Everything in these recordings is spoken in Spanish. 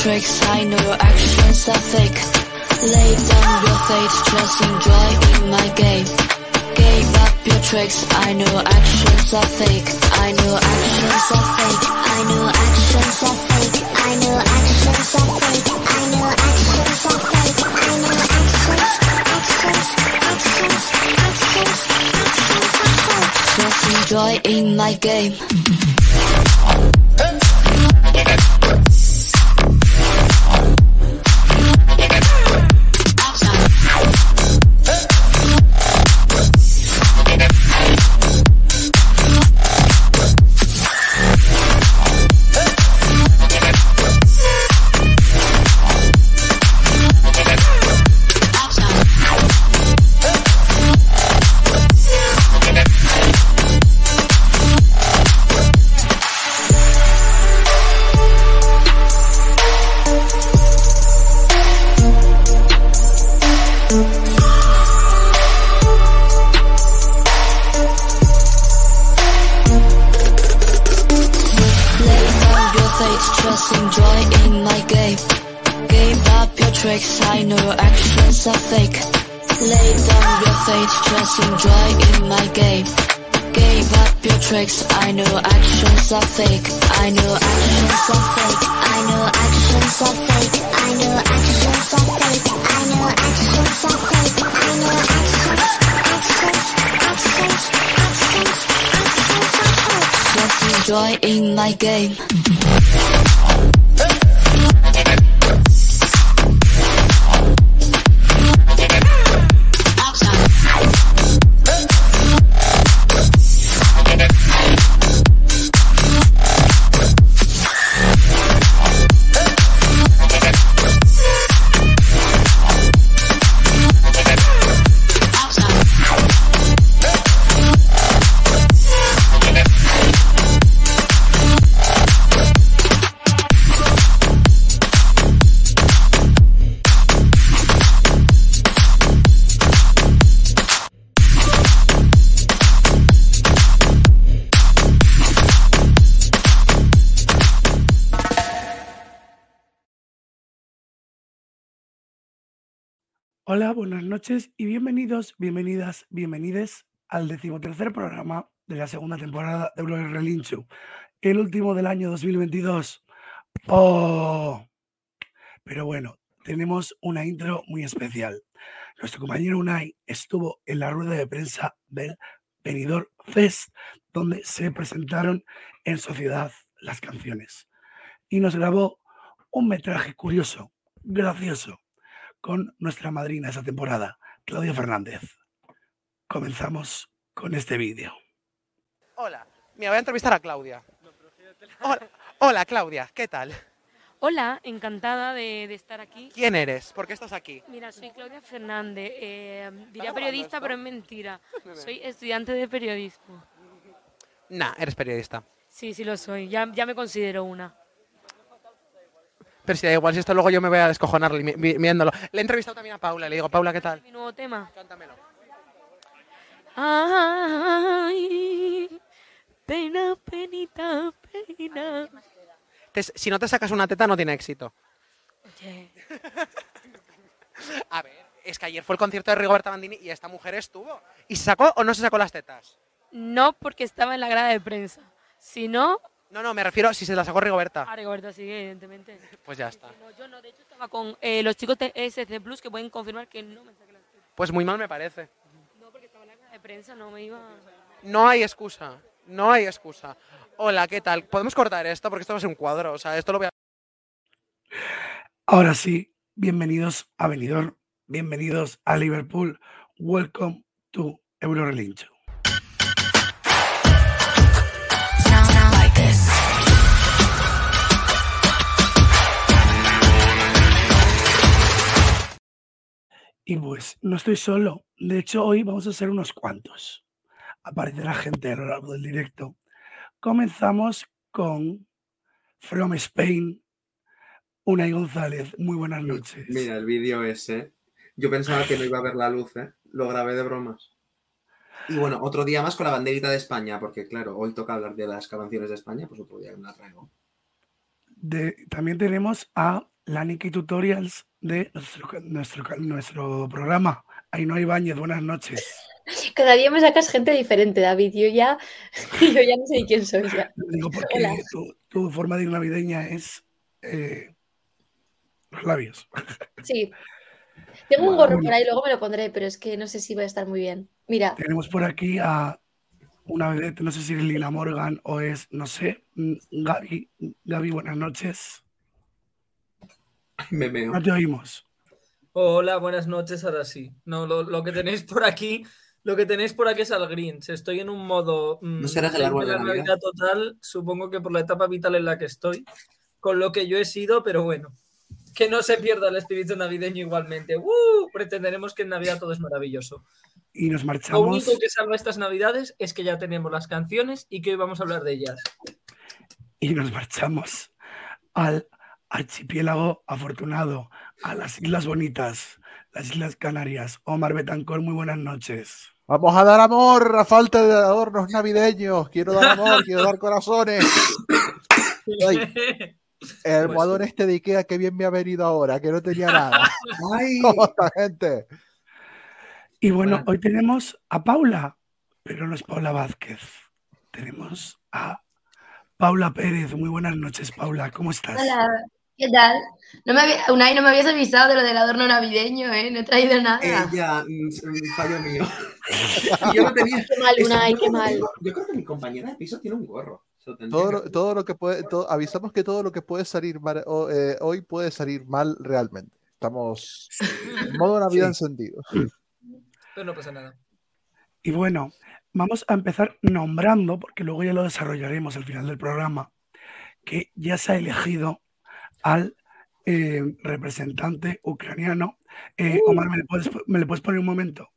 tricks, I know your actions are fake. Lay down your fate, just enjoy in my game. Gave up your tricks, I know your actions are fake. I know your actions are fake. I know your actions are fake. I know your actions are fake. I know actions are fake. I know your actions, actions, actions, actions, actions are fake. Just enjoy in my game. Tricks, I know actions are fake. I know actions are fake. I know actions are fake. I know actions are fake. I know actions are fake. I know actions, actions, actions, actions, actions are fake. Just enjoy in my game. Noches y bienvenidos, bienvenidas, bienvenides al decimotercer programa de la segunda temporada de Blogger Relincho, el último del año 2022. ¡Oh! Pero bueno, tenemos una intro muy especial. Nuestro compañero Unai estuvo en la rueda de prensa del Benidorm Fest, donde se presentaron en sociedad las canciones. Y nos grabó un metraje curioso, gracioso, con nuestra madrina esa temporada, Claudia Fernández. Comenzamos con este vídeo. Hola, mira, voy a entrevistar a Claudia. Hola, hola, Claudia, ¿qué tal? Hola, encantada de, de estar aquí. ¿Quién eres? ¿Por qué estás aquí? Mira, soy Claudia Fernández, eh, diría periodista, esto? pero es mentira. Soy estudiante de periodismo. Nah, eres periodista. Sí, sí lo soy, ya, ya me considero una. Pero si da igual, si esto luego yo me voy a descojonar mi- mi- viéndolo. Le he entrevistado también a Paula, le digo, Paula, ¿qué tal? Mi nuevo tema. Cántamelo. Ay, pena, penita, pena. Te- si no te sacas una teta no tiene éxito. Oye, A ver, es que ayer fue el concierto de Rigoberta Bandini y esta mujer estuvo. ¿Y se sacó o no se sacó las tetas? no porque estaba en la grada de prensa, sino... No, no, me refiero a si se las sacó Rigoberta. Ah, Rigoberta, sí, evidentemente. Pues ya está. No, yo no, de hecho estaba con eh, los chicos de SC Plus que pueden confirmar que no me saqué las tetas. Pues muy mal me parece. No, porque estaba en la de prensa, no me iba... No hay excusa. No hay excusa. Hola, ¿qué tal? ¿Podemos cortar esto? Porque esto va a ser un cuadro. O sea, esto lo voy a... Ahora sí, bienvenidos a Benidorm, bienvenidos a Liverpool. Welcome to Eurorelincho. Y pues no estoy solo. De hecho, hoy vamos a ser unos cuantos. Aparecerá gente a lo largo del directo. Comenzamos con From Spain, Unai González. Muy buenas noches. Mira, el vídeo ese. Yo pensaba que no iba a ver la luz, ¿eh? Lo grabé de bromas. Y bueno, otro día más con la banderita de España, porque claro, hoy toca hablar de las canciones de España, pues otro día me la traigo. De- también tenemos a la Nikki Tutorials de nuestro, nuestro, nuestro programa. Ahí no hay Ibáñez, buenas noches. Cada día me sacas gente diferente, David. Yo ya, yo ya no sé quién soy ya. Digo porque tu, tu forma de ir navideña es eh, los labios. Sí. Tengo un Bueno. gorro por ahí, luego me lo pondré, pero es que no sé si va a estar muy bien. Mira, Tenemos por aquí a una vedette, no sé si es Lila Morgan o es, no sé, mm, Gaby. Gaby, buenas noches. Me meo. No te oímos. Hola, buenas noches, ahora sí. No, lo, lo que tenéis por aquí, lo que tenéis por aquí es al Grinch. Estoy en un modo mm, ¿No serás el de árbol de la Navidad? Navidad total, supongo que por la etapa vital en la que estoy, con lo que yo he sido, pero bueno, que no se pierda el espíritu navideño igualmente. ¡Uh! Pretenderemos que en Navidad todo es maravilloso. Y nos Lo marchamos. único que salva estas Navidades es que ya tenemos las canciones y que hoy vamos a hablar de ellas. y nos marchamos al archipiélago afortunado, a las Islas Bonitas, las Islas Canarias. Omar Betancor, muy buenas noches. Vamos a dar amor a falta de adornos navideños. Quiero dar amor, quiero dar corazones. Ay. El almohadón este de Ikea que bien me ha venido ahora, que no tenía nada. ¡Ay! ¿Cómo está, gente? Y bueno, Buenas. hoy tenemos a Paula, pero no es Paula Vázquez. Tenemos a Paula Pérez. Muy buenas noches, Paula. ¿Cómo estás? Hola, ¿qué tal? No me había- Unai, no me habías avisado de lo del adorno navideño, ¿eh? No he traído nada. Ella, mm, fallo mío. Yo no tenía. qué mal, Unai, qué creo que mal. mi- Yo creo que mi compañera de piso tiene un gorro. Todo lo, todo lo que puede, todo- avisamos que todo lo que puede salir mal o- eh, hoy puede salir mal realmente. Estamos en modo Navidad encendido. Pero no pasa nada. Y bueno, vamos a empezar nombrando, porque luego ya lo desarrollaremos al final del programa, que ya se ha elegido al eh, representante ucraniano. Eh, Omar, ¿me le, puedes, ¿me le puedes poner un momento?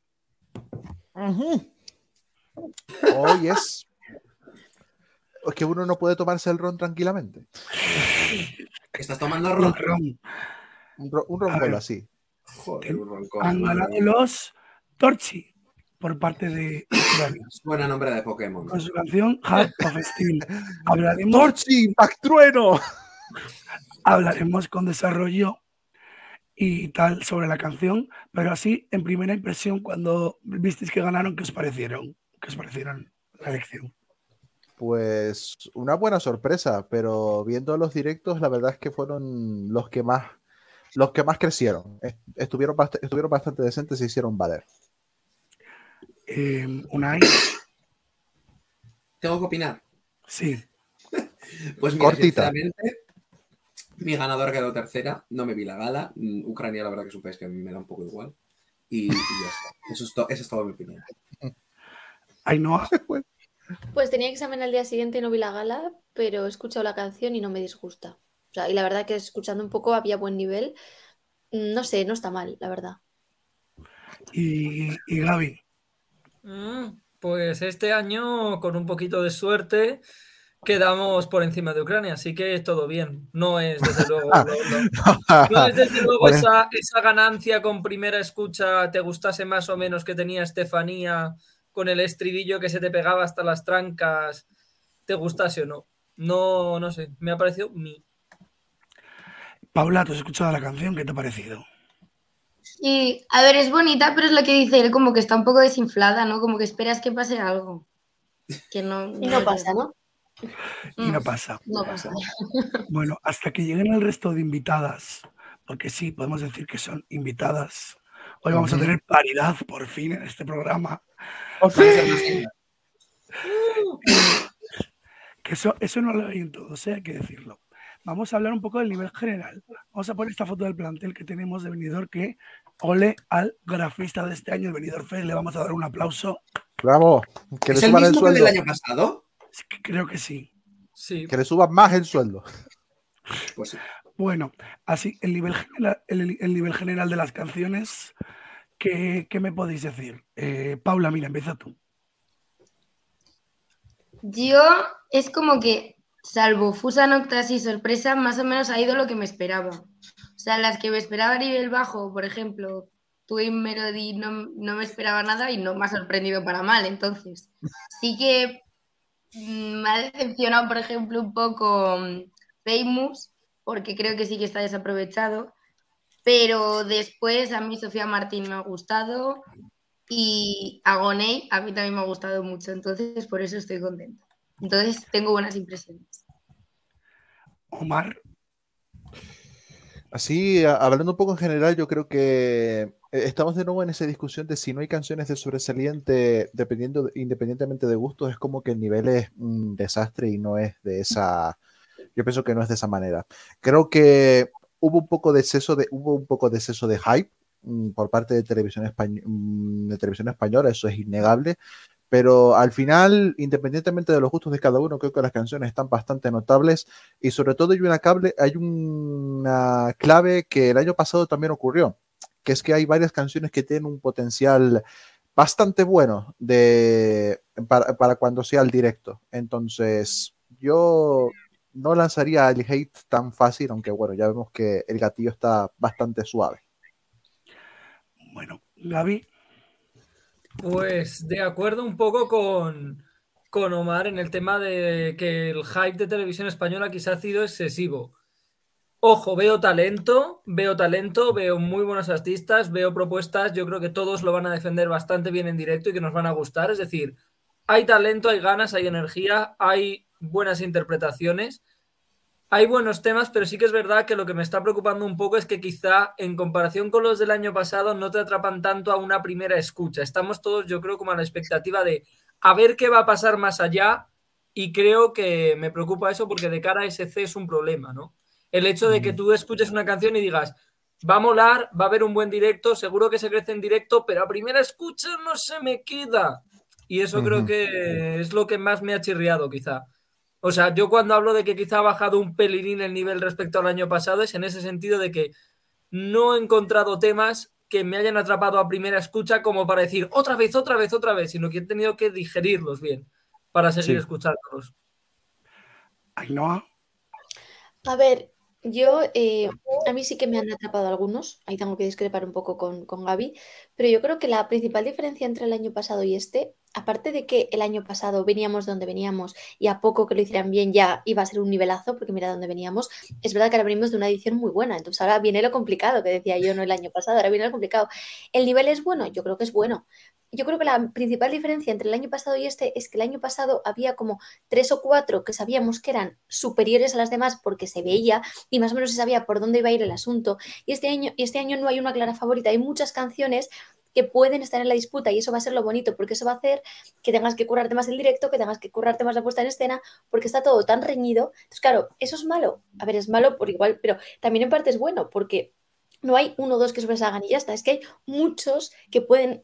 Hoy es. Es que uno no puede tomarse el ron tranquilamente. ¿Estás tomando Un ron? ron. Un, ro- un ron A ver. cola, sí. Joder, un ron con- Han ganado los Torchi por parte de Ucrania Suena nombre de Pokémon. con su canción Heart of Steel. Hablaremos, ¡Torchi! ¡Impact Trueno! Hablaremos con desarrollo y tal sobre la canción, pero así, en primera impresión, cuando visteis que ganaron, ¿qué os parecieron? ¿Qué os parecieron la elección? Pues una buena sorpresa, pero viendo los directos, la verdad es que fueron los que más, los que más crecieron. Est- Estuvieron, bast- estuvieron bastante decentes y se hicieron valer. Eh, Unai, ¿Tengo que opinar? sí. Pues mira, Cortita. sinceramente, mi ganador quedó tercera. No me vi la gala. Mm, Ucrania, la verdad, que es un país que me da un poco igual. Y, y ya está. Eso es, to- esa es toda mi opinión. Ainhoa, Pues tenía examen al día siguiente y no vi la gala, pero he escuchado la canción y no me disgusta. O sea, y la verdad que escuchando un poco había buen nivel. Mm, No sé, no está mal, la verdad. y, y Gaby. Mm, Pues este año, con un poquito de suerte, quedamos por encima de Ucrania, así que todo bien. No es desde luego, lo- lo- no es desde luego Bueno. esa, esa ganancia con primera escucha, te gustase más o menos que tenía Estefanía con el estribillo que se te pegaba hasta las trancas, te gustase o no. No, no sé, me ha parecido mi. Paula, ¿tú has escuchado la canción? ¿Qué te ha parecido? Y, a ver, es bonita, pero es lo que dice él, como que está un poco desinflada, ¿no? Como que esperas que pase algo. Que no, Y no pasa, ¿no? Y no Mm, pasa. No pasa. Bueno, hasta que lleguen el resto de invitadas, porque sí, podemos decir que son invitadas. Hoy vamos a tener paridad por fin en este programa. Que eso, eso no lo hay en todos, ¿eh? hay que decirlo. Vamos a hablar un poco del nivel general. Vamos a poner esta foto del plantel que tenemos de venidor que ole al grafista de este año, el venidor Fest. Le vamos a dar un aplauso. Bravo. Que le ¿Es el el mismo que del año pasado? Creo que sí. Sí, Que le suban más el sueldo. Pues sí. Bueno, así, el nivel general, el, el nivel general de las canciones, ¿qué, qué me podéis decir? Eh, Paula, mira, empieza tú. Yo es como que, salvo Fusa Noctas y Sorpresa, más o menos ha ido lo que me esperaba. O sea, las que me esperaba a nivel bajo, por ejemplo, Twin Melody no, no me esperaba nada y no me ha sorprendido para mal. Entonces, sí que me ha decepcionado, por ejemplo, un poco mm, Famous, porque creo que sí que está desaprovechado. Pero después a mí Sofía Martín me ha gustado y Agoney a mí también me ha gustado mucho, entonces por eso estoy contenta. Entonces tengo buenas impresiones. Omar, Así, a- hablando un poco en general, yo creo que estamos de nuevo en esa discusión de si no hay canciones de sobresaliente, dependiendo, independientemente de gustos, es como que el nivel es un desastre y no es de esa, yo pienso que no es de esa manera. Creo que hubo un poco de exceso de, hubo un poco de exceso de hype mm, por parte de televisión, mm, de televisión española, eso es innegable. Pero al final, independientemente de los gustos de cada uno, creo que las canciones están bastante notables y sobre todo hay una, cable, hay una clave que el año pasado también ocurrió, que es que hay varias canciones que tienen un potencial bastante bueno de, para, para cuando sea el directo. Entonces, yo no lanzaría el hate tan fácil, aunque bueno, ya vemos que el gatillo está bastante suave. bueno, Gaby, Pues de acuerdo un poco con, con Omar en el tema de que el hype de televisión española quizá ha sido excesivo. Ojo, veo talento, veo talento, veo muy buenos artistas, veo propuestas, yo creo que todos lo van a defender bastante bien en directo y que nos van a gustar. Es decir, hay talento, hay ganas, hay energía, hay buenas interpretaciones, hay buenos temas, pero sí que es verdad que lo que me está preocupando un poco es que quizá en comparación con los del año pasado no te atrapan tanto a una primera escucha. Estamos todos, yo creo, como a la expectativa de a ver qué va a pasar más allá y creo que me preocupa eso porque de cara a SC es un problema, ¿no? El hecho de que tú escuches una canción y digas, va a molar, va a haber un buen directo, seguro que se crece en directo, pero a primera escucha no se me queda. Y eso creo que es lo que más me ha chirriado, quizá. O sea, yo cuando hablo de que quizá ha bajado un pelín el nivel respecto al año pasado es en ese sentido de que no he encontrado temas que me hayan atrapado a primera escucha como para decir otra vez, otra vez, otra vez, sino que he tenido que digerirlos bien para seguir Sí. escuchándolos. Ainhoa, A ver, yo, eh, a mí sí que me han atrapado algunos, ahí tengo que discrepar un poco con, con Gaby, pero yo creo que la principal diferencia entre el año pasado y este, aparte de que el año pasado veníamos de donde veníamos y a poco que lo hicieran bien ya iba a ser un nivelazo, porque mira dónde veníamos, es verdad que ahora venimos de una edición muy buena, entonces ahora viene lo complicado, que decía yo no el año pasado, ahora viene lo complicado. ¿El nivel es bueno? Yo creo que es bueno. Yo creo que la principal diferencia entre el año pasado y este es que el año pasado había como tres o cuatro que sabíamos que eran superiores a las demás porque se veía y más o menos se sabía por dónde iba a ir el asunto. Y este año, y este año no hay una clara favorita, hay muchas canciones que pueden estar en la disputa y eso va a ser lo bonito porque eso va a hacer que tengas que currarte más el directo, que tengas que currarte más la puesta en escena porque está todo tan reñido. Entonces, claro, eso es malo. A ver, es malo por igual, pero también en parte es bueno porque no hay uno o dos que sobresalgan y ya está. Es que hay muchos que pueden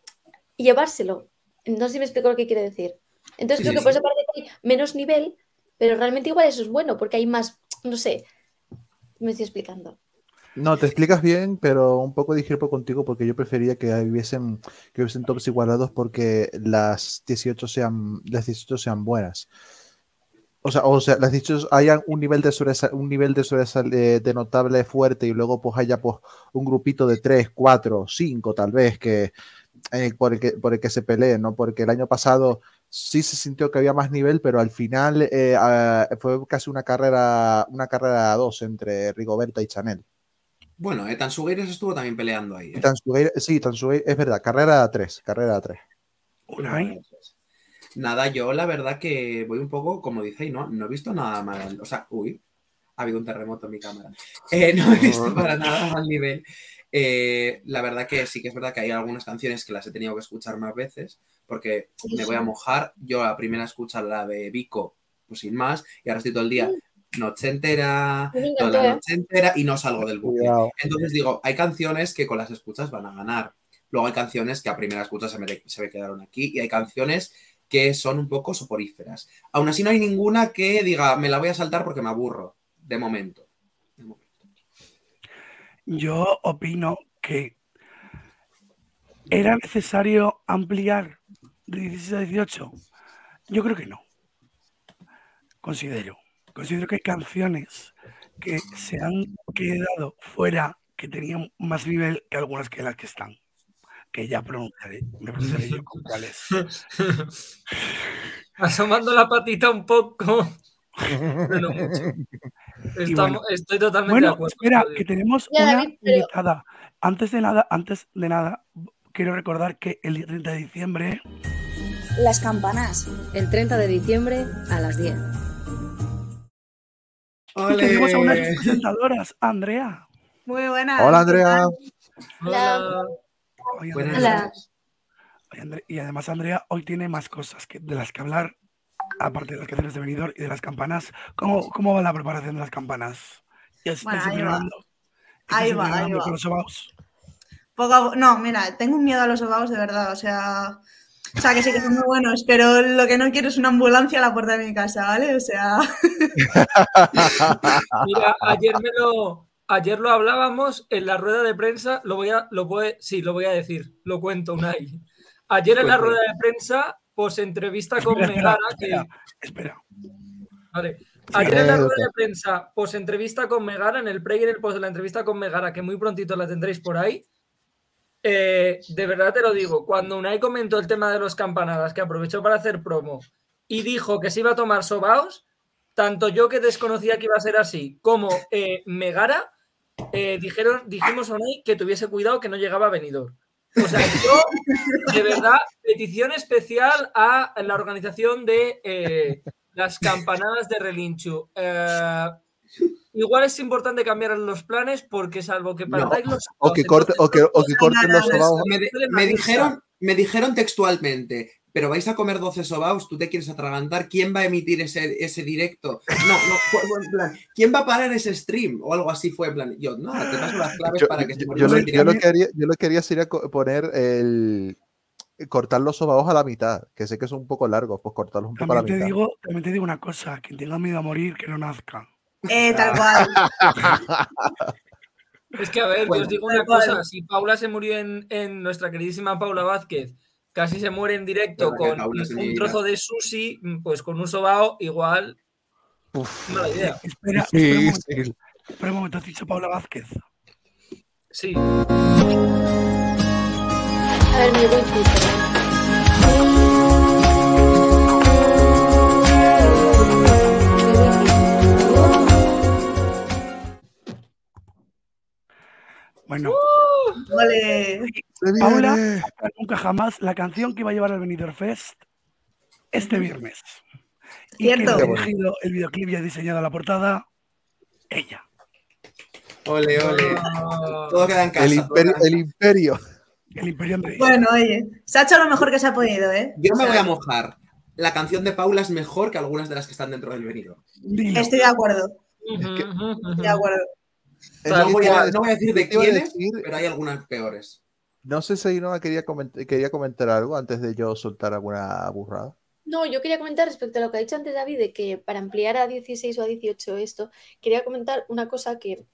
llevárselo. No sé si me explico lo que quiere decir. Entonces Sí, creo sí, que por sí. esa parte hay menos nivel, pero realmente igual eso es bueno porque hay más, no sé, me estoy explicando. No, te explicas bien, pero un poco discrepo contigo porque yo prefería que hubiesen, que hubiesen tops igualados porque las 18 sean, las 18 sean buenas. O sea, o sea, las 18 hayan un nivel de sobresal- un nivel de sobresal- eh, de notable fuerte y luego pues haya pues un grupito de 3, 4, 5 tal vez que eh, por, el que por el que se peleen, ¿no? Porque el año pasado sí se sintió que había más nivel, pero al final eh, ah, fue casi una carrera, una carrera a dos entre Rigoberta y Chanel. Bueno, eh, Tansugueiras estuvo también peleando ahí. Eh. Sí, Tansugueira- es verdad, carrera a 3, carrera a 3. Unai, Nada, yo la verdad que voy un poco, como dice, no, no he visto nada mal. O sea, uy, ha habido un terremoto en mi cámara. Eh, no he visto para nada mal nivel. Eh, la verdad que sí que es verdad que hay algunas canciones que las he tenido que escuchar más veces, porque me voy a mojar. Yo la primera escucha la de Vico, pues sin más, y ahora estoy todo el día noche entera, toda la ¿eh? noche entera y no salgo del bucle. Cuidado. Entonces digo, hay canciones que con las escuchas van a ganar. Luego hay canciones que a primera escucha se me, se me quedaron aquí y hay canciones que son un poco soporíferas. Aún así no hay ninguna que diga, me la voy a saltar porque me aburro, de momento. De momento. yo opino que era necesario ampliar de 16 a 18. Yo creo que no. Considero. Considero que hay canciones que se han quedado fuera que tenían más nivel que algunas que las que están. Que ya pronunciaré, me pronunciaré yo con cuáles. Asomando la patita un poco. Estamos- bueno. Estoy totalmente de Bueno, acuerdo. espera, que tenemos Ya, una David, pero- invitada. Antes de nada, antes de nada, quiero recordar que el día 30 de diciembre Las campanas. El 30 de diciembre a las 10. Tenemos a una de sus presentadoras, Andrea. Muy buenas. Hola, Andrea. Hola. Andrea, Hola. y además, Andrea, hoy tiene más cosas que, de las que hablar, aparte de las canciones de venidor y de las campanas. ¿Cómo, cómo va la preparación de las campanas? ¿Ya estáis Bueno, ahí va. Ahí va, ahí entrenando va. con los sobaos? Poco No, mira, tengo un miedo a los ovaos de verdad. O sea, o sea, que sí que son muy buenos, pero lo que no quiero es una ambulancia a la puerta de mi casa, ¿vale? O sea, Mira, ayer me lo, ayer lo hablábamos en la rueda de prensa, lo voy a, lo voy, sí, lo voy a decir, lo cuento, Unai. Ayer en la rueda de prensa, pues entrevista con Espera, espera, Megara, que, espera, vale. Ayer en la rueda de prensa, pues entrevista con Megara, en el pre y en el post de la entrevista con Megara, que muy prontito la tendréis por ahí. Eh, de verdad te lo digo, cuando Unai comentó el tema de los campanadas, que aprovechó para hacer promo y dijo que se iba a tomar sobaos, tanto yo que desconocía que iba a ser así, como eh, Megara, eh, dijeron, dijimos a Unai que tuviese cuidado que no llegaba a venidor. O sea, yo, de verdad, petición especial a la organización de las campanadas de Relinchu. Igual es importante cambiar los planes porque salvo que No. partáis los O que, sobaos, corte, o que, o que corten los sobaos. Me, dijeron, me dijeron textualmente, pero vais a comer 12 sobaos, tú te quieres atragantar, ¿quién va a emitir ese, ese directo? No, no, en plan, ¿quién va a parar ese stream? O algo así fue en plan, yo, no, te paso las claves Yo, para que se yo- mueva yo lo, el yo lo que haría, yo lo que haría sería poner el. cortar los sobaos a la mitad, que sé que son un poco largos, pues cortarlos un poco a la También te, mitad. digo, también te digo una cosa, quien tenga miedo a morir, que no nazca. Eh, tal cual. Es que, a ver, Bueno. os digo una cual. cosa, si Paula se murió en, en nuestra queridísima Paula Vázquez, casi se muere en directo con un trozo de sushi, pues con un sobao, igual, Uf, mala idea. Espera, espera un momento, sí. espera un momento, has dicho Paula Vázquez. Sí. A ver, mi Bueno, Vale. Paula, viene. nunca jamás, la canción que va a llevar al Benidorm Fest este viernes. Y Cierto. que ha dirigido el videoclip y ha diseñado la portada, ella. Ole, ole. Todo queda en casa. El imperio, el imperio. El Imperio. Bueno, oye, se ha hecho lo mejor que se ha podido, ¿eh? Yo O me voy a mojar. La canción de Paula es mejor que algunas de las que están dentro del venido. Estoy de acuerdo, que- estoy de acuerdo. No voy, a, no voy a decir de quiénes, decir, pero hay algunas peores. No sé si Ainhoa quería, coment- quería comentar algo antes de yo soltar alguna burrada. No, yo quería comentar respecto a lo que ha dicho antes David, de que para ampliar a 16 o a 18 esto, quería comentar una cosa que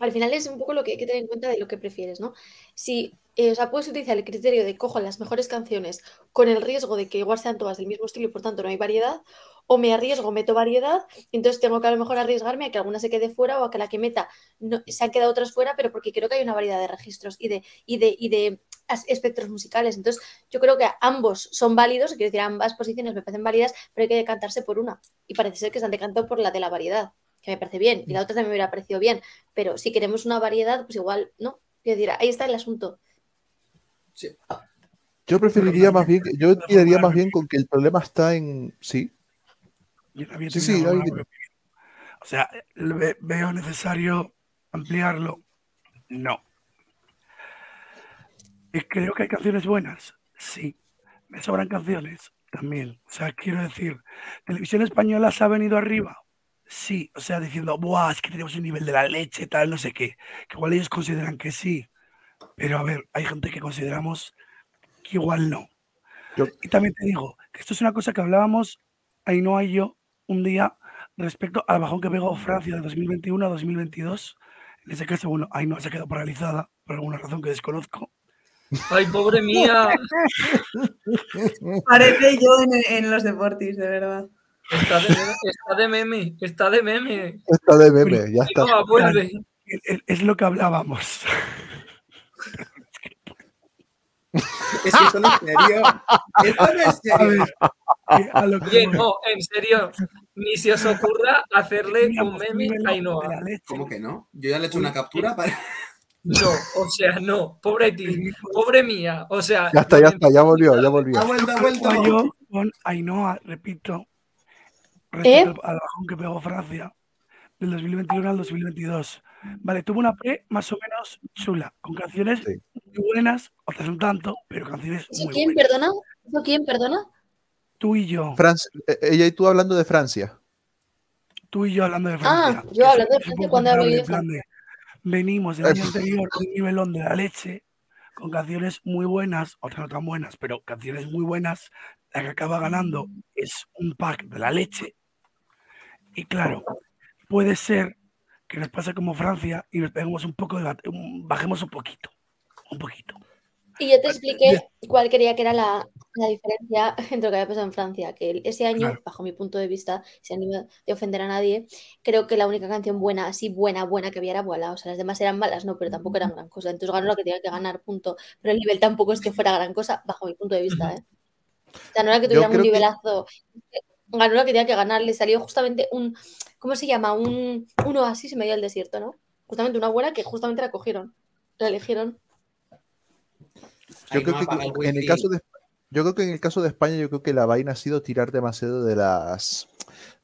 al final es un poco lo que hay que tener en cuenta de lo que prefieres, ¿no? Si, eh, o sea, puedes utilizar el criterio de cojo las mejores canciones con el riesgo de que igual sean todas del mismo estilo y por tanto no hay variedad, o me arriesgo, meto variedad, entonces tengo que a lo mejor arriesgarme a que alguna se quede fuera o a que la que meta no, se han quedado otras fuera, pero porque creo que hay una variedad de registros y de, y de, y de espectros musicales. Entonces, yo creo que ambos son válidos, quiero decir, ambas posiciones me parecen válidas, pero hay que decantarse por una. Y parece ser que se han decantado por la de la variedad, que me parece bien, y la otra también me hubiera parecido bien, pero si queremos una variedad, pues igual, ¿no? Quiero decir, ahí está el asunto. Sí. Yo preferiría más bien, yo tiraría más bien con que el problema está en. Sí, había Sí, sí, David. O sea, ve- veo necesario ampliarlo. No. Y creo que hay canciones buenas. Sí. Me sobran canciones también. O sea, quiero decir, televisión española se ha venido arriba. Sí, o sea, diciendo, Buah, es que tenemos un nivel de la leche, tal, no sé qué. Que igual ellos consideran que sí. Pero a ver, hay gente que consideramos que igual no. Yo- Y también te digo que esto es una cosa que hablábamos Ainhoa y yo un día respecto al bajón que pegó Francia de 2021 a 2022. En ese caso, bueno, Ainhoa se ha quedado paralizada por alguna razón que desconozco. Ay, pobre mía. Parece yo en, en los deportes, de verdad. Está de, meme, está de meme, está de meme. está de meme, ya está. Vuelve. Es- lo que hablábamos. Es que son en serio. Esto no es A serio. ver, a lo que Oye, no, en serio. Ni se os ocurra hacerle un Teníamos meme a Ainhoa. ¿Cómo que no? Yo ya le he hecho una captura para. No, o sea, no, pobre ti, pobre mía. O sea, Ya está, ya está, ya volvió, ya volvió. ¡Ha vuelto, ha vuelto! Fallo con Ainhoa, repito, ¿Eh? respecto al bajón que pegó Francia del 2021 al 2022. Vale, tuvo una pre más o menos chula, con canciones Sí. muy buenas, otras un tanto, pero canciones ¿Eso muy quién, buenas. perdona? ¿Eso quién, perdona? Tú y yo, Francia- eh, ella y tú hablando de Francia. tú y yo hablando de Ah, Francia. yo que hablando de Francia cuando hablo de de, Venimos el año anterior de un nivelón de la leche, con canciones muy buenas, otras no tan buenas, pero canciones muy buenas. La que acaba ganando es un pack de la leche. Y claro, puede ser que nos pase como Francia y nos peguemos un poco de bajemos un poquito. Un poquito. Y yo te expliqué cuál quería que era la, la diferencia entre lo que había pasado en Francia, que ese año, Claro. bajo mi punto de vista, sin ánimo de ofender a nadie, creo que la única canción buena, así buena, buena que había era Voilà. O sea, las demás eran malas, no, pero tampoco eran gran cosa. Entonces ganó lo que tenía que ganar, punto. Pero el nivel tampoco es que fuera gran cosa, bajo mi punto de vista, ¿eh? O sea, no era que tuviera un que- nivelazo. Ganó lo que tenía que ganar, le salió justamente un, ¿cómo se llama? Un, un oasis en medio del desierto, ¿no? Justamente una buena que justamente la cogieron, la eligieron. Yo creo que en el caso de yo creo que en el caso de España, yo creo que la vaina ha sido tirar demasiado de las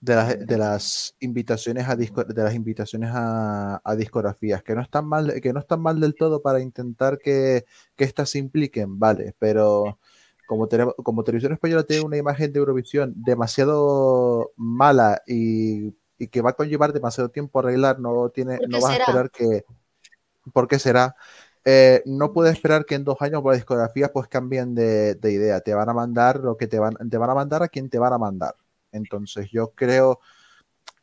de las, de las invitaciones a disco- de las invitaciones a, a discografías, que no están mal, que no están mal del todo para intentar que, que estas se impliquen, vale, pero como tenemos, como Televisión Española tiene una imagen de Eurovisión demasiado mala y, y que va a conllevar demasiado tiempo arreglar, no tiene, ¿Por no vas a esperar que ¿por qué será? Eh, no puedes esperar que en dos años por discografías pues cambien de, de idea. Te van a mandar lo que te van, te van a mandar a quien te van a mandar. Entonces yo creo,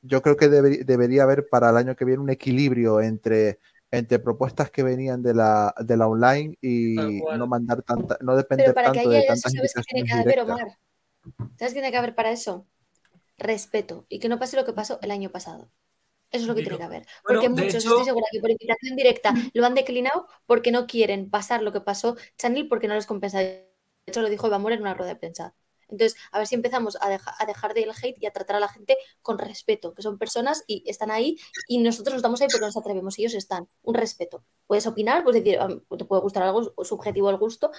yo creo que debe- debería haber para el año que viene un equilibrio entre, entre propuestas que venían de la, de la online y no mandar tanta, no Pero depender para que tanto haya de eso, tantas ¿sabes qué tiene que haber. Omar? ¿Sabes qué tiene que haber para eso? Respeto. Y que no pase lo que pasó el año pasado. Eso es lo que tiene que haber. Bueno, Porque de muchos, hecho- estoy segura que por invitación directa lo han declinado porque no quieren pasar lo que pasó Chanel porque no les compensa. De hecho, lo dijo Eva Mora en una rueda de prensa. Entonces, a ver si empezamos a, deja- a dejar del hate y a tratar a la gente con respeto, que son personas y están ahí y nosotros nos estamos ahí porque nos atrevemos, ellos están. Un respeto. Puedes opinar, puedes decir, "Ah, te puede gustar algo subjetivo el gusto,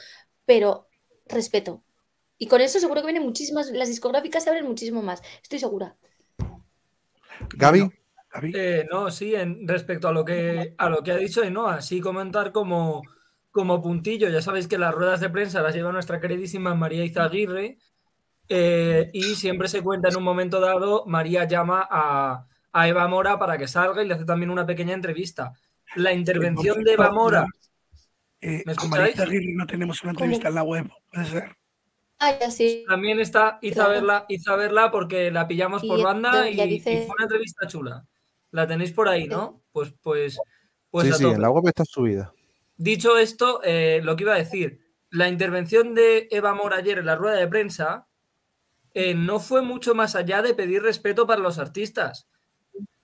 pero respeto. Y con eso seguro que vienen muchísimas, las discográficas se abren muchísimo más, estoy segura. Gaby, Gaby, Eh, no, sí, en, respecto a lo que a lo que ha dicho Enoa, sí comentar como, como puntillo. Ya sabéis que las ruedas de prensa las lleva nuestra queridísima María Izaguirre eh, y siempre se cuenta en un momento dado, María llama a, a Eva Mora para que salga y le hace también una pequeña entrevista. La intervención de Eva Mora, eh, ¿me con escucháis? Marita Aguirre no tenemos una entrevista en la web, puede ser. Ah, ya sí. también está, hizo Claro. verla, hizo a verla porque la pillamos Y por banda y, dice- y fue una entrevista chula. La tenéis por ahí, ¿no? Pues, pues, pues sí, a sí, en la web está subida. Dicho esto, eh, lo que iba a decir, la intervención de Eva Mora ayer en la rueda de prensa eh, no fue mucho más allá de pedir respeto para los artistas.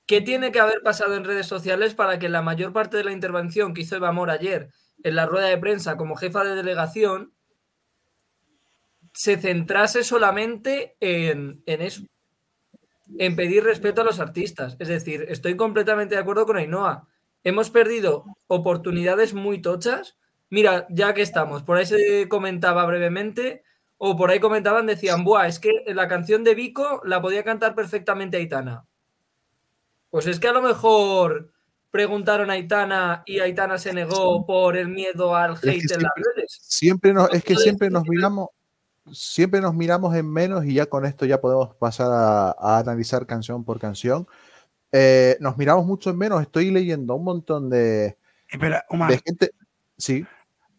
¿Qué tiene que haber pasado en redes sociales para que la mayor parte de la intervención que hizo Eva Mora ayer en la rueda de prensa como jefa de delegación se centrase solamente en, en eso? En pedir respeto a los artistas. Es decir, estoy completamente de acuerdo con Ainhoa. Hemos perdido oportunidades muy tochas. Mira, ya que estamos, por ahí se comentaba brevemente, o por ahí comentaban, decían, Buah, es que la canción de Vico la podía cantar perfectamente Aitana. Pues es que a lo mejor preguntaron a Aitana y Aitana se negó por el miedo al que hate en las redes. Siempre nos, es que siempre nos miramos, siempre nos miramos en menos y ya con esto ya podemos pasar a, a analizar canción por canción. Eh, nos miramos mucho en menos. Estoy leyendo un montón de, Espera, Omar, de gente. Sí.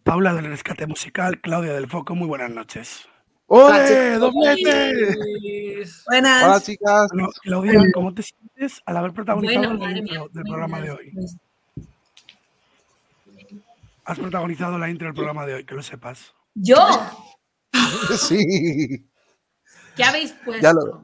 Paula del Rescate Musical, Claudia del Foco, muy buenas noches. ¡Ole! ¡Doblete! Pues, Buenas. Hola, chicas. Bueno, Claudia, ¿cómo te sientes al haber protagonizado Bueno, la madre intro mía. del programa de hoy? Has protagonizado la intro del programa de hoy, que lo sepas. ¿Yo? Sí. ¿Qué habéis puesto? Ya lo,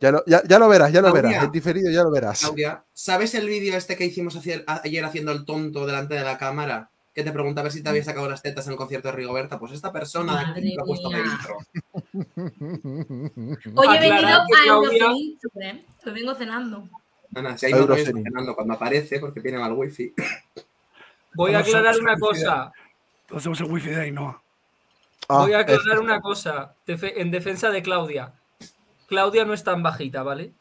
ya lo, ya, ya lo verás, ya lo Claudia. verás. En diferido ya lo verás. Claudia, ¿sabes el vídeo este que hicimos hacia- ayer haciendo el tonto delante de la cámara? que te pregunta a ver si te había sacado las tetas en el concierto de Rigoberta, pues esta persona de aquí Madre lo ha puesto dentro. Hoy he venido a Claudia- Eurocenito, ¿eh? Hoy vengo cenando. Ana, si Eurocine. rollos cenando cuando aparece, porque tiene mal wifi. Voy a aclarar una cosa. Todos somos el wifi de Ainhoa. Ah, Voy a es- aclarar una cosa en defensa de Claudia. Claudia no es tan bajita, ¿vale?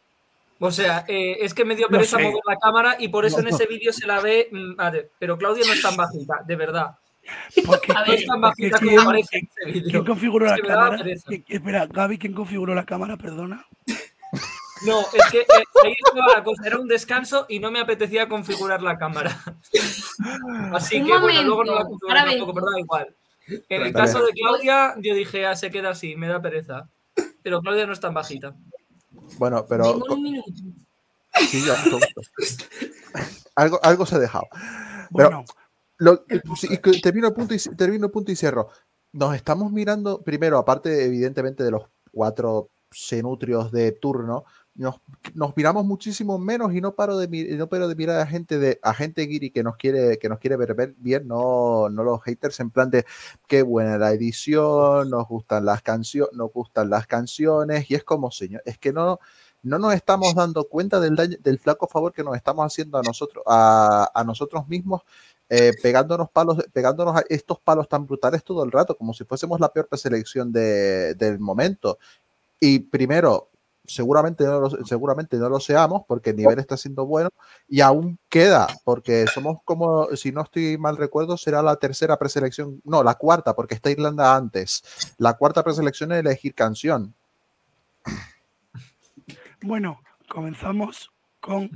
O sea, eh, es que me dio pereza sé. mover la cámara y por eso No, en ese vídeo se la ve. mm, pero Claudia no es tan bajita, de verdad. Porque, A No ver, es tan porque bajita como ¿quién, parece en ese vídeo. quién configuró Es la cámara? pereza. ¿Quién- Espera, Gaby, ¿quién configuró la cámara? Perdona. No, es que eh, ahí estaba la cosa, era un descanso y no me apetecía configurar la cámara. Así Un que bueno, luego no la configuré tampoco, pero da igual. En el caso de Claudia, yo dije, ah, se queda así, me da pereza. Pero Claudia no es tan bajita. Bueno, pero un minuto. sí, ya, algo, algo se ha dejado. Pero Bueno, lo- y termino el punto y termino el punto y cierro. Nos estamos mirando primero, aparte evidentemente de los cuatro cenutrios de turno, nos, nos miramos muchísimo menos y no paro de no paro de mirar a gente de a gente guiri que nos quiere que nos quiere ver bien, no, no los haters en plan de qué buena la edición, nos gustan las canciones, nos gustan las canciones y es como señor, es que no no nos estamos dando cuenta del daño- del flaco favor que nos estamos haciendo a nosotros a, a nosotros mismos eh, pegándonos palos, pegándonos a estos palos tan brutales todo el rato, como si fuésemos la peor preselección de- del momento. Y primero, seguramente no, lo, seguramente no lo seamos, porque el nivel está siendo bueno, y aún queda, porque somos como, si no estoy mal recuerdo, será la tercera preselección, no, la cuarta, porque está Irlanda antes. La cuarta preselección es elegir canción. bueno, comenzamos con.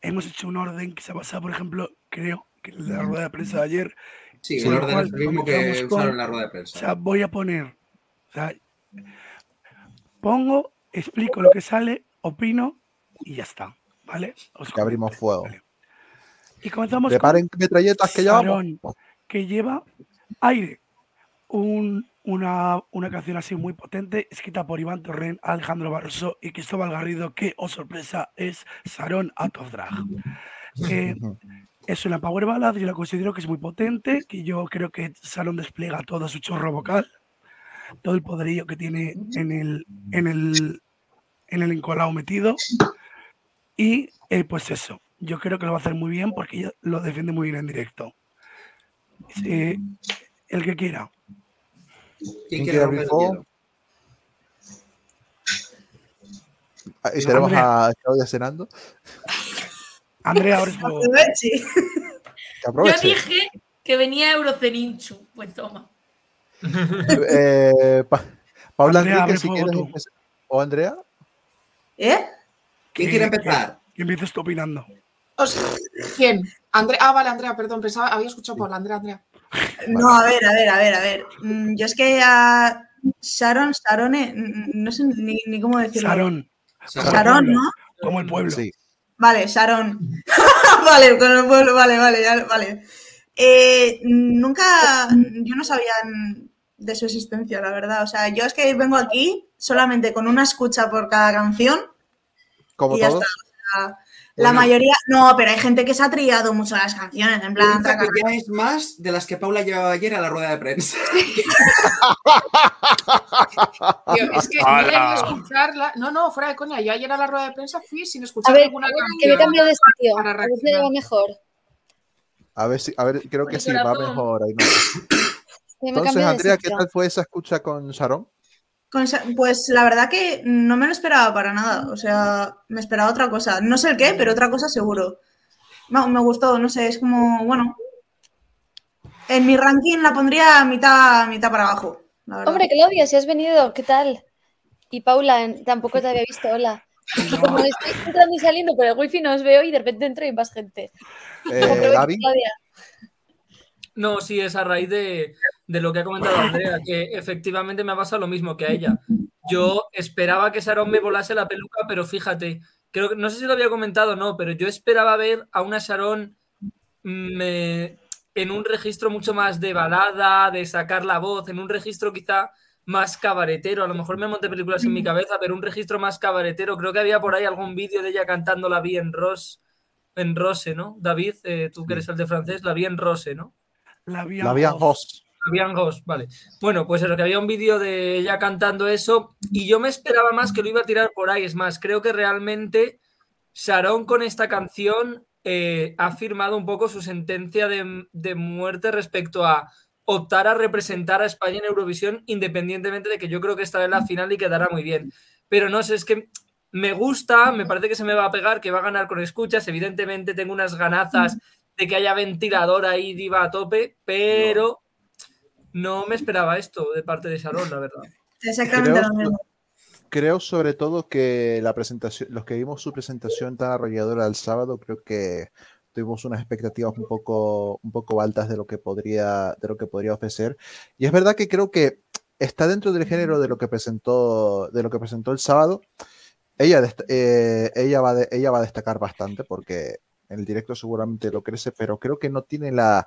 Hemos hecho un orden que se ha basado, por ejemplo, creo que en la rueda de prensa de ayer. Sí, el orden cual es el mismo que usaron en la rueda de O prensa. sea, voy a poner. O sea, pongo, explico lo que sale, opino y ya está. ¿Vale? Os Que abrimos fuego. ¿vale? Y comenzamos Preparen metralletas que que lleva aire. Un- una, una canción así muy potente, escrita por Iván Torrent, Alejandro Barroso y Cristóbal Garrido, que, oh sorpresa, es Sarón Out of Drag. Eh, es una power ballad, yo la considero que es muy potente, que yo creo que Sarón despliega todo su chorro vocal, todo el poderío que tiene en el, en el, en el encolado metido. Y eh, pues eso, yo creo que lo va a hacer muy bien porque ella lo defiende muy bien en directo. Eh, el que quiera. ¿Quién ¿Quién quiere abrir el fuego? hielo? Ahí tenemos a Claudia cenando. Andrea. Que Yo dije que venía Euroceninchu. Pues toma. Eh, Pa- Paula Andrea, Enrique, si quieres empezar. ¿O Andrea? ¿Eh? ¿Quién quiere empezar? Que empieces tú opinando. Os- ¿Quién? Andrea. Ah, vale, Andrea, perdón, pensaba, había escuchado por la Andrea, Andrea. No, a ver, a ver, a ver, a ver. Mm, Yo es que a Sharon, Sarone, mm, no sé ni, ni cómo decirlo. Sarón. Sharon, ¿no? Como el pueblo. Sí. Vale, Sharon. vale, con el pueblo, vale, vale, ya- vale. Eh, nunca, yo no sabía de su existencia, la verdad. O sea, yo es que vengo aquí solamente con una escucha por cada canción Como y ya todos. está. O sea, la Bueno. mayoría, no, pero hay gente que se ha trillado mucho las canciones, en plan, que ya es más de las que Paula llevaba ayer a la rueda de prensa. Tío, es que debí escucharla. No, no, fuera de coña. Yo ayer a la rueda de prensa fui sin escuchar A ver, ninguna que me he canción. cambiado de sitio. para A ver si va mejor. A ver si, a ver, creo que sí, va mejor. ahí no. Entonces, Andrea, ¿qué tal fue esa escucha con Sharon? Con esa- Pues la verdad que no me lo esperaba para nada. O sea, me esperaba otra cosa. No sé el qué, pero otra cosa seguro. No, me gustó, no sé, es como, bueno. En mi ranking la pondría mitad, mitad para abajo. la. Hombre, Claudia, si has venido, ¿qué tal? Y Paula, tampoco te había visto, hola. Como estoy entrando y saliendo por el wifi, no os veo y de repente entro y hay más gente. Eh, Claudia. No, sí, es a raíz de, de lo que ha comentado Andrea, que efectivamente me ha pasado lo mismo que a ella. Yo esperaba que Sharon me volase la peluca, pero fíjate, creo que no sé si lo había comentado o no, pero yo esperaba ver a una Sharon mm, eh, en un registro mucho más de balada, de sacar la voz, en un registro quizá más cabaretero. A lo mejor me monté películas en mi cabeza, pero un registro más cabaretero. Creo que había por ahí algún vídeo de ella cantando La vi en Rose, en Rose, ¿no? David, eh, tú que eres el de francés, La vi en Rose, ¿no? La Bian La Bian Fabián Gos, vale. Bueno, pues eso, que había un vídeo de ella cantando eso y yo me esperaba más que lo iba a tirar por ahí. Es más, creo que realmente Sharon con esta canción eh, ha firmado un poco su sentencia de, de muerte respecto a optar a representar a España en Eurovisión independientemente de que yo creo que estará en la final y quedará muy bien. Pero no sé, es que me gusta, me parece que se me va a pegar, que va a ganar con escuchas. Evidentemente tengo unas ganazas de que haya ventilador ahí diva a tope, pero no me esperaba esto de parte de Sharon, la verdad. Exactamente Creo- lo mismo. Creo sobre todo que la presentación, los que vimos su presentación tan arrolladora el sábado, creo que tuvimos unas expectativas un poco, un poco altas de lo que podría, de lo que podría ofrecer. Y es verdad que creo que está dentro del género de lo que presentó, de lo que presentó el sábado. Ella, eh, ella, va de- ella va a destacar bastante porque en el directo seguramente lo crece, pero creo que no tiene la,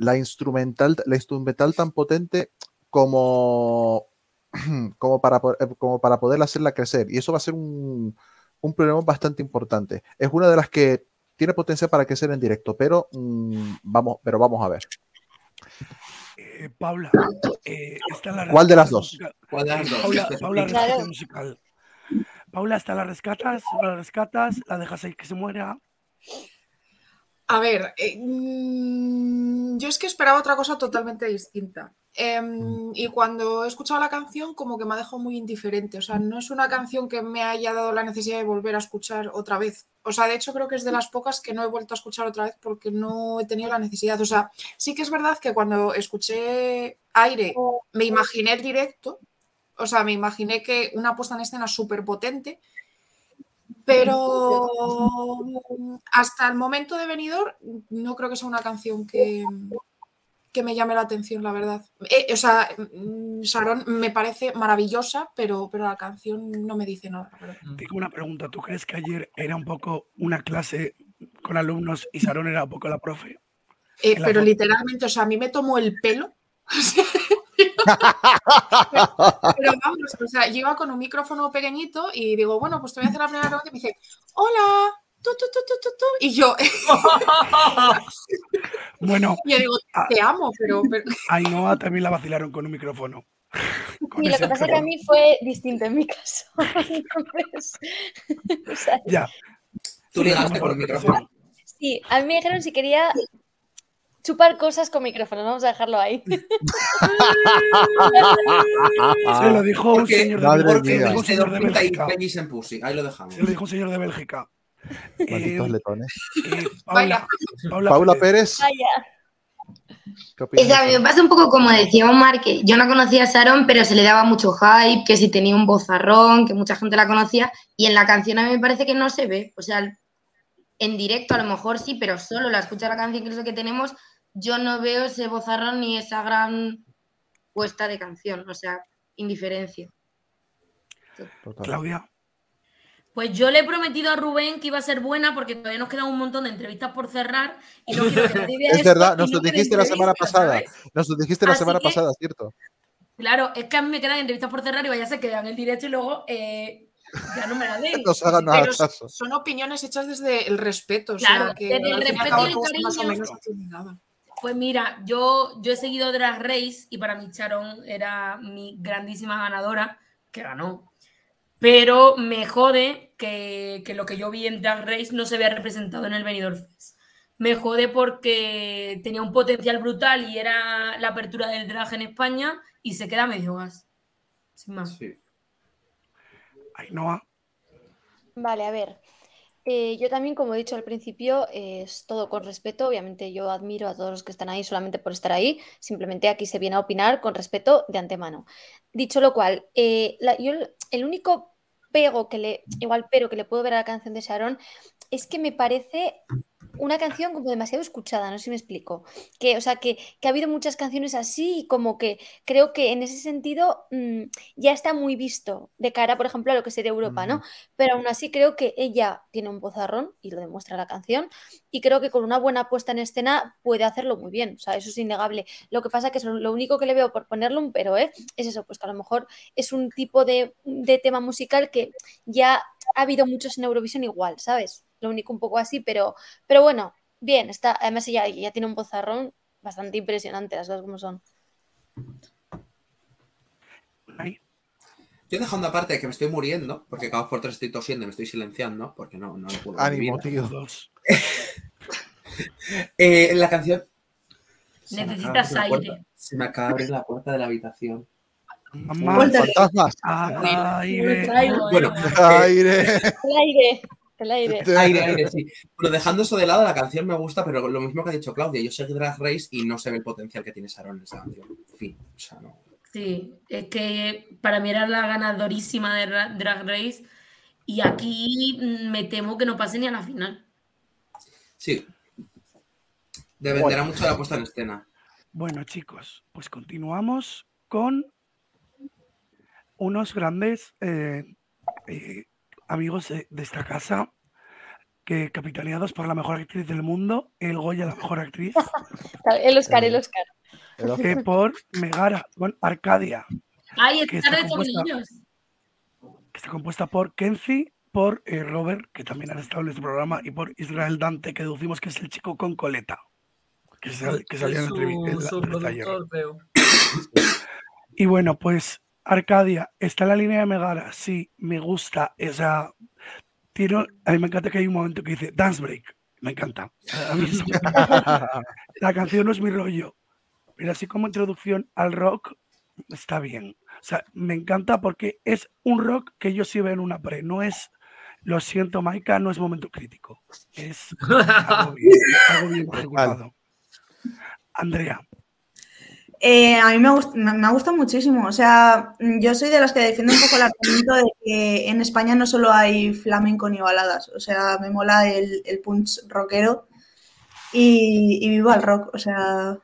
la instrumental, la instrumental tan potente como, como, para, eh, como para poder hacerla crecer. Y eso va a ser un, un problema bastante importante. Es una de las que tiene potencial para crecer en directo, pero, mm, vamos, pero vamos a ver. Eh, Paula, eh, está la ¿Cuál de las rescata dos? musical. ¿Cuál de las dos? Paula, Paula rescata musical. Paula, ¿está la rescatas? ¿No la rescatas? ¿La dejas ahí que se muera? A ver, eh, mm, yo es que esperaba otra cosa totalmente distinta. Em, y cuando he escuchado la canción, como que me ha dejado muy indiferente. O sea, no es una canción que me haya dado la necesidad de volver a escuchar otra vez. O sea, de hecho, creo que es de las pocas que no he vuelto a escuchar otra vez porque no he tenido la necesidad. O sea, sí que es verdad que cuando escuché aire, me imaginé el directo. O sea, me imaginé que una puesta en escena súper potente. Pero hasta el momento de venidor, no creo que sea una canción que, que me llame la atención, la verdad. Eh, o sea, mm, Sharon me parece maravillosa, pero, pero la canción no me dice nada, verdad. Tengo una pregunta. ¿Tú crees que ayer era un poco una clase con alumnos y Sarón era un poco la profe? Eh, pero literalmente, o sea, a mí me tomó el pelo. Pero vamos, o sea, yo iba con un micrófono pequeñito y digo, bueno, pues te voy a hacer la primera pregunta y me dice, hola, tu, tu, tu, tu, tu, tu", y yo, Bueno, yo digo, Ah. te amo, pero, pero- a Ainhoa también la vacilaron con un micrófono. Con Y lo que pasa es que a mí fue distinto en mi caso. Entonces, o sea, Ya. Tú ligaste con el micrófono. sí, a mí me dijeron si quería chupar cosas con micrófono. Vamos a dejarlo ahí. Se lo dijo un Porque, señor de, Bélgica, porque señor de Bélgica. pussy. Ahí lo dejamos. Se lo dijo un señor de Bélgica. Malditos Eh, letones. eh. Paula, Paula, Paula Pérez. Es que a mí me pasa un poco como decía Omar, que yo no conocía a Sharon, pero se le daba mucho hype, que si tenía un vozarrón, que mucha gente la conocía, y en la canción a mí me parece que no se ve. O sea, en directo a lo mejor sí, pero solo la escucha la canción que es lo que tenemos, yo no veo ese vozarrón ni esa gran puesta de canción, o sea, indiferencia. Total. Claudia. Pues yo le he prometido a Rubén que iba a ser buena porque todavía nos queda un montón de entrevistas por cerrar y no quiero que Es esto verdad, nos no lo dijiste la semana pasada. ¿sabes? Nos lo dijiste la Así semana que- pasada, ¿cierto? Claro, es que a mí me quedan entrevistas por cerrar y vaya a ser que vean el directo y luego eh, ya no me la den. Nos hagan nada pero caso. son opiniones hechas desde el respeto. O sea, que desde el respeto y el cariño. Pues mira, yo, yo he seguido Drag Race y para mí Sharon era mi grandísima ganadora, que ganó. Pero me jode que, que lo que yo vi en Drag Race no se vea representado en el Benidorm Fest. Me jode porque tenía un potencial brutal y era la apertura del drag en España y se queda medio gas. Sin más. Sí. Ainhoa. Vale, a ver. Eh, yo también, como he dicho al principio, es todo con respeto. Obviamente yo admiro a todos los que están ahí solamente por estar ahí. Simplemente aquí se viene a opinar con respeto de antemano. Dicho lo cual, eh, yo el- el único pego que le, igual pero que le puedo ver a la canción de Sharon es que me parece una canción como demasiado escuchada, no sé si me explico. Que, o sea, que, que ha habido muchas canciones así y como que creo que en ese sentido mm, ya está muy visto de cara, por ejemplo, a lo que sería Europa, ¿no? Pero aún así creo que ella tiene un vozarrón y lo demuestra la canción y creo que con una buena puesta en escena puede hacerlo muy bien, o sea, eso es innegable. Lo que pasa que eso- lo único que le veo por ponerle un pero, ¿eh? Es eso, pues que a lo mejor es un tipo de, de tema musical que ya ha habido muchos en Eurovisión igual, ¿sabes? Lo único un poco así, pero, pero bueno, bien, está, además ella ya tiene un vozarrón bastante impresionante, las cosas como son. Yo dejando aparte de que me estoy muriendo, porque cada dos por tres estoy tosiendo y me estoy silenciando, porque no, no lo puedo Ánimo, vivir. tío. Eh, la canción. Necesitas aire. Se me acaba de abrir la puerta de la habitación. Mamá, Fantasmas. aire. Bueno, Aire. El aire, el aire. Aire, aire, sí. Bueno, dejando eso de lado, la canción me gusta, pero lo mismo que ha dicho Claudia, yo seguí Drag Race y no se ve el potencial que tiene Sharon en esa canción. Fin, o sea, no. Sí, es que para mí era la ganadorísima de Ra- Drag Race y aquí me temo que no pase ni a la final. Sí. Dependerá mucho de la puesta en escena. Bueno, chicos, pues continuamos con unos grandes eh, eh, amigos de, de esta casa que capitaneados por la mejor actriz del mundo, el Goya, la mejor actriz, El Oscar, el Oscar. eh, por Megara, con Arcadia, ¡Ay, Que está de tornillos! que está compuesta por Kenzie, por eh, Robert, que también ha estado en este programa, y por Israel Dante, que deducimos que es el chico con coleta, que, sal- que salió en productor, creo. Y bueno, pues Arcadia, ¿está en la línea de Megara? Sí, me gusta. O sea, tiene, a mí me encanta que hay un momento que dice Dance Break. Me encanta. A mí eso me encanta. la canción no es mi rollo, pero así como introducción al rock, está bien. O sea, me encanta porque es un rock que yo sí veo en una pre. No es, lo siento, Maika, no es momento crítico. Es algo bien, algo bien. Andrea. Eh, a mí me, gust- me, me ha gustado muchísimo. O sea, yo soy de las que defiende un poco el argumento de que en España no solo hay flamenco ni baladas. O sea, me mola el, el punch rockero y, y viva el rock. O sea,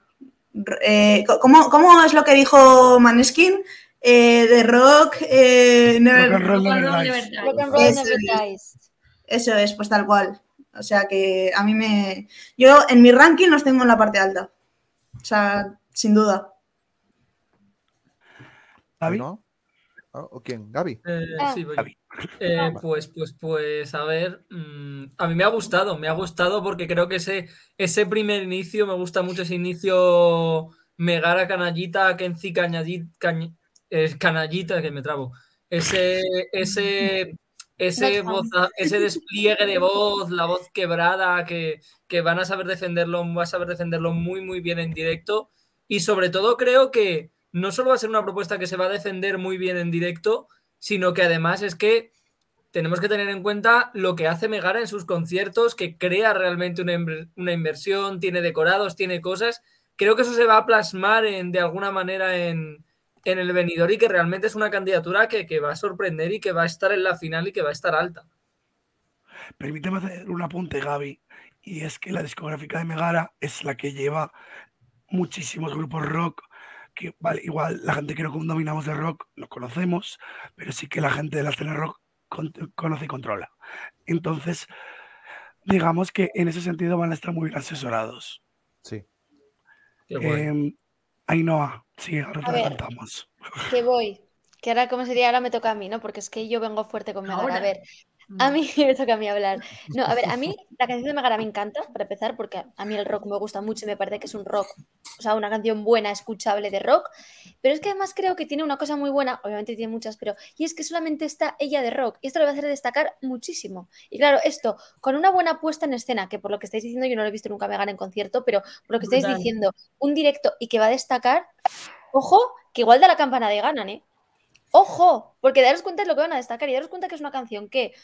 eh, ¿cómo, cómo es lo que dijo Maneskin? Eh, de rock, eh, never- Rock and roll never Rock and roll dies. never Rock and dies. roll Eso never es. dies. Eso es, pues tal cual. O sea que a mí me. Yo en mi ranking los tengo en la parte alta. O sea, sin duda. Gaby. ¿No? Ah, ¿O quién? ¿Gaby? Eh, Ah. sí, voy. Gaby. Eh, pues, pues, pues, a ver, mm, a mí me ha gustado, me ha gustado porque creo que ese, ese primer inicio, me gusta mucho ese inicio Megara Canallita, Kenzi Cañ- eh, Canallita, que me trabo. Ese, ese, ese, voz- ese despliegue de voz, la voz quebrada, que, que van a saber defenderlo, va a saber defenderlo muy, muy bien en directo. Y sobre todo creo que no solo va a ser una propuesta que se va a defender muy bien en directo, sino que además es que tenemos que tener en cuenta lo que hace Megara en sus conciertos, que crea realmente una, una inversión, tiene decorados, tiene cosas. Creo que eso se va a plasmar en, de alguna manera en, en el venidor y que realmente es una candidatura que, que va a sorprender y que va a estar en la final y que va a estar alta. Permíteme hacer un apunte, Gaby, y es que la discográfica de Megara es la que lleva muchísimos grupos rock, que vale, igual la gente que no dominamos de rock no conocemos, pero sí que la gente de la escena rock con- conoce y controla. Entonces, digamos que en ese sentido van a estar muy bien asesorados. Sí. Qué. Eh, Ainhoa, sí, ahora te adelantamos. Que voy. Que ahora, ¿cómo sería? Ahora me toca a mí, ¿no? Porque es que yo vengo fuerte con. Ahora. A ver, a mí me toca a mí hablar. No, a ver, a mí la canción de Megara me encanta, para empezar, porque a mí el rock me gusta mucho y me parece que es un rock, o sea, una canción buena, escuchable de rock. Pero es que además creo que tiene una cosa muy buena, obviamente tiene muchas, pero y es que solamente está ella de rock. Y esto le va a hacer destacar muchísimo. Y claro, esto, con una buena puesta en escena, que por lo que estáis diciendo, yo no lo he visto nunca a Megara en concierto, pero por lo que estáis diciendo, un directo y que va a destacar, ojo, que igual da la campana de ganan, ¿eh? Ojo, porque daros cuenta de lo que van a destacar y daros cuenta que es una canción que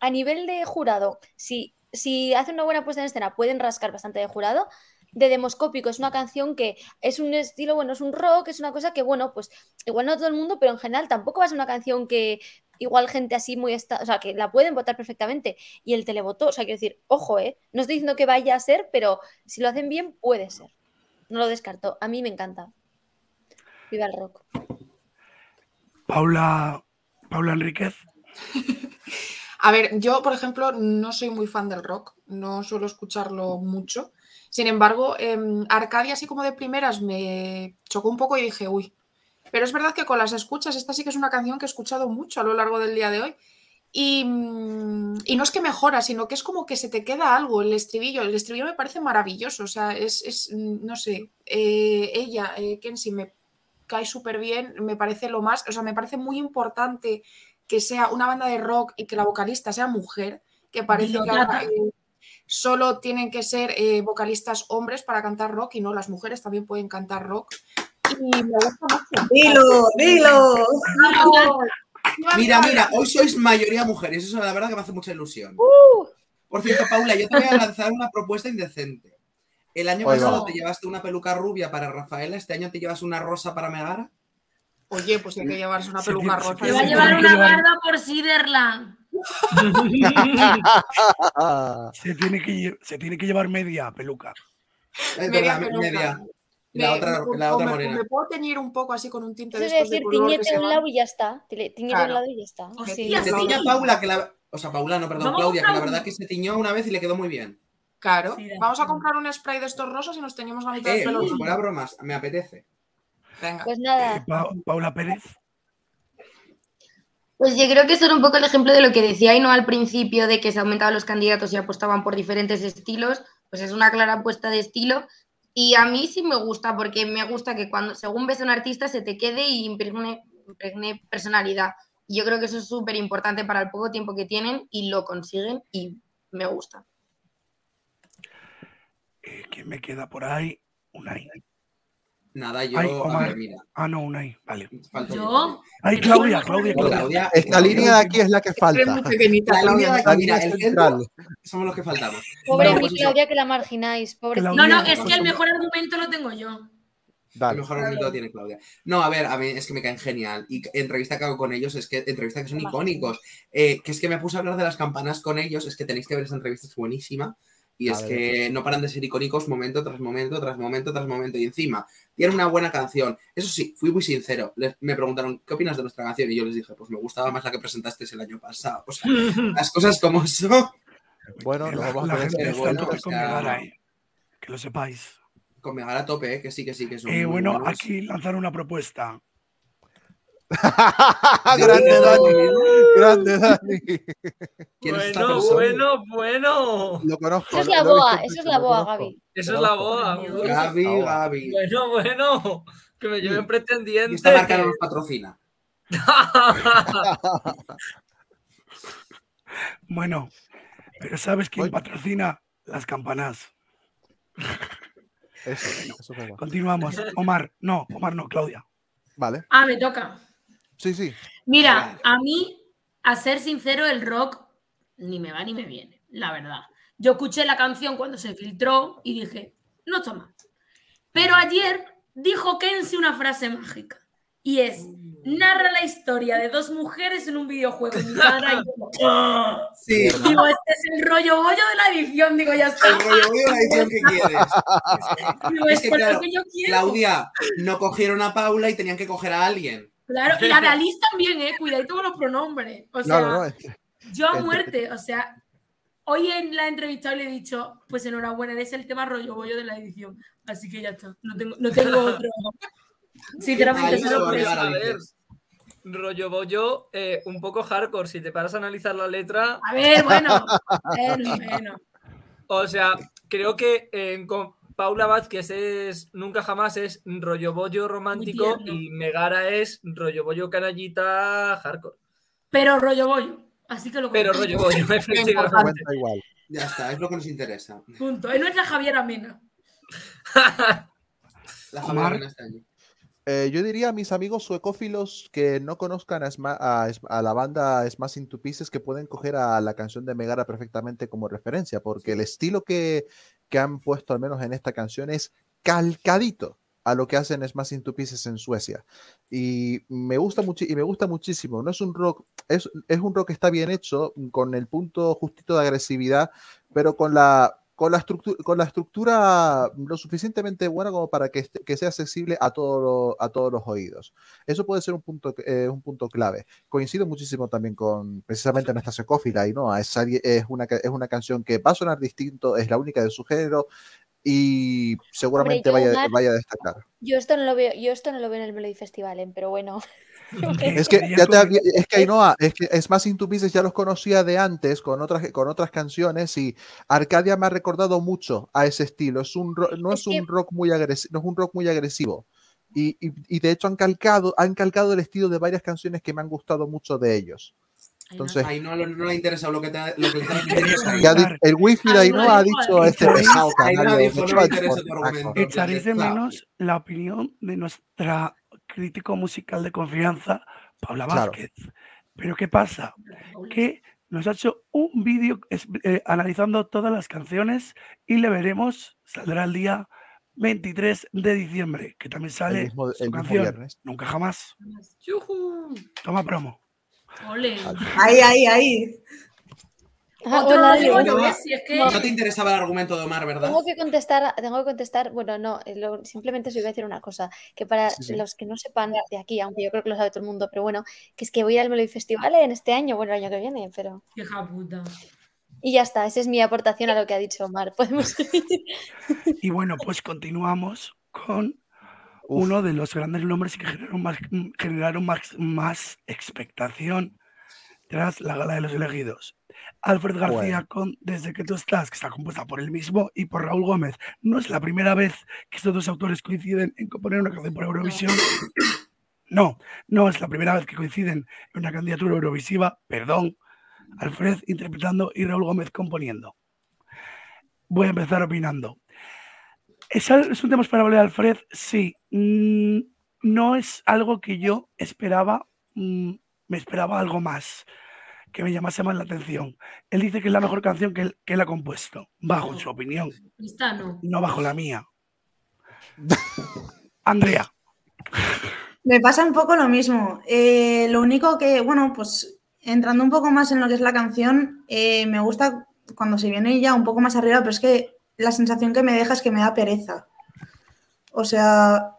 a nivel de jurado, si, si hace una buena puesta en escena, pueden rascar bastante de jurado. De Demoscópico es una canción que es un estilo, bueno, es un rock, es una cosa que, bueno, pues igual no todo el mundo, pero en general tampoco va a ser una canción que igual gente así muy, esta, o sea, que la pueden votar perfectamente. Y el televoto, o sea, quiero decir, ojo, ¿eh? No estoy diciendo que vaya a ser, pero si lo hacen bien, puede ser. No lo descarto. A mí me encanta. Viva el rock. Paula, Paula Enríquez. A ver, yo, por ejemplo, no soy muy fan del rock, no suelo escucharlo mucho. Sin embargo, em, Arcadia, así como de primeras, me chocó un poco y dije, uy. Pero es verdad que con las escuchas, esta sí que es una canción que he escuchado mucho a lo largo del día de hoy. Y, mm, no es que mejora, sino que es como que se te queda algo, el estribillo. El estribillo me parece maravilloso, o sea, es, es, mm, no sé, eh, ella, eh, Kenzie, me cae súper bien, me parece lo más, o sea, me parece muy importante que sea una banda de rock y que la vocalista sea mujer, que parece que ahora, eh, solo tienen que ser eh, vocalistas hombres para cantar rock y no, las mujeres también pueden cantar rock. Y me gusta mucho. Dilo, dilo. Mira, mira, hoy sois mayoría mujeres, eso la verdad que me hace mucha ilusión. Uh. Por cierto, Paula, yo te voy a lanzar una propuesta indecente. El año pasado te llevaste una peluca rubia para Rafaela, este año te llevas una rosa para Megara. Oye, pues hay que llevarse una peluca rosa. Te va a Sí, llevar una barba por Siderland. Se tiene que, lle- se tiene que llevar media peluca. Es Media verdad, peluca. media. La Me- otra, me- la o otra me- morena. Me puedo teñir un poco así con un tinte de es estos de decir, color que tiñete de un lado y ya está. Tiñete de un Claro. lado y ya está. Hostia, Sí. Que se no. tiña Paula, que la... O sea, Paula, no, perdón, Vamos Claudia, que la verdad que se tiñó una vez y le quedó muy bien. Claro. Sí, de Vamos a comprar un spray de estos rosas y nos teñimos la mitad Eh, pelo. pues fuera bromas, me apetece. Venga. Pues Eh, nada, Pa- Paula Pérez. Pues yo creo que eso era un poco el ejemplo de lo que decía y no al principio de que se aumentaban los candidatos y apostaban por diferentes estilos, pues es una clara apuesta de estilo y a mí sí me gusta porque me gusta que cuando según ves a un artista se te quede y impregne, impregne personalidad. Y yo creo que eso es súper importante para el poco tiempo que tienen y lo consiguen y me gusta. Eh, ¿Quién me queda por ahí? Unai. Nada, yo. Ay, a ver, mira. Ah, no, Unai. Vale. falto Yo. Ay, Claudia, Claudia. Claudia. Claudia, Esta línea de aquí es la que falta. muy pequeñita, La línea de Claudia. La aquí, mira, el centro somos los que faltamos. pobre No, mi pues. Claudia que la margináis, pobre. Claudia. No, no, es que el mejor argumento lo tengo yo. El mejor argumento lo tiene Claudia. No, a ver, a mí es que me caen genial. Y entrevista que hago con ellos es que entrevista que son icónicos. Eh, que es que me puse a hablar de las campanas con ellos, es que tenéis que ver esa entrevista, es buenísima. Y A es ver. que no paran de ser icónicos momento tras momento, tras momento, tras momento. Y encima, tienen una buena canción. Eso sí, fui muy sincero. Les- me preguntaron, ¿qué opinas de nuestra canción? Y yo les dije, pues me gustaba más la que presentaste el año pasado. O sea, las cosas como son. Bueno, la, vamos la a está bueno, o sea- eh. Que lo sepáis. Con Megara a tope, ¿eh? que sí, que sí, que son Eh, muy bueno, buenos. aquí lanzar una propuesta. grande Dani, grande Dani. ¿Quién es esta Bueno, bueno, bueno. Lo conozco. Eso es la boa, eso es la boa. Gaby. Eso es la boa. Gaby. Gaby. Bueno, bueno. Que me lleven Y pretendientes. esta marca no nos patrocina. Bueno, pero ¿sabes quién Oye. patrocina las campanas? Eso, eso. Continuamos. Omar, no, Omar no, Claudia. Vale. Ah, me toca. Sí, sí. Mira, a mí, a ser sincero, el rock ni me va ni me viene, la verdad. Yo escuché la canción cuando se filtró y dije, no está mal. Pero ayer dijo Kenzie una frase mágica y es, narra la historia de dos mujeres en un videojuego. Y mi cara, y yo, ¡ah! Sí, digo, este es el rollo bollo de la edición, digo, ya está. el rollo a la edición que quieres. Digo, Es es que, por claro, lo que yo quiero. Claudia, no cogieron a Paula y tenían que coger a alguien. Claro, y la de Alice también, eh, cuidadito con los pronombres. O sea, no, Yo a El- muerte, o sea, hoy en la entrevista le he dicho, pues enhorabuena, eres el tema rollo bollo de la edición. Así que ya está, no tengo, no tengo otro. Sinceramente, ver, dices. rollo bollo, eh, un poco hardcore. Si te paras a analizar la letra, A ver, bueno, bueno, bueno. o sea, creo que eh, con Paula Vázquez es nunca jamás es rollo bollo romántico y Megara es rollo bollo canallita hardcore. Pero rollo bollo. Así que lo Pero rollo bollo, efectivamente. igual. Ya está, es lo que nos interesa. Punto. Es nuestra Javiera Mena. La. Javiera está allí. Eh, yo diría a mis amigos suecófilos que no conozcan a, Sma- a la banda Smashing Two Pieces que pueden coger a la canción de Megara perfectamente como referencia, porque el estilo que, que han puesto al menos en esta canción es calcadito a lo que hacen Smashing Two Pieces en Suecia. Y me gusta mucho y me gusta muchísimo. No es un rock, es, es un rock que está bien hecho, con el punto justito de agresividad, pero con la, con la, con la estructura lo suficientemente buena como para que, este- que sea accesible a, a todos los oídos. Eso puede ser un punto, eh, un punto clave. Coincido muchísimo también con precisamente nuestra secófila y no, es, es, una, es una canción que va a sonar distinto, es la única de su género. Y seguramente yo, vaya, Omar, vaya a destacar. Yo esto no lo veo, yo esto no lo veo en el Melody Festival, ¿eh? pero bueno. Es que, ya te había- es que Ainhoa, es que es más Pieces ya los conocía de antes con otras, con otras canciones y Arcadia me ha recordado mucho a ese estilo. Es un ro- no es, un rock muy agresivo, no es un rock muy agresivo. Y, y- y de hecho han calcado, han calcado el estilo de varias canciones que me han gustado mucho de ellos. Entonces, Ahí no, no le interesa lo que, te, lo que le el wifi de Ainhoa ha dicho este pesado canario. dijo, no mucho me al interesa tu portazo". argumento. Echaréis de Claro. menos la opinión de nuestra crítico musical de confianza, Paula Claro. Vázquez. Pero ¿qué pasa? Que nos ha hecho un vídeo eh, analizando todas las canciones y le veremos, saldrá el día 23 de diciembre, que también sale mismo- su el mismo canción. Nunca Jamás. Toma promo. Ole. Ahí, ahí, ahí. Ah, Otro bueno, rollo, bueno, ¿no ves? Si es que- no. No te interesaba el argumento de Omar, ¿verdad? Tengo que contestar, tengo que contestar, bueno, no, eh, lo- simplemente os iba a decir una cosa, que para Sí, sí. los que no sepan de aquí, aunque yo creo que lo sabe todo el mundo, pero bueno, que es que voy a ir al Melody Festival en este año, bueno, el año que viene, pero... Hija puta. Y ya está, esa es mi aportación a lo que ha dicho Omar. Podemos Y bueno, pues continuamos con uno de los grandes nombres que generaron más, generaron más, más expectación tras la gala de los elegidos. Alfred García Bueno. con Desde que tú estás, que está compuesta por él mismo y por Raúl Gómez. No es la primera vez que estos dos autores coinciden en componer una canción por Eurovisión. No, no es la primera vez que coinciden en una candidatura eurovisiva, perdón. Alfred interpretando y Raúl Gómez componiendo. Voy a empezar opinando. ¿Es, un tema esperable de Alfred? Sí. Mm, no es algo que yo esperaba. mm, me esperaba algo más, que me llamase más la atención. Él dice que es la mejor canción que él, que él ha compuesto, bajo su opinión, no bajo la mía. Andrea, Me pasa un poco lo mismo. Eh, lo único que, bueno, pues entrando un poco más en lo que es la canción, eh, me gusta cuando se viene ya un poco más arriba, pero es que la sensación que me deja es que me da pereza. O sea,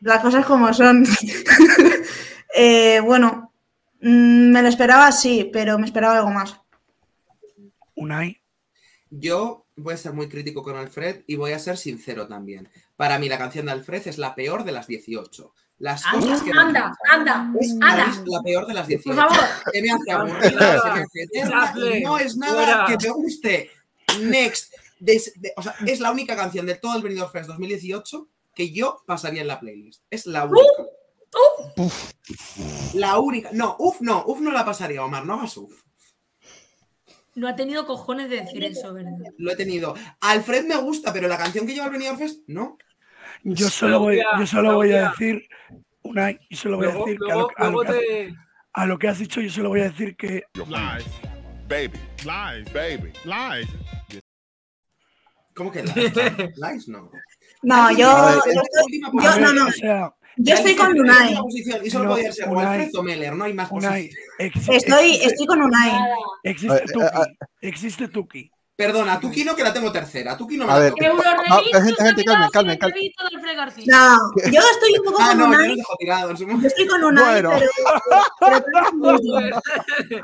las cosas como son. Eh, bueno, mm, me lo esperaba, sí, pero me esperaba algo más. Unai. Yo voy a ser muy crítico con Alfred y voy a ser sincero también. Para mí la canción de Alfred es la peor de las 18. Las Anda, cosas que me anda, anda, es anda. la peor de las 18. Por favor. Que me hace aburrida, se me hace eterna Chafle, y no es nada fuera. que me guste. Next. Des- de- o sea, es la única canción de todo el Benidorm Fest 2018 que yo pasaría en la playlist. Es la única. La única. No, uff, no, uff no la pasaría, Omar, no hagas uff. No ha tenido cojones de decir eso, ¿verdad? Lo he tenido. Alfred me gusta, pero la canción que lleva el Benidorm Fest, no. Yo solo voy, yo solo voy a decir, Unai, yo solo voy a decir que a lo, a lo luego que has- te- a lo que has dicho, yo solo voy a decir que baby. Lies, baby. Lies. ¿Cómo que lies? Lies no. No, yo, ver, yo estoy- yo- no, no, o sea, yo estoy con Unai. Y solo No, podía ser Unai- Meller, no hay más Unai, Estoy, existe, estoy con Unai. existe Eh, eh, Tuki, ah. existe Tuki. Perdona, Tuki no que la tengo tercera. Tuki no me A la ver, tengo. Ah, gente, gente, calmen, calmen, calmen. No, yo estoy un poco Ah, con no, yo Unai. lo dejo tirado Yo estoy con Unai, Bueno. pero, pero-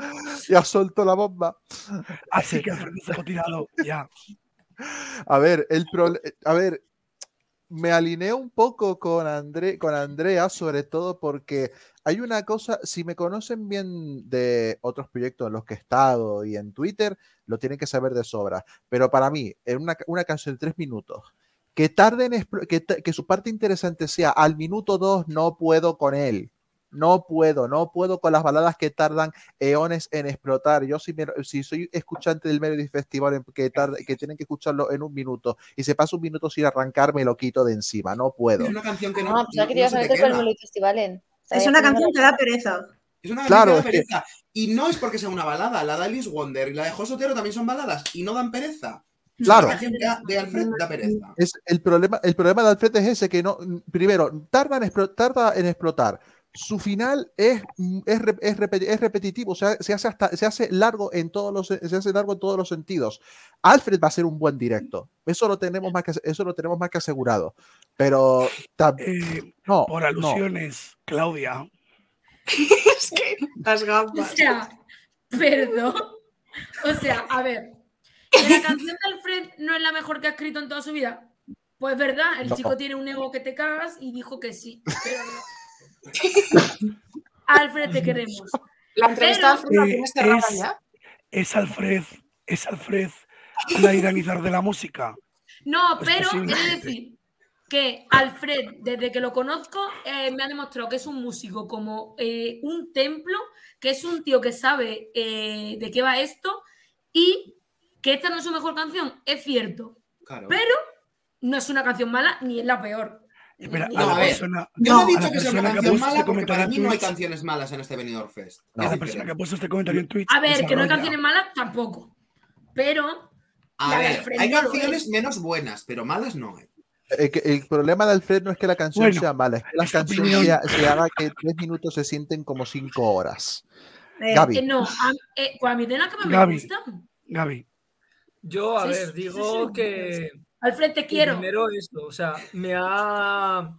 Ya soltó la bomba. Así que ha tirado ya. A ver, el prole- a ver, me alineé un poco con, André, con Andrea, sobre todo porque hay una cosa, si me conocen bien de otros proyectos en los que he estado y en Twitter, lo tienen que saber de sobra. Pero para mí, en una, ca- una canción de tres minutos, que que, que su parte interesante sea al minuto dos, no puedo con él. No puedo, no puedo con las baladas que tardan eones en explotar. Yo si, me- si soy escuchante del Melody Festival en- que, tarde- que tienen que escucharlo en un minuto y se pasa un minuto sin arrancar, me lo quito de encima. No puedo. Es una canción que no, Ah, pues no- no se te el Festival. en- es una canción que da pereza. Es una canción Claro, que da es que- pereza. Y no es porque sea una balada. La de Alice Wonder y la de José Otero también son baladas y no dan pereza. Claro. La canción que da- de Alfred da pereza. Es el problema, el problema de Alfred es ese que no, primero, tarda en, explo- tarda en explotar. Su final es, es, es es repetitivo, o sea, se hace hasta, se hace largo en todos los, se hace largo en todos los sentidos. Alfred va a ser un buen directo. Eso lo tenemos más que, eso lo tenemos más que asegurado. Pero Eh, no, por no. alusiones, Claudia. es que las O gafas. sea, perdón. O sea, a ver, ¿Que la canción de Alfred no es la mejor que ha escrito en toda su vida? Pues verdad, el No. chico tiene un ego que te cagas y dijo que sí. pero no. Alfred, te queremos. La entrevista de Alfred la Eh, tienes cerrada es, ya. es Alfred, es Alfred la iranizar de la música. No, Pues pero posiblemente. decir que Alfred, desde que lo conozco, eh, me ha demostrado que es un músico como eh, un templo, que es un tío que sabe eh, de qué va esto y que esta no es su mejor canción, es cierto, Claro. pero no es una canción mala ni es la peor. Espera, No, a la a ver, persona, Yo no he dicho que sea persona una canción mala este porque para mí no hay canciones malas en este Benidorm Fest. a Es la persona que ha puesto este comentario en Twitch. A ver, que no hay canciones malas tampoco, pero A ver, hay no canciones es. menos buenas, pero malas no hay. El, problema de Alfred no es que la canción Bueno, sea mala, es que la es canción sea- se haga que tres minutos se sienten como cinco horas. Eh, Gaby. Eh, no, a, eh, pues a mí de que me Gaby. gustan. Gaby, Yo, a Sí, ver, sí, digo sí. que Alfred, te quiero. primero esto, o sea, me ha...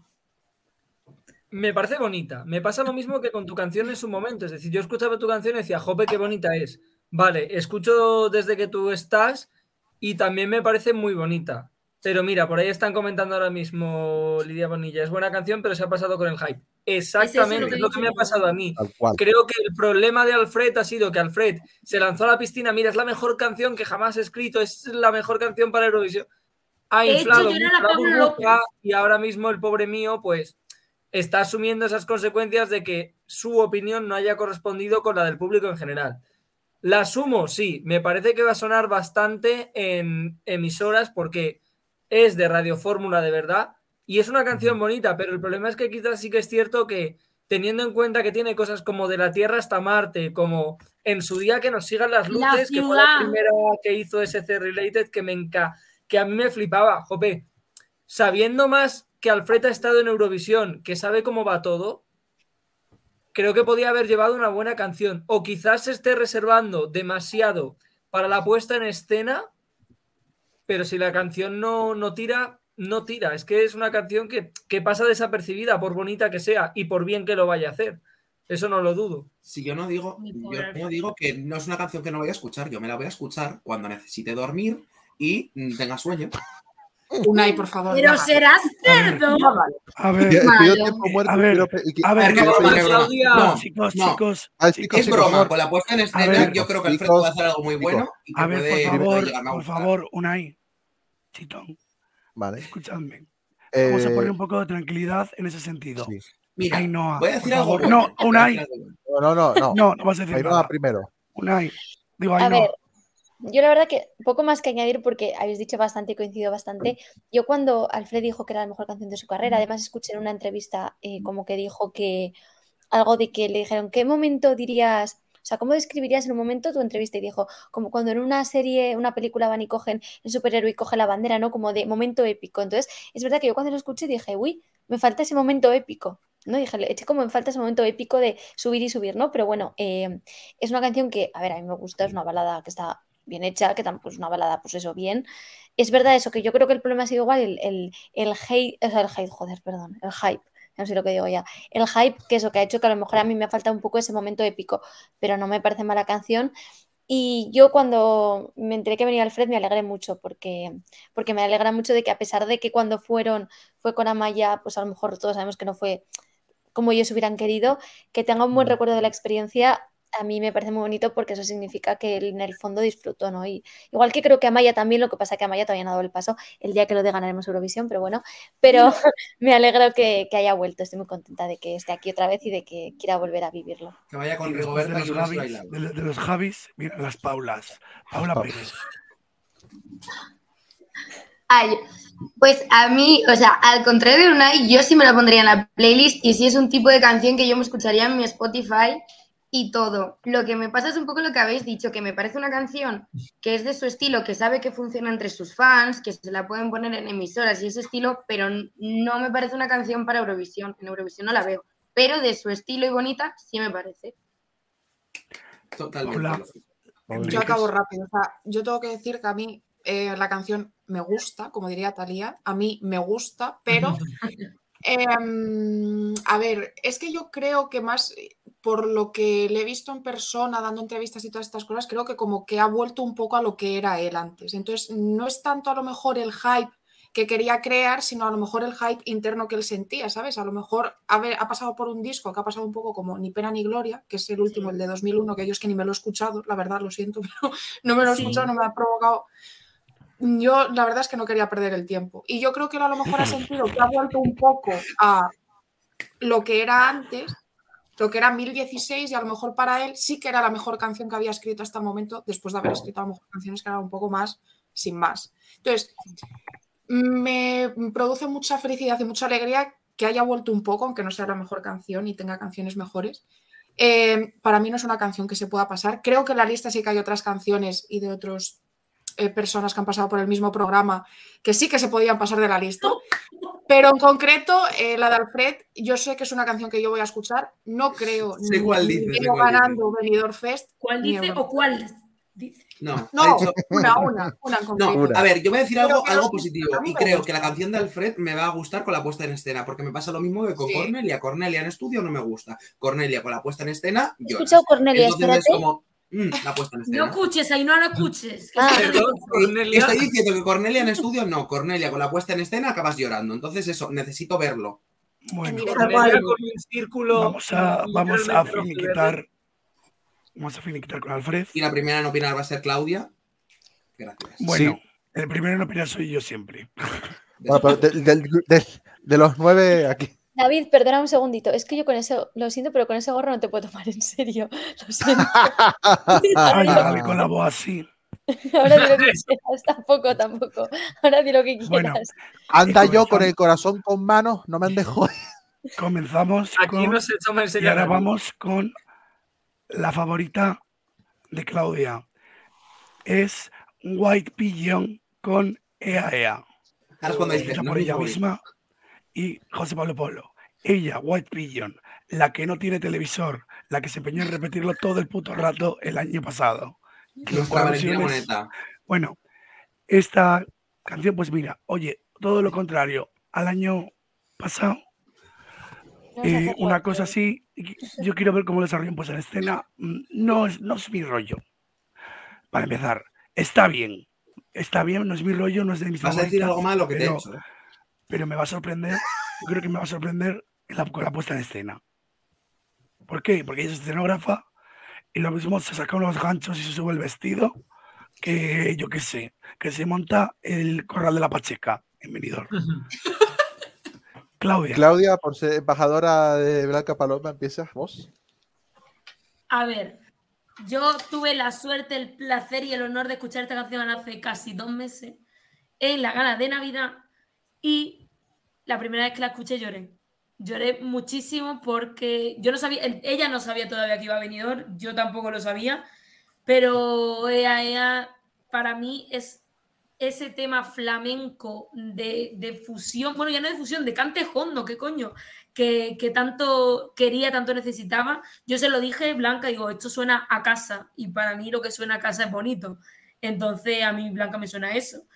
Me parece bonita. Me pasa lo mismo que con tu canción en su momento. Es decir, yo escuchaba tu canción y decía, jope, qué bonita es. Vale, escucho desde que tú estás y también me parece muy bonita. Pero mira, por ahí están comentando ahora mismo Lidia Bonilla. Es buena canción, pero se ha pasado con el hype. Exactamente, que es lo que me ha pasado a mí. Creo que el problema de Alfred ha sido que Alfred se lanzó a la piscina. Mira, es la mejor canción que jamás he escrito. Es la mejor canción para Eurovisión. Ha De hecho, inflado mucho la burbuja y ahora mismo el pobre mío, pues, está asumiendo esas consecuencias de que su opinión no haya correspondido con la del público en general. La asumo, sí. Me parece que va a sonar bastante en emisoras porque es de Radio Fórmula de verdad y es una canción bonita, pero el problema es que quizás sí que es cierto que teniendo en cuenta que tiene cosas como de la Tierra hasta Marte, como en su día que nos sigan las La luces, que fue la primera que hizo SC Related, que me enca que a mí me flipaba, jope, sabiendo más que Alfred ha estado en Eurovisión, que sabe cómo va todo, creo que podía haber llevado una buena canción. O quizás se esté reservando demasiado para la puesta en escena, pero si la canción no, no tira, no tira. Es que es una canción que, que pasa desapercibida, por bonita que sea y por bien que lo vaya a hacer. Eso no lo dudo. Si yo no digo, yo no digo que no es una canción que no voy a escuchar, yo me la voy a escuchar cuando necesite dormir y mm, tenga sueño. Unai, por favor. Pero serás cerdo. a ver, A ver, a ver. No, chicos, no. chicos, Ah, chicos, Es chicos, broma, con la puesta en A escena ver, yo creo que Alfred chicos, puede hacer algo muy chicos. bueno a ver, puede, por favor, a por favor, Unai, Chitón, Vale. escuchadme. Vamos a Eh, poner un poco de tranquilidad en ese sentido. sí. Mira, Ainhoa, voy a decir algo. No, a Unai. No, no, no. no, no vas a decir nada. primero. Unai, digo, A Ainhoa, ver, yo la verdad que poco más que añadir porque habéis dicho bastante y coincido bastante. Yo cuando Alfred dijo que era la mejor canción de su carrera, además escuché en una entrevista eh, como que dijo que algo de que le dijeron, ¿qué momento dirías? O sea, ¿cómo describirías en un momento tu entrevista? Y dijo, como cuando en una serie, una película van y cogen el superhéroe y coge la bandera, ¿no? Como de momento épico. Entonces, es verdad que yo cuando lo escuché dije, uy, me falta ese momento épico. ¿no? Dije, le eché como en falta ese momento épico de subir y subir, ¿no? Pero bueno, eh, es una canción que, a ver, a mí me gusta, es una balada que está bien hecha, que tampoco es una balada, pues eso, bien. Es verdad eso, que yo creo que el problema ha sido igual el, el, el hate, o sea, el hate, joder, perdón, el hype, no sé lo que digo ya. El hype, que eso, que ha hecho que a lo mejor a mí me ha faltado un poco ese momento épico, pero no me parece mala canción. Y yo cuando me enteré que venía Alfred me alegré mucho porque, porque me alegra mucho de que a pesar de que cuando fueron fue con Amaya, pues a lo mejor todos sabemos que no fue como ellos hubieran querido, que tenga un buen recuerdo de la experiencia, a mí me parece muy bonito porque eso significa que él en el fondo disfrutó, ¿no? Y igual que creo que Amaya también, lo que pasa que Amaya todavía no ha dado el paso, el día que lo de ganaremos Eurovisión, pero bueno, pero me alegro que, que haya vuelto, estoy muy contenta de que esté aquí otra vez y de que quiera volver a vivirlo. Que vaya con después de Rigoberta los Javis, de, de los Javis, mira, las Paulas. Paula Pérez. Ay, pues a mí, o sea, al contrario de Unai, yo sí me la pondría en la playlist y sí es un tipo de canción que yo me escucharía en mi Spotify y todo. Lo que me pasa es un poco lo que habéis dicho, que me parece una canción que es de su estilo, que sabe que funciona entre sus fans, que se la pueden poner en emisoras y ese estilo, pero no me parece una canción para Eurovisión. En Eurovisión no la veo, pero de su estilo y bonita sí me parece. Totalmente. Hola. Yo acabo rápido. O sea, yo tengo que decir que a mí eh, la canción me gusta, como diría Talía, a mí me gusta, pero em, a ver, es que yo creo que más por lo que le he visto en persona, dando entrevistas y todas estas cosas, creo que como que ha vuelto un poco a lo que era él antes. Entonces, no es tanto a lo mejor el hype que quería crear, sino a lo mejor el hype interno que él sentía, ¿sabes? A lo mejor ha, ha pasado por un disco que ha pasado un poco como Ni pena ni gloria, que es el último, el de 2001, que yo es que ni me lo he escuchado, la verdad, lo siento, pero no me lo he Sí. escuchado, no me ha provocado. Yo la verdad es que no quería perder el tiempo. Y yo creo que él a lo mejor ha sentido que ha vuelto un poco a lo que era antes, lo que era 1016, y a lo mejor para él sí que era la mejor canción que había escrito hasta el momento, después de haber escrito a lo mejor canciones que eran un poco más sin más. Entonces, me produce mucha felicidad y mucha alegría que haya vuelto un poco, aunque no sea la mejor canción y tenga canciones mejores. Eh, para mí no es una canción que se pueda pasar. Creo que en la lista sí que hay otras canciones y de otras personas que han pasado por el mismo programa que sí que se podían pasar de la lista. Pero en concreto, eh, la de Alfred, yo sé que es una canción que yo voy a escuchar. No creo dices, ni ganando Benidorm Fest. ¿Cuál dice o cuál dice? No, No, dicho- una, una, una en concreto. No, a ver, yo voy a decir algo, que algo positivo y creo que la canción de Alfred me va a gustar con la puesta en escena, porque me pasa lo mismo que con Sí. Cornelia. Cornelia en estudio no me gusta. Cornelia con la puesta en escena, He lloras. escuchado Cornelia, Entonces es como, mm, la puesta en No escena. escuches, ahí no lo escuches. Ah. se- Perdón, Cornelia. Estoy diciendo que Cornelia en estudio no, Cornelia con la puesta en escena acabas llorando. Entonces eso, necesito verlo. Bueno, directo. Cornelia con un círculo. vamos a, vamos a finiquitar. Vamos a finiquitar con Alfred. Y la primera en opinar va a ser Claudia. Gracias. Bueno, el primero en opinar soy yo siempre. Bueno, pero de, del- del- de los nueve aquí. David, perdona un segundito. Es que yo con ese, lo siento, pero con ese gorro no te puedo tomar en serio. Lo siento. Ay, Ahora, Gaby, con la voz así. ahora di lo que quieras. Tampoco, tampoco. Ahora di lo que quieras. Bueno, Anda Y yo con el corazón con manos, no me han dejado. Comenzamos Aquí con. no se toma en Y serio. a ahora vamos con la favorita de Claudia. Es White Pigeon con EAEA. Ahora es cuando dices, no por ella misma y José Pablo Polo. Ella, White Pigeon, la que no tiene televisor, la que se empeñó en repetirlo todo el puto rato el año pasado. Nuestra Valentina versiones- Moneta. Bueno, esta canción, pues mira, oye, todo lo contrario al año pasado. No eh, una cosa así, yo quiero ver cómo lo desarrollan pues en escena. mm, No es, no es mi rollo. Para empezar, está bien. Está bien, no es mi rollo, no es de mis Vas a decir algo malo que te he pero- hecho. Pero me va a sorprender. Yo creo que me va a sorprender en la- con la puesta en escena. ¿Por qué? Porque ella es escenógrafa y lo mismo se saca unos ganchos y se sube el vestido que yo qué sé, que se monta el corral de la Pacheca en Benidorm. Claudia, Claudia, por ser embajadora de Blanca Paloma, empiezas vos. A ver, yo tuve la suerte, el placer y el honor de escuchar esta canción hace casi dos meses en la gala de Navidad y la primera vez que la escuché lloré. Lloré muchísimo porque yo no sabía, el- ella no sabía todavía que iba a venir, yo tampoco lo sabía, pero ella, ella para mí es ese tema flamenco de, de fusión, bueno, ya no de fusión, de cante hondo, ¿qué coño? Que, que tanto quería, tanto necesitaba. Yo se lo dije, Blanca, digo, esto suena a casa y para mí lo que suena a casa es bonito. Entonces a mí Blanca me suena eso.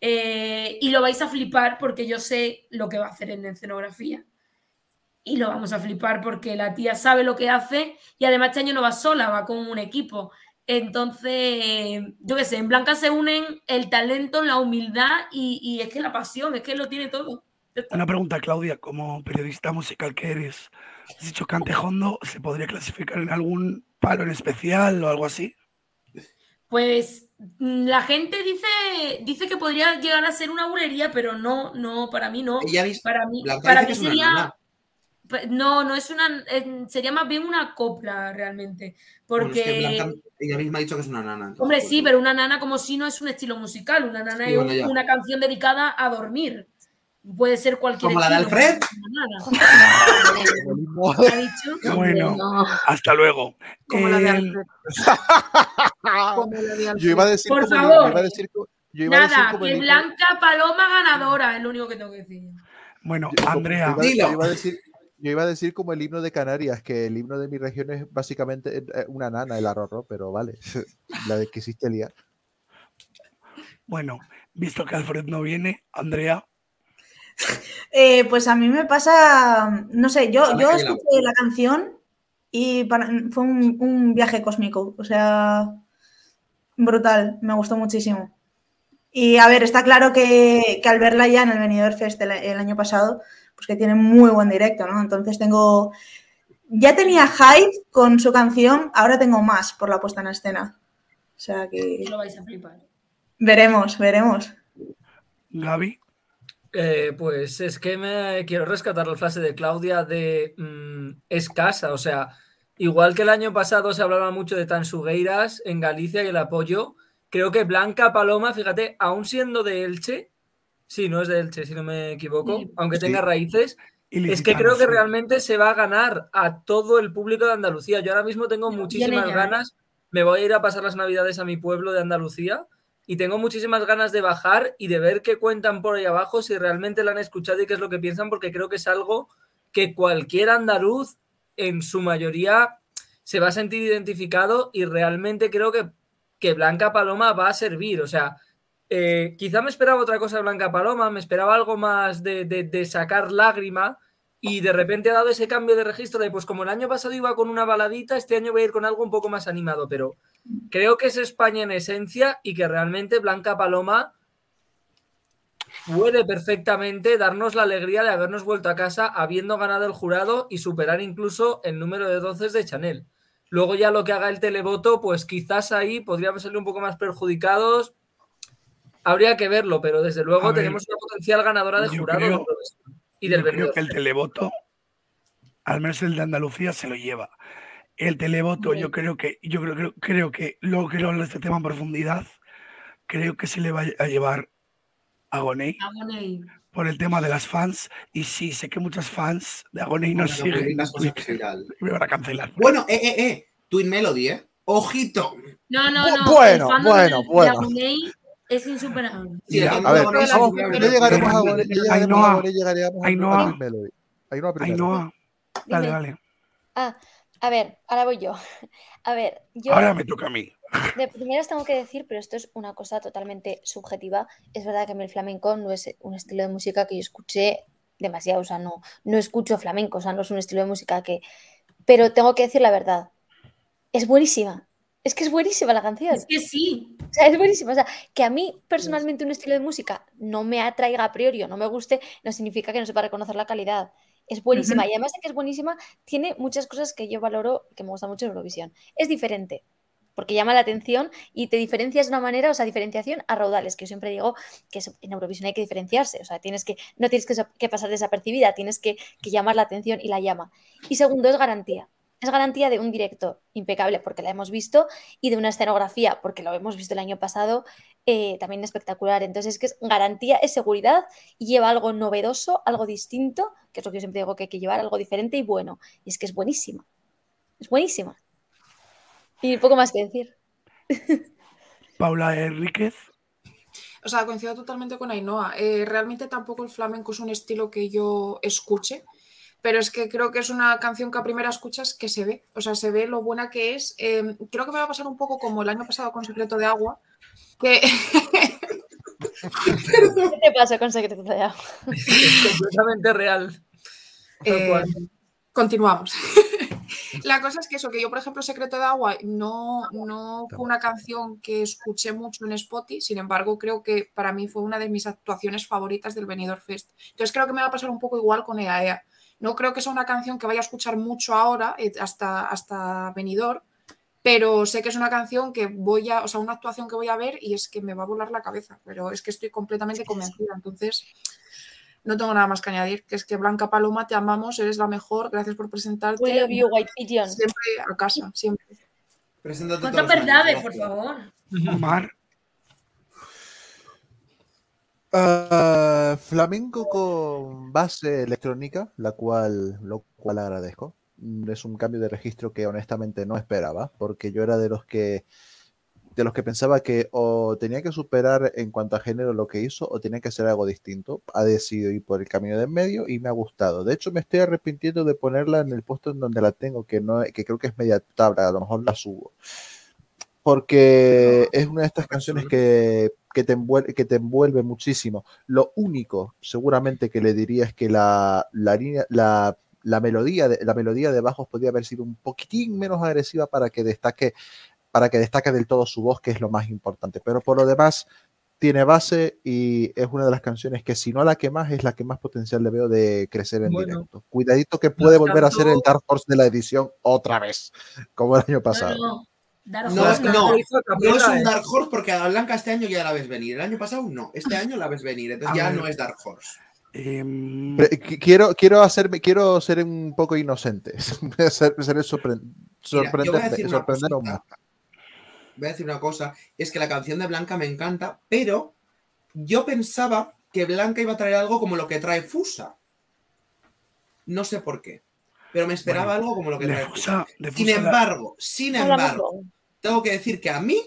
Eh, y lo vais a flipar porque yo sé lo que va a hacer en escenografía. Y lo vamos a flipar porque la tía sabe lo que hace y además este año no va sola, va con un equipo. Entonces, yo qué sé, en Blanca se unen el talento, la humildad y, y es que la pasión, es que lo tiene todo. una pregunta, Claudia, como periodista musical que eres, has dicho cante hondo, ¿se podría clasificar en algún palo en especial o algo así? Pues la gente dice, dice que podría llegar a ser una bulería, pero no, no, para mí no. Ella Para mí, para mí sería. No, no es una. Sería más bien una copla realmente. Bueno, Porque. es que Blanca, ella misma ha dicho que es una nana. entonces, Hombre, pues, sí, pero una nana como si no es un estilo musical. Una nana Sí, es bueno, una canción dedicada a dormir. Puede ser cualquier ¿Como la de Alfred? Bueno, hasta luego. Como la de Eh, Alfred. Como la de Yo iba a decir Por como favor. yo iba a decir co- yo iba a decir Nada, como que el- Blanca Paloma ganadora, es lo único que tengo que decir. bueno, yo- Andrea, yo iba, Dilo. yo iba a decir, yo iba a decir como el himno de Canarias, que el himno de mi región es básicamente eh, una nana, el arrorro, pero vale, la de que existe Lía. bueno, visto que Alfred no viene, Andrea, Eh, pues a mí me pasa, no sé, yo, Dale, yo escuché la canción y para- fue un, un viaje cósmico, o sea, brutal, me gustó muchísimo. Y a ver, está claro que, que al verla ya en el Benidorm Fest el, el año pasado, pues que tiene muy buen directo, ¿no? Entonces tengo, ya tenía hype con su canción, ahora tengo más por la puesta en escena. O sea que Lo vais a flipar. veremos, veremos. Gaby. Eh, pues es que me quiero rescatar la frase de Claudia de mm, escasa, o sea, igual que el año pasado se hablaba mucho de Tansugueiras en Galicia y el apoyo, creo que Blanca Paloma, fíjate, aún siendo de Elche, sí, no es de Elche, si no me equivoco, Sí. aunque Sí. tenga raíces, es que creo que realmente se va a ganar a todo el público de Andalucía. Yo ahora mismo tengo muchísimas ¿eh? ganas, me voy a ir a pasar las navidades a mi pueblo de Andalucía y tengo muchísimas ganas de bajar y de ver qué cuentan por ahí abajo, si realmente la han escuchado y qué es lo que piensan, porque creo que es algo que cualquier andaluz, en su mayoría, se va a sentir identificado y realmente creo que, que Blanca Paloma va a servir. O sea, eh, quizá me esperaba otra cosa de Blanca Paloma, me esperaba algo más de, de- de sacar lágrima y de repente ha dado ese cambio de registro de, pues como el año pasado iba con una baladita, este año voy a ir con algo un poco más animado, pero creo que es España en esencia y que realmente Blanca Paloma puede perfectamente darnos la alegría de habernos vuelto a casa habiendo ganado el jurado y superar incluso el número de doces de Chanel. Luego ya lo que haga el televoto, pues quizás ahí podríamos salir un poco más perjudicados. Habría que verlo, pero desde luego A ver, tenemos una potencial ganadora de jurado creo- y del Yo creo que el televoto, al menos el de Andalucía, se lo lleva. El televoto, yo creo que, yo creo, creo, creo que, luego quiero hablar de este tema en profundidad, creo que se le va a llevar a Gonei Agoney. por el tema de las fans. Y sí, sé que muchos fans de Agonei nos Bueno, siguen. me van a cancelar. Bueno, eh, eh, eh. Twin Melody, ¿eh? Ojito. No, no, no. bueno, bueno, de- de bueno. Agoney es insuperable. Sí, Mira, el A ver, es llegaremos a llegaremos Ainhoa, a Agoney, llegaremos a Ainhoa. Melody. Ainhoa primero. Ainhoa, dale, dale. Ah, a ver, ahora voy yo. A ver, yo Ahora me toca a mí. de primeras tengo que decir, pero esto es una cosa totalmente subjetiva. Es verdad que a mí el flamenco no es un estilo de música que yo escuché demasiado, o sea, no, no escucho flamenco, o sea, no es un estilo de música que... Pero tengo que decir la verdad, es buenísima. Es que es buenísima la canción. Es que sí. O sea, es buenísima. O sea, que a mí personalmente un estilo de música no me atraiga a priori o no me guste, no significa que no sepa reconocer la calidad. Es buenísima. Ujú. Y además de que es buenísima, tiene muchas cosas que yo valoro, que me gusta mucho en Eurovisión. Es diferente, porque llama la atención y te diferencias de una manera, o sea, diferenciación a raudales, que yo siempre digo que en Eurovisión hay que diferenciarse. O sea, tienes que, no tienes que, que pasar desapercibida, tienes que, que llamar la atención y la llama. Y segundo, es garantía. Es garantía de un directo impecable porque la hemos visto y de una escenografía porque lo hemos visto el año pasado eh, también espectacular. Entonces es que es garantía, es seguridad y lleva algo novedoso, algo distinto, que es lo que yo siempre digo que hay que llevar, algo diferente y bueno. Y es que es buenísima. Es buenísima. Y poco más que decir. Paula Enríquez. O sea, coincido totalmente con Ainhoa. Eh, realmente tampoco el flamenco es un estilo que yo escuche, pero es que creo que es una canción que a primera escuchas que se ve, o sea, se ve lo buena que es. Eh, creo que me va a pasar un poco como el año pasado con Secreto de Agua, que ¿Qué te pasa con Secreto de Agua? Es completamente real. Eh, continuamos. La cosa es que eso, que yo, por ejemplo, Secreto de Agua no, no fue una canción que escuché mucho en Spotify, sin embargo, creo que para mí fue una de mis actuaciones favoritas del Benidorm Fest. Entonces creo que me va a pasar un poco igual con EAEA. No creo que sea una canción que vaya a escuchar mucho ahora, eh, hasta, hasta Benidorm, pero sé que es una canción que voy a, o sea, una actuación que voy a ver y es que me va a volar la cabeza, pero es que estoy completamente convencida. Entonces, no tengo nada más que añadir, que es que Blanca Paloma, te amamos, eres la mejor, gracias por presentarte. We love you, White Pigeon. Siempre a casa, siempre. Preséntate ¿Cuántas todos los años, verdades, por favor? Omar. Ah, flamenco con base electrónica, la cual, lo cual agradezco. Mm, Es un cambio de registro que honestamente no esperaba, porque yo era de los que de los que pensaba que o tenía que superar en cuanto a género lo que hizo o tenía que hacer algo distinto. Ha decidido ir por el camino de en medio y me ha gustado. De hecho, me estoy arrepintiendo de ponerla en el puesto en donde la tengo, que no, que creo que es media tabla, a lo mejor la subo. Porque es una de estas canciones que, que, te envuelve, que te envuelve muchísimo. Lo único, seguramente, que le diría es que la, la línea, la, la melodía de, la melodía de bajos podría haber sido un poquitín menos agresiva para que destaque para que destaque del todo su voz, que es lo más importante. Pero por lo demás, tiene base y es una de las canciones que, si no la que más, es la que más potencial le veo de crecer en Bueno, directo. Cuidadito que puede volver a ser el Dark Horse de la edición otra vez, como el año pasado. Dark No, Horse no, es un. Dark Horse porque a Blanca este año ya la ves venir. El año pasado no. Este año la ves venir. Entonces A ya ver. no es Dark Horse. Em, Quiero, quiero, hacerme, quiero ser un poco inocente, ser, ser sorpre- Mira, yo voy a sorprendente, sorprender más. Voy a decir una cosa. Es que la canción de Blanca me encanta, pero yo pensaba que Blanca iba a traer algo como lo que trae Fusa. No sé por qué. Pero me esperaba Bueno, algo como lo que trae Fusa- Sin embargo, sin embargo. Tengo que decir que a mí,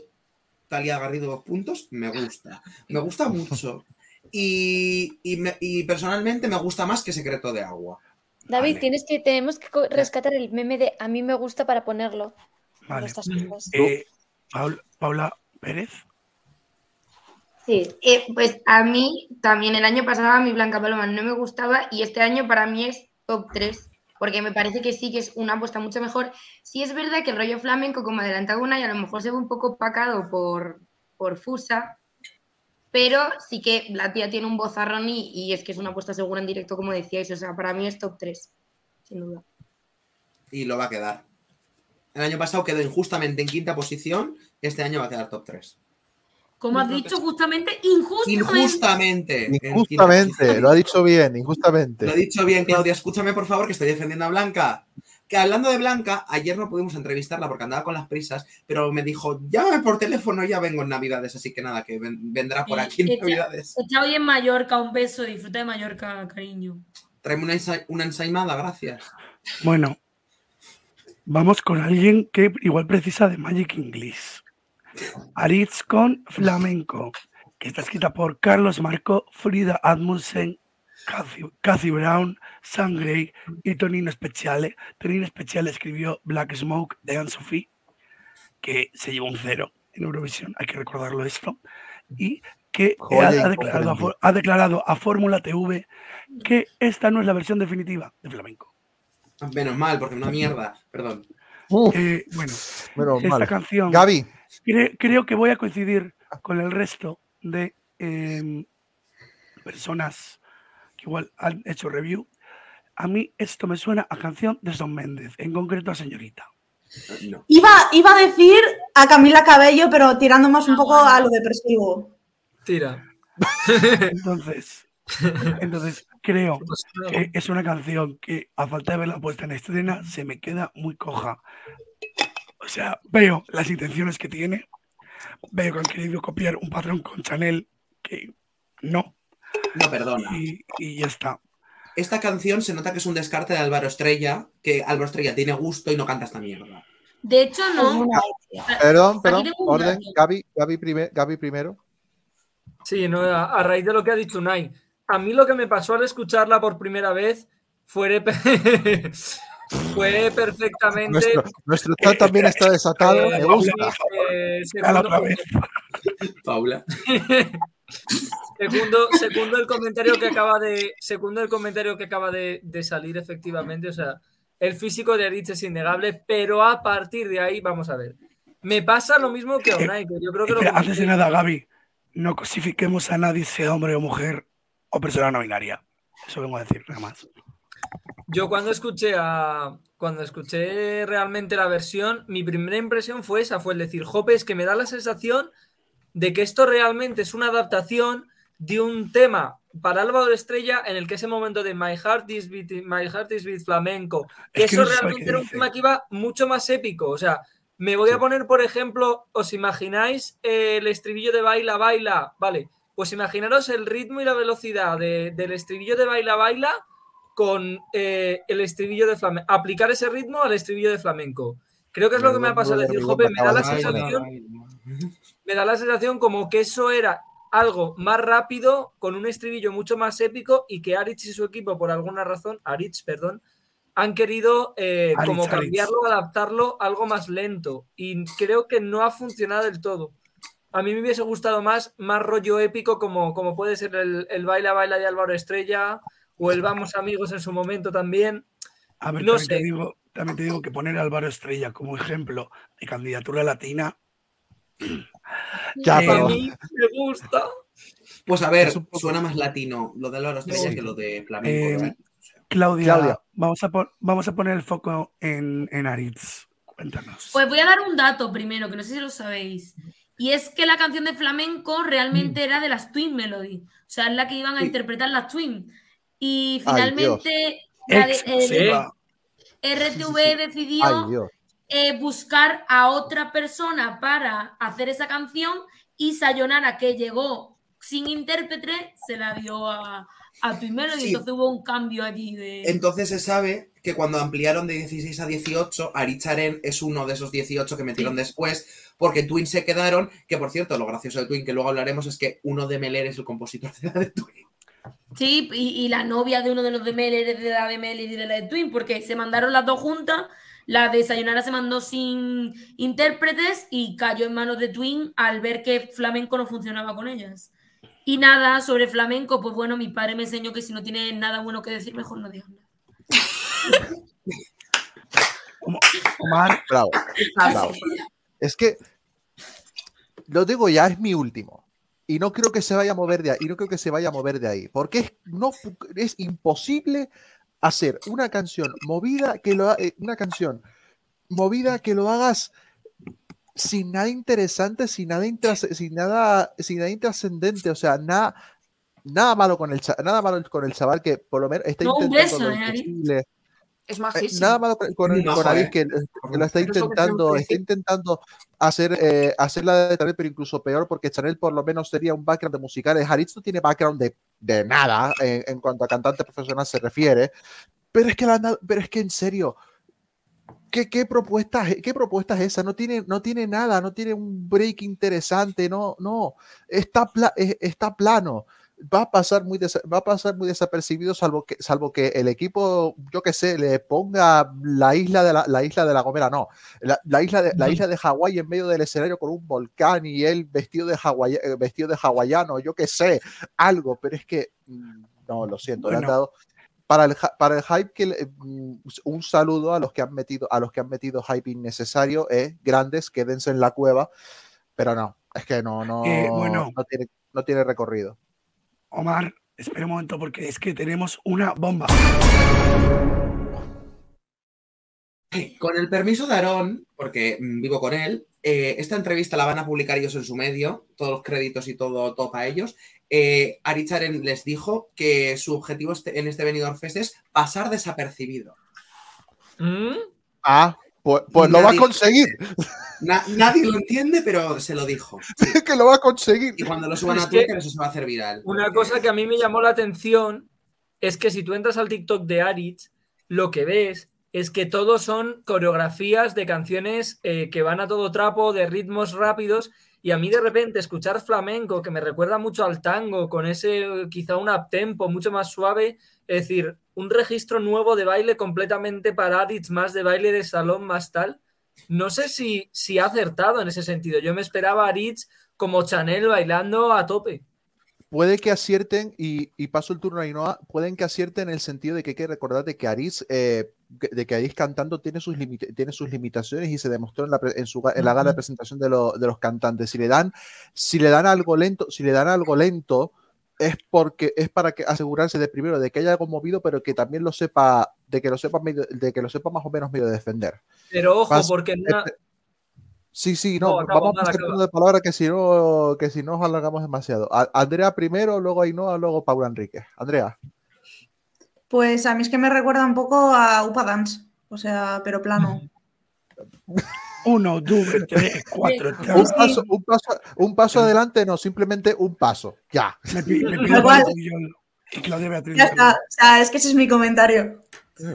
Talía Garrido dos puntos, me gusta. Me gusta mucho. Y, y me- y personalmente me gusta más que Secreto de Agua. David, Vale. tienes que, tenemos que rescatar el meme de a mí me gusta para ponerlo. Vale. estas cosas. eh, Paul- Paula Pérez. Sí, eh, pues a mí también el año pasado a mi Blanca Paloma no me gustaba y este año para mí es top 3, porque me parece que sí que es una apuesta mucho mejor. Sí es verdad que el rollo flamenco, como adelantaba una, y a lo mejor se ve un poco opacado por, por Fusa, pero sí que la tía tiene un vozarrón y, y es que es una apuesta segura en directo, como decíais, o sea, para mí es top 3, sin duda. Y lo va a quedar. El año pasado quedó injustamente en quinta posición. Este año va a quedar top 3. Como has dicho, justamente, injustamente. Injustamente. Injustamente, lo ha dicho bien, injustamente. Lo he dicho bien, Claudia. Escúchame, por favor, que estoy defendiendo a Blanca. Que hablando de Blanca, ayer no pudimos entrevistarla porque andaba con las prisas, pero me dijo, llámame por teléfono, ya vengo en Navidades, así que nada, que ven- vendrá por aquí en Echa- Navidades. echa hoy en Mallorca, un beso, disfruta de Mallorca, cariño. Tráeme una, ensa- una ensaimada, gracias. Bueno, vamos con alguien que igual precisa de Magic English. Aritz con Flamenco, que está escrita por Carlos Marco, Frida Admundsen, Cathy, Cathy Brown, Sam Gray y Tonino Speciale. Tonino Speciale escribió Black Smoke de Anne-Sophie, que se llevó un cero en Eurovisión, hay que recordarlo esto, y que ha, ha declarado a, incomprendible. For- ha declarado a Fórmula TV que esta no es la versión definitiva de Flamenco. Menos mal, porque una mierda. Perdón. Eh, bueno, menos esta mal. canción Gaby, cre- creo que voy a coincidir con el resto de em, personas que igual han hecho review. A mí esto me suena a canción de Son Méndez, en concreto a Señorita. No. Iba, iba a decir a Camila Cabello, pero tirando más un poco a lo depresivo. Tira. Entonces, entonces creo que es una canción que a falta de verla puesta en escena se me queda muy coja. O sea, veo las intenciones que tiene, veo que han querido copiar un patrón con Chanel que no, No, perdona. y, y ya está. Esta canción se nota que es un descarte de Álvaro Estrella, que Álvaro Estrella tiene gusto y no canta esta mierda. De hecho, no. Perdón, perdón, orden. Gaby, Gaby, primer- Gaby primero. Sí, no, a, a raíz de lo que ha dicho Unai. A mí lo que me pasó al escucharla por primera vez fue, fue perfectamente. Nuestro, nuestro chat también está desatado, eh, me gusta. eh, segundo. Paula. segundo, segundo el comentario que acaba de. Segundo el comentario que acaba de, de salir, efectivamente. O sea, el físico de Aritz es innegable, pero a partir de ahí, vamos a ver. Me pasa lo mismo que a Unai, que yo creo que lo Espera, antes de nada, Gaby, no cosifiquemos a nadie, sea hombre o mujer o persona no binaria. Eso vengo a decir, nada más. Yo cuando escuché a cuando escuché realmente la versión, mi primera impresión fue esa, fue el decir, Jope, es que me da la sensación de que esto realmente es una adaptación de un tema para Álvaro Estrella en el que ese momento de My Heart is Beat, My Heart is Beat Flamenco, que Es que eso no realmente era un tema que iba mucho más épico. O sea, me voy a poner, por ejemplo, ¿os imagináis el estribillo de Baila, Baila? Vale, pues imaginaros el ritmo y la velocidad de- del estribillo de Baila, Baila con eh, el estribillo de flamenco. Aplicar ese ritmo al estribillo de flamenco. Creo que es lo que me ha pasado. Decir, Jope, me da la sensación me da la sensación como que eso era algo más rápido, con un estribillo mucho más épico y que Aritz y su equipo, por alguna razón, Aritz, perdón, han querido eh, Aritz, como Aritz. cambiarlo, adaptarlo algo más lento. Y creo que no ha funcionado del todo. A mí me hubiese gustado más, más rollo épico, como, como puede ser el, el Baila Baila de Álvaro Estrella o el Vamos Amigos en su momento también. A ver, No también, te digo, también te digo que poner a Álvaro Estrella como ejemplo de candidatura latina. Ya, A mí me gusta. Pues a ver, poco- suena más latino lo de Álvaro Estrella Sí. que lo de flamenco. Eh. Claudia, Claudia. Vamos, a vamos a poner el foco en, en Aritz. Cuéntanos. Pues voy a dar un dato primero, que no sé si lo sabéis. Y es que la canción de flamenco realmente era de las Twin Melody. O sea, es la que iban a Sí. interpretar las Twin. Y Ay, finalmente la el-. RTV decidió Ay, eh, buscar a otra persona para hacer esa canción y Sayonara, que llegó sin intérprete, se la dio a, a Twin Melody. Sí. Entonces hubo un cambio allí de... Entonces se sabe que cuando ampliaron de 16 a 18, Aricharen es uno de esos 18 que metieron después, porque Twin se quedaron, que por cierto, lo gracioso de Twin, que luego hablaremos, es que uno de Meler es el compositor de la de Twin. Sí, y, y la novia de uno de los de Meller de la de Meller y de la de Twin, porque se mandaron las dos juntas. La de Sayonara se mandó sin intérpretes y cayó en manos de Twin al ver que flamenco no funcionaba con ellas. Y nada, sobre flamenco, pues bueno, mi padre me enseñó que si no tiene nada bueno que decir, mejor no digas nada. Om- Omar, Bravo. bravo. Es que lo digo ya, es mi último. Y no creo que se vaya a mover de ahí. Y no creo que se vaya a mover de ahí. Porque es, no, es imposible hacer una canción movida que lo eh, una canción movida que lo hagas sin nada interesante, sin nada sin nada, sin nada intrascendente. O sea, nada, nada malo con el nada malo con el chaval que por lo menos está No, un intentando beso, lo ¿eh, Es Eh, majísimo. Nada malo con, Muy con majo, Aris eh. que, que lo está que intentando, está intentando hacer, eh, hacer la de Chanel, pero incluso peor, porque Chanel por lo menos sería un background de musicales. Haritz no tiene background de, de nada en, en cuanto a cantante profesional se refiere. Pero es que, la, pero es que en serio, ¿qué, qué, propuesta, es- ¿qué propuesta es esa? No tiene, no tiene nada, no tiene un break interesante, no, no, está, pla- eh, está plano. Va a, pasar muy va a pasar muy desapercibido salvo que, salvo que el equipo, yo que sé, le ponga la isla de la, la isla de la Gomera, no, la, la isla de, la isla de Hawái en medio del escenario con un volcán y él vestido de, hawai- eh, vestido de hawaiano, yo que sé, algo, pero es que, mm, no, lo siento, le han dado, para el, para el hype que mm, un saludo a los que han metido a los que han metido hype innecesario eh, grandes quédense en la cueva pero no es que no no Eh, bueno. no tiene no tiene recorrido Omar, espera un momento porque es que tenemos una bomba. Con el permiso de Aarón, porque mm, vivo con él, eh, esta entrevista la van a publicar ellos en su medio, todos los créditos y todo, todo para ellos. Eh, Ari Charen les dijo que su objetivo este- en este Benidorm Fest es pasar desapercibido. ¿Mm? ah pues, pues lo va a conseguir Na- nadie lo entiende, pero se lo dijo. que lo va a conseguir Y cuando lo suban Es a que Twitter, eso se va a hacer viral. Una porque- cosa que a mí me llamó la atención es que si tú entras al TikTok de Aritz, lo que ves es que todos son coreografías de canciones eh, que van a todo trapo, de ritmos rápidos, y a mí de repente escuchar flamenco, que me recuerda mucho al tango, con ese quizá un uptempo mucho más suave, es decir, un registro nuevo de baile completamente para Aritz, más de baile de salón, más tal. No sé si, si ha acertado en ese sentido. Yo me esperaba a Aritz como Chanel bailando a tope. puede que acierten y, y paso el turno a Ainhoa, pueden que acierten en el sentido de que hay que recordar de que Aris eh, de que cantando tiene sus, tiene sus limitaciones y se demostró en la, en su, en la gala de presentación de, lo- de los cantantes. Si le dan, si le dan algo lento, si le dan algo lento, es porque es para que asegurarse de primero de que haya algo movido, pero que también lo sepa, de que lo sepa medio- de que lo sepa más o menos medio defender. Pero ojo, Pas- porque una- este- Sí, sí, No, vamos a turno de palabra que si no, que si no nos alargamos demasiado. A- Andrea primero, luego Ainhoa, luego Paula Enrique. Andrea. Pues a mí es que me recuerda un poco a Upa Dance. O sea, pero plano. Uno, dos, tres, cuatro. Un paso, un paso, un paso adelante, no, simplemente un paso. Ya. Me, me pido igual. Y Claudia Beatriz. Ya está. O sea, es que ese es mi comentario.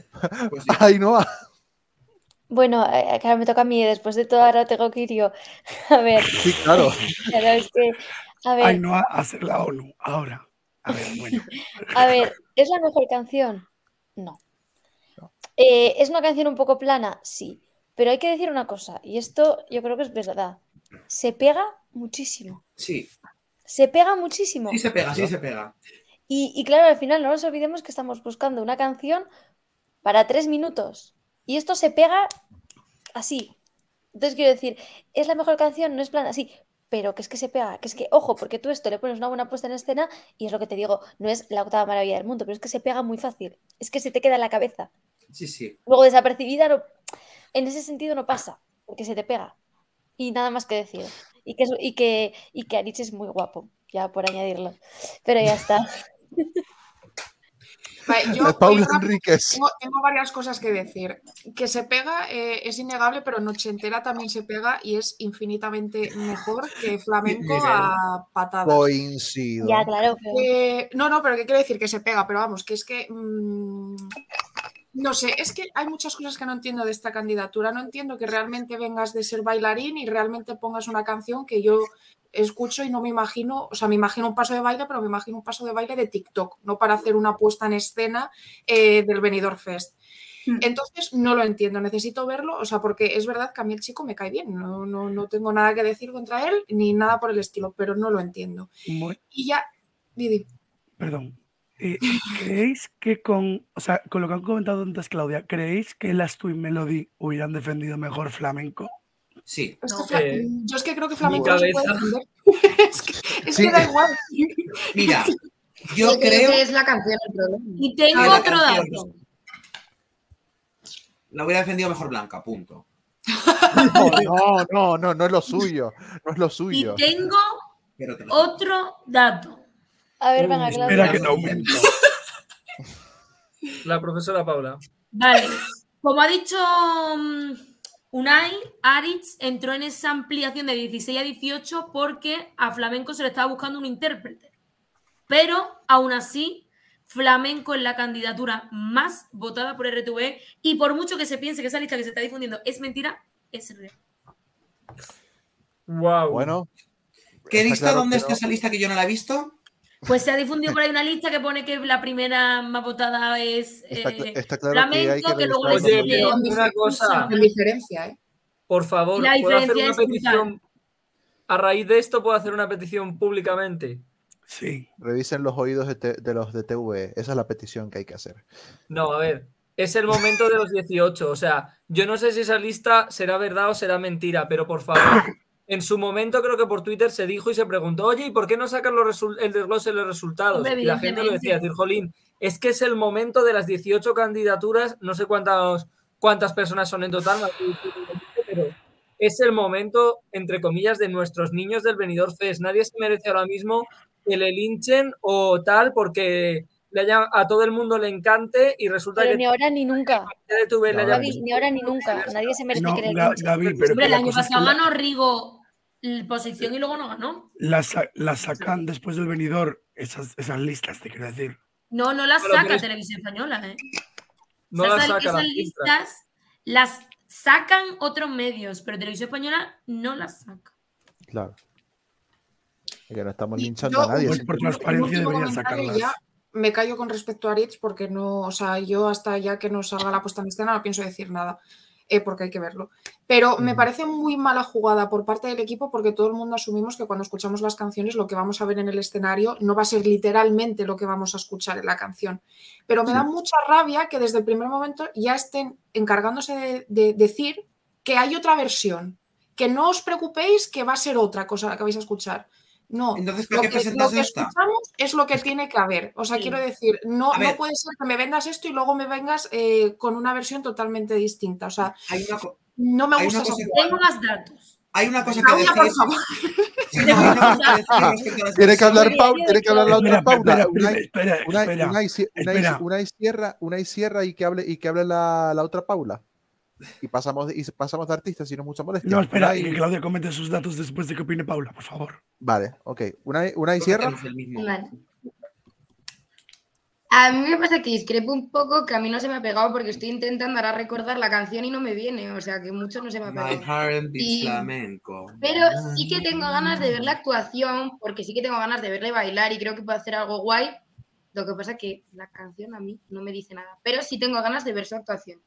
Pues sí. Ainhoa. Bueno, eh, claro, me toca a mí, después de todo ahora tengo que ir yo. A ver, Sí, claro. claro, es que, a ver, Ay, no a hacer la ONU. Ahora. A ver, bueno. a ver, ¿es la mejor canción? No. Eh, ¿es una canción un poco plana? Sí. Pero hay que decir una cosa, y esto yo creo que es verdad. Se pega muchísimo. Sí, Se pega muchísimo. sí se pega, sí se pega. Y, y claro, al final no nos olvidemos que estamos buscando una canción para tres minutos. Y esto se pega así. Entonces quiero decir, ¿es la mejor canción? No es plan así. Pero que es que se pega, que es que, ojo, porque tú esto le pones una buena puesta en escena y es lo que te digo, no es la octava maravilla del mundo, pero es que se pega muy fácil. Es que se te queda en la cabeza. Sí, sí. Luego desapercibida, no- en ese sentido no pasa, porque se te pega. Y nada más que decir. Y que, y que, y que Aritz es muy guapo, ya por añadirlo. Pero ya está. Vale, yo, Eh, Paula Enríquez. Tengo, tengo varias cosas que decir. Que se pega eh, es innegable, pero Nochentera también se pega y es infinitamente mejor que flamenco Miguel. a patadas. Coincido. Ya, claro. Eh, no, no, pero ¿qué quiere decir? Que se pega, pero vamos, que es que. mm, no sé, es que hay muchas cosas que no entiendo de esta candidatura. No entiendo que realmente vengas de ser bailarín y realmente pongas una canción que yo escucho y no me imagino, o sea, me imagino un paso de baile, pero me imagino un paso de baile de TikTok, no para hacer una puesta en escena eh, del Benidorm Fest. Entonces no lo entiendo, necesito verlo, o sea, porque es verdad que a mí el chico me cae bien, no, no, no tengo nada que decir contra él ni nada por el estilo, pero no lo entiendo. Muy- Y ya, Didi. Perdón. Eh, ¿Creéis que con, o sea, con lo que han comentado antes Claudia, ¿creéis que las Twin Melody hubieran defendido mejor flamenco? Sí. Es que eh, yo es que creo que flamenco no se puede defender. es que, es Sí. que da igual. Mira, yo creo creo. que es la canción el problema. Y tengo Ah, otro canción. dato. La hubiera defendido mejor Blanca, punto. No, no, no, no, no es lo suyo. No es lo Y suyo. tengo Pero te lo otro dato. A ver, venga, espera Claudia. que te aumento. La profesora Paula. Vale. Como ha dicho mm, Unai, Aritz entró en esa ampliación de 16 a 18 porque a Flamenco se le estaba buscando un intérprete. Pero aún así, Flamenco es la candidatura más votada por RTV y por mucho que se piense que esa lista que se está difundiendo es mentira, es real. Wow. Bueno, ¿Qué lista? claro ¿Dónde está no. esa lista que yo no la he visto? Pues se ha difundido por ahí una lista que pone que la primera más votada es eh, está claro que hay Flamenco, que que, luego le sigue pero una cosa. Diferencia, ¿eh? Por favor, ¿puedo hacer diferencia una petición? A raíz de esto, ¿puedo hacer una petición públicamente? Sí. revisen los oídos de, te- de los de TV. Esa es la petición que hay que hacer. No, a ver. Es el momento de los 18. O sea, yo no sé si esa lista será verdad o será mentira, pero por favor. En su momento creo que por Twitter se dijo y se preguntó, oye, ¿y por qué no sacan los el desglose de los resultados? Hombre, y la gente lo decía, decir, Jolín, es que es el momento de las 18 candidaturas, no sé cuántas, cuántas personas son en total, pero es el momento, entre comillas, de nuestros niños del Benidorm Fest. Nadie se merece ahora mismo que le linchen o tal porque le haya- a todo el mundo le encante y resulta Pero que ni ahora ni nunca. de tu vez le haya Gaby, ni ahora ni nunca. Nadie se merece No, que le linchen. El la año pasado ganó Rigo posición y luego no ganó. la, sa- la sacan después del venidor esas, esas listas, te quiero decir. No, no las Pero saca Televisión Española, ¿eh? no O sea, la esas- saca esas las listas. listas las sacan otros medios, pero Televisión Española no las saca. Claro. Es que no estamos linchando yo, a nadie. Pues por transparencia deberían sacarlas. ya me callo con respecto a Aritz porque no, o sea, yo hasta ya que no salga la puesta en escena no pienso decir nada, eh, porque hay que verlo. Pero me parece muy mala jugada por parte del equipo porque todo el mundo asumimos que cuando escuchamos las canciones lo que vamos a ver en el escenario no va a ser literalmente lo que vamos a escuchar en la canción. Pero me da mucha rabia que desde el primer momento ya estén encargándose de, de decir que hay otra versión, que no os preocupéis que va a ser otra cosa la que vais a escuchar. No, Entonces, lo ¿para qué que, lo presentas que esta? escuchamos es lo que tiene que haber. O sea, Sí. quiero decir, no, no puede ser que me vendas esto y luego me vengas eh, con una versión totalmente distinta. O sea, Hay una, co- no me Hay gusta una. Tengo más datos. hay una cosa que decir. Sí, no, Tiene que hablar. Paula, tiene que hablar la otra Paula. espera, Una, y una y- espera. una y cierra, una y cierra y que hable, y que hable la, la otra Paula. Y pasamos, y pasamos de artistas, si no es mucha molestia. No, espera, y que Claudia comente sus datos después de que opine Paula, por favor. Vale, ok. Una, y- una y cierra. tenemos el mismo. Vale. A mí me pasa que discrepo un poco, que a mí no se me ha pegado porque estoy intentando ahora recordar la canción y no me viene, o sea que mucho no se me ha My pegado. heart beats Y- flamenco. Pero sí que tengo ganas de ver la actuación, porque sí que tengo ganas de verle bailar y creo que puede hacer algo guay. Lo que pasa que la canción a mí no me dice nada, pero sí tengo ganas de ver su actuación.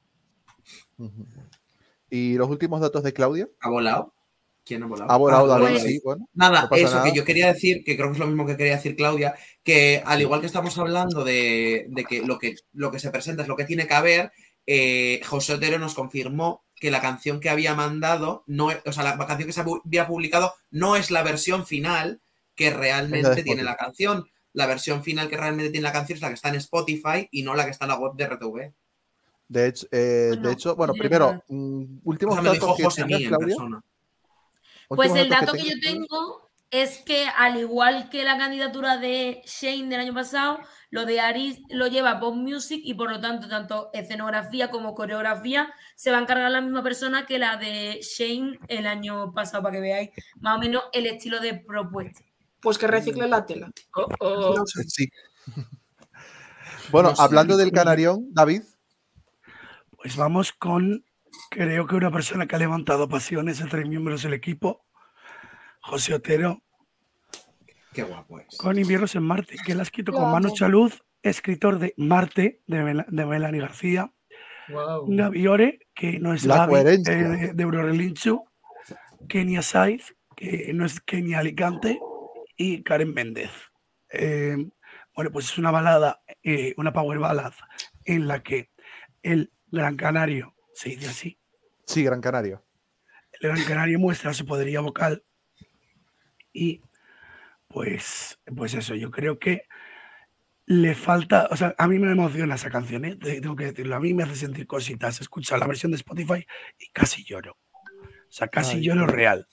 ¿Y los últimos datos de Claudia? ¿Ha volado? ¿Quién ha volado? Ha volado Ah, David, David. sí, bueno. Nada, no eso nada. que yo quería decir, que creo que es lo mismo que quería decir Claudia, que al igual que estamos hablando de, de que, lo que lo que se presenta es lo que tiene que haber, eh, José Otero nos confirmó que la canción que había mandado, no, es- o sea, la canción que se había publicado no es la versión final que realmente tiene la canción. La versión final que realmente tiene la canción es la que está en Spotify y no la que está en la web de RTV. De hecho, eh, Bueno, de hecho, bueno, es primero, mm, O sea, datos que José Claudia. persona. Pues el dato que yo tengo es que al igual que la candidatura de Shane del año pasado, lo de Aris lo lleva Pop Music y por lo tanto tanto escenografía como coreografía se va a encargar la misma persona que la de Shane el año pasado para que veáis más o menos el estilo de propuesta. Pues que recicle la tela. Oh, oh. No sé. Sí. Bueno, No sé, hablando del canarión, David, Pues vamos con, creo que una persona que ha levantado pasiones entre miembros del equipo, José Otero, Qué guapo es. con Inviernos en Marte, que la ha escrito Lo con Manu. Chaluz, escritor de Marte, de, Mel- de Melanie García, Wow. Gaby Ore, que no es La eh, de, de Eurorelinchu, Kenia Saiz, que no es Kenia Alicante, y Karen Méndez. Eh, bueno, pues es una balada, eh, una power ballad, en la que el Gran Canario, se dice así, sí, Gran Canario. el Gran Canario muestra su poderío vocal y pues, pues eso, yo creo que le falta, o sea, a mí me emociona esa canción, ¿eh? Te- tengo que decirlo, a mí me hace sentir cositas, escucha la versión de Spotify y casi lloro, o sea, casi Ay, lloro real.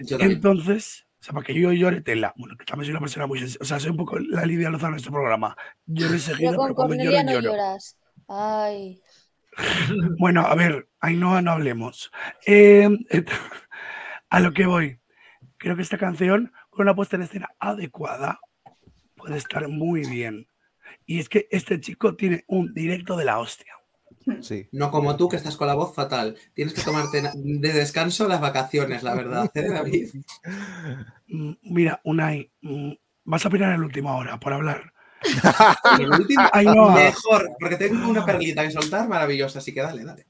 Yo. Entonces, o sea, para que yo llore tela, bueno, que también soy una persona muy sensible, o sea, soy un poco la Lidia Lozano de este programa, lloro Pero enseguida, con pero cuando lloro, Cornelia no lloro. lloras. Ay. Bueno, a ver, Ainhoa, no hablemos. Eh, a lo que voy. Creo que esta canción, con una puesta en escena adecuada, puede estar muy bien. Y es que este chico tiene un directo de la hostia. Sí. No como tú, que estás con la voz fatal. Tienes que tomarte de descanso las vacaciones, la verdad, ¿eh, David? Mm, Mira, Unai, mm, vas a opinar en la última hora por hablar. El último, Ainhoa, mejor, porque tengo una perlita que soltar maravillosa, así que dale, dale.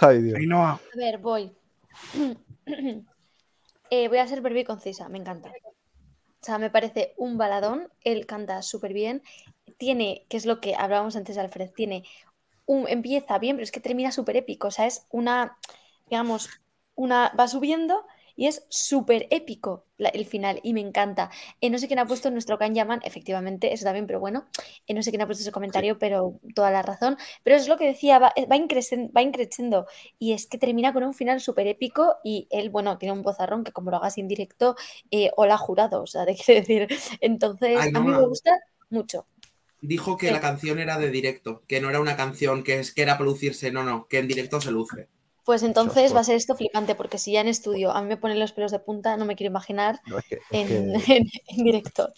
Ay, Dios. Ainhoa, A ver, voy. Eh, voy a ser breve y concisa, me encanta. O sea, me parece un baladón, él canta súper bien, tiene, que es lo que hablábamos antes de Alfred, tiene un, empieza bien, pero es que termina súper épico, o sea, es una, digamos, una, va subiendo y es súper épico la- el final y me encanta. Eh, no sé quién ha puesto nuestro Can Yaman, efectivamente, eso también, pero bueno, eh, no sé quién ha puesto ese comentario, pero toda la razón. Pero es lo que decía, va, va, increcen- va increciendo y es que termina con un final súper épico y él, bueno, tiene un bozarrón que como lo hagas en directo, eh, hola jurado, o sea, te quiero decir. Entonces, Ay, a mí no. me gusta mucho. Dijo que la canción era de directo, que no era una canción que, es, que era para lucirse, no, no, que en directo se luce. Pues entonces va a ser esto flipante, porque si ya en estudio a mí me ponen los pelos de punta, no me quiero imaginar No, es que, es en, que en- en directo.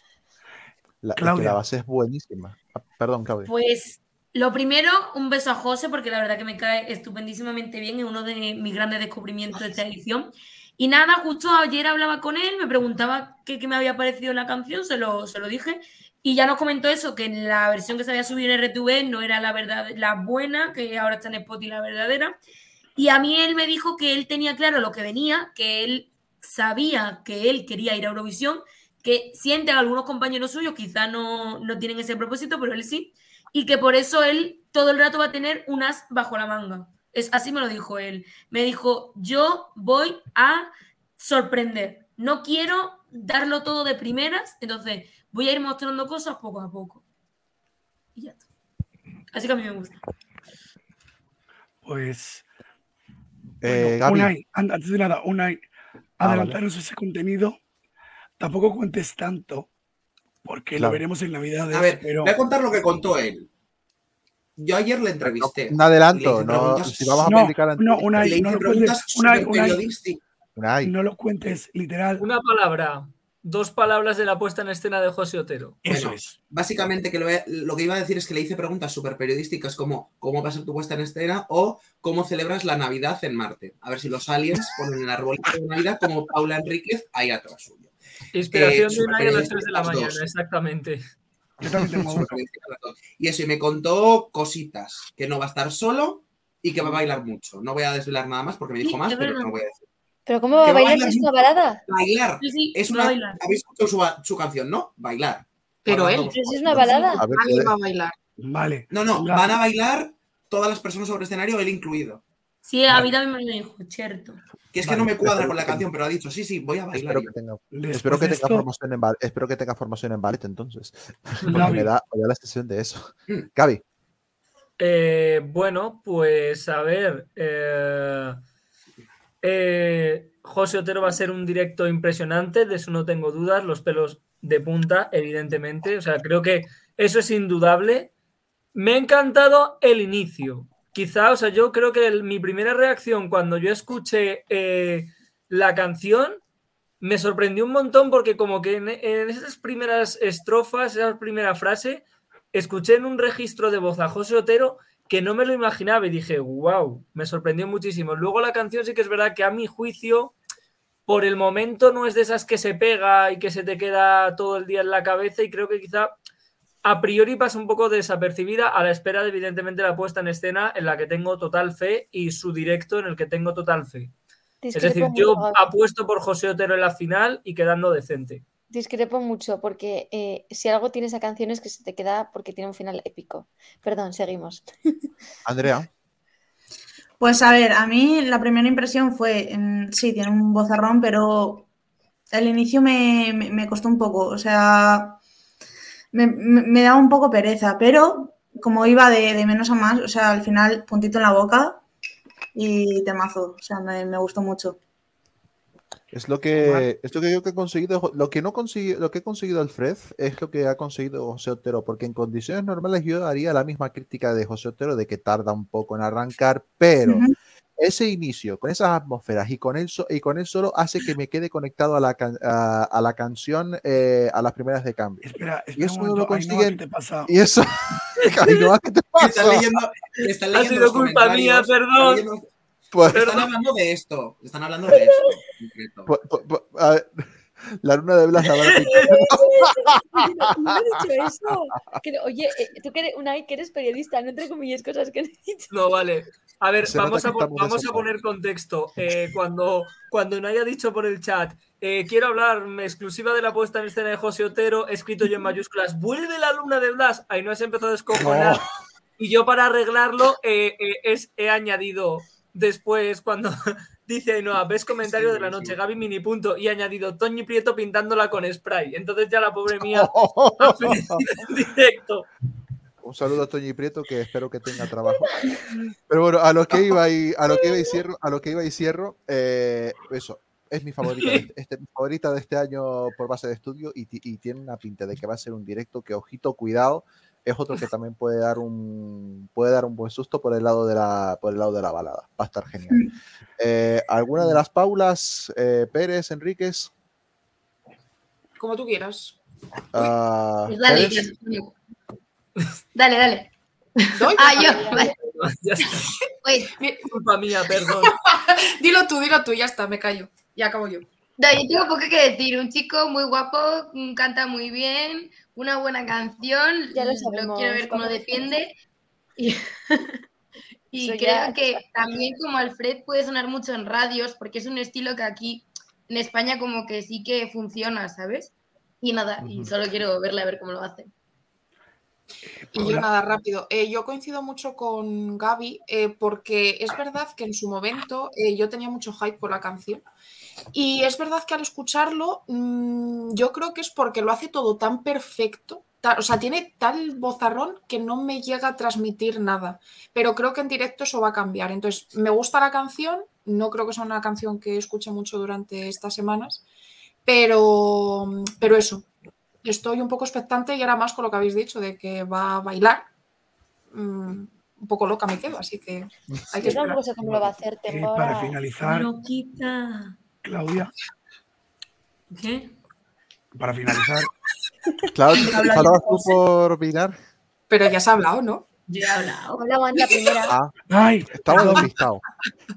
la, es que Claudia. la base es buenísima. Ah, Perdón, Claudia. Pues lo primero, un beso a José, porque la verdad que me cae estupendísimamente bien, es uno de mis grandes descubrimientos de esta edición. Y nada, justo ayer hablaba con él, me preguntaba qué, qué me había parecido la canción, se lo, se lo dije, y ya nos comentó eso, que en la versión que se había subido en RTV no era la verdad, la buena, que ahora está en Spotify la verdadera. Y a mí él me dijo que él tenía claro lo que venía, que él sabía que él quería ir a Eurovisión, que siente a algunos compañeros suyos quizá no, no tienen ese propósito, pero él sí, y que por eso él todo el rato va a tener un as bajo la manga. Es, así me lo dijo él. Me dijo, yo voy a sorprender. No quiero darlo todo de primeras, entonces voy a ir mostrando cosas poco a poco. Y ya está. Así que a mí me gusta. pues Eh, Bueno, Unai, an- antes de nada, Unai, Ah, vale. adelantaros ese contenido. Tampoco cuentes tanto, porque Claro. lo veremos en Navidades. A ver, pero voy a contar lo que contó él. Yo ayer le entrevisté. un adelanto, no, si vamos a no, publicar antes. no, Unai, no lo cuentes. Unai, no lo cuentes literal. Una palabra, dos palabras de la puesta en escena de José Otero. Eso Bueno, es. Básicamente que lo, lo que iba a decir es que le hice preguntas súper periodísticas como cómo va a ser tu puesta en escena o cómo celebras la Navidad en Marte. A ver si los aliens ponen el arbolito de Navidad como Paula Enríquez ahí atrás suyo. Inspiración Eh, de una a las 3 de la las dos. mañana, exactamente. Yo también tengo. Y eso, y me contó cositas, que no va a estar solo y que va a bailar mucho. No voy a desvelar nada más porque me dijo Sí, más, pero no voy a decir. ¿Pero cómo va bailar si bailar es una balada? Bailar. Sí, sí, Es una, bailar. ¿Habéis escuchado su, su canción, no? Bailar. Pero Hablando él. Pero si es una balada. A ver, Alguien puede- va a bailar. Vale. No, no, van a bailar todas las personas sobre escenario, él incluido. Sí, a mí también me lo dijo, cierto. Que es que no me cuadra con la que- canción, pero ha dicho, sí, sí, voy a bailar. Espero que tenga, Después espero que de tenga esto, formación en ballet, espero que tenga formación en ballet entonces. Porque Gaby. me da, me da la sensación de eso. Mm. Gaby, Eh, bueno, pues a ver. eh, eh, José Otero va a ser un directo impresionante, de eso no tengo dudas. Los pelos de punta, evidentemente. O sea, creo que eso es indudable. Me ha encantado el inicio. Quizá, o sea, yo creo que mi primera reacción cuando yo escuché eh, la canción me sorprendió un montón porque como que en, en esas primeras estrofas, esa primera frase, escuché en un registro de voz a José Otero que no me lo imaginaba y dije, wow, me sorprendió muchísimo. Luego la canción sí que es verdad que a mi juicio, por el momento no es de esas que se pega y que se te queda todo el día en la cabeza y creo que quizá a priori pasa un poco desapercibida a la espera de evidentemente la puesta en escena en la que tengo total fe y su directo en el que tengo total fe. Es decir, yo apuesto por José Otero en la final y quedando decente. Discrepo mucho porque eh, si algo tiene esa canción es que se te queda porque tiene un final épico. Perdón, seguimos. Andrea. Pues a ver, a mí la primera impresión fue, sí, tiene un bozarrón, pero el inicio me, me- me costó un poco, o sea, me, me- me daba un poco pereza, pero como iba de, de menos a más, o sea, al final puntito en la boca y temazo, o sea, me, me gustó mucho. Es lo que, es lo que yo que he conseguido, lo que no consigue, lo que he conseguido Alfred es lo que ha conseguido José Otero, porque en condiciones normales yo haría la misma crítica de José Otero de que tarda un poco en arrancar, pero Ujú. ese inicio, con esas atmósferas y con él, so- y con él solo hace que me quede conectado a la, can- a, a la canción eh, a las primeras de cambio. Espera, Y espera eso un no lo consiguen. ¿qué te pasa? Y eso, Ainhoa, ¿qué te pasa? leyendo, que están Ha leyendo sido culpa mía, perdón. están leyendo- Pues- Están hablando de esto. Están hablando de esto. Concreto. A ver, la luna de Blas. No dicho eso. Que- oye, eh, tú que eres, Unai, que eres periodista, no entre comillas cosas que no he dicho. No, vale. A ver, Se vamos, a, vamos a poner contexto. Eh, cuando, cuando no haya dicho por el chat, eh, quiero hablar exclusiva de la puesta en escena de José Otero, escrito yo en mayúsculas, vuelve la luna de Blas. Ahí no se empezado a descojonar. No. Y yo para arreglarlo eh, eh, es, he añadido después cuando dice Ainhoa, ves comentario de la noche, Gaby mini punto, y he añadido Toñi Prieto pintándola con spray. Entonces ya la pobre mía ha en directo. Un saludo a Toñi Prieto que espero que tenga trabajo. Pero bueno, a lo que iba y a lo que iba y cierro, a lo que iba y cierro, eh, eso. Es mi favorita, de, este, mi favorita de este año por base de estudio y tiene una pinta de que va a ser un directo que, ojito, cuidado, es otro que también puede dar un puede dar un buen susto por el lado de la por el lado de la balada. Va a estar genial. Eh, ¿Alguna de las Paulas, eh, Pérez, Enríquez? Como tú quieras. Ah, Pues dale, dale, dale. ¿Doy? Ah, yo. Vale. Ya está. Culpa mía, perdón. Dilo tú, dilo tú, ya está, me callo. Y acabo yo. No, yo tengo poco que decir. Un chico muy guapo, canta muy bien, una buena canción. Ya lo sabemos, quiero ver cómo defiende. Y, creo ya- que también como Alfred puede sonar mucho en radios, porque es un estilo que aquí en España como que sí que funciona, ¿sabes? Y nada, y solo quiero verle a ver cómo lo hace. Y yo nada, rápido. Eh, yo coincido mucho con Gaby eh, porque es verdad que en su momento eh, yo tenía mucho hype por la canción. Y es verdad que al escucharlo, mm, yo creo que es porque lo hace todo tan perfecto. ta- o sea, tiene tal bozarrón que no me llega a transmitir nada. Pero creo que en directo eso va a cambiar. Entonces, me gusta la canción. No creo que sea una canción que escuche mucho durante estas semanas. Pero, pero eso, estoy un poco expectante y ahora más con lo que habéis dicho de que va a bailar. Mm, un poco loca me quedo, así que hay que esperar. tampoco sé cómo lo va a hacer. Eh, para finalizar, Loquita. Claudia, ¿Qué? para finalizar, Claudia, Habla ¿falabas yo, tú por opinar? Pero ya se ha hablado, ¿no? Yo he hablado. En la primera. Ah, ¡ay! estamos despistados.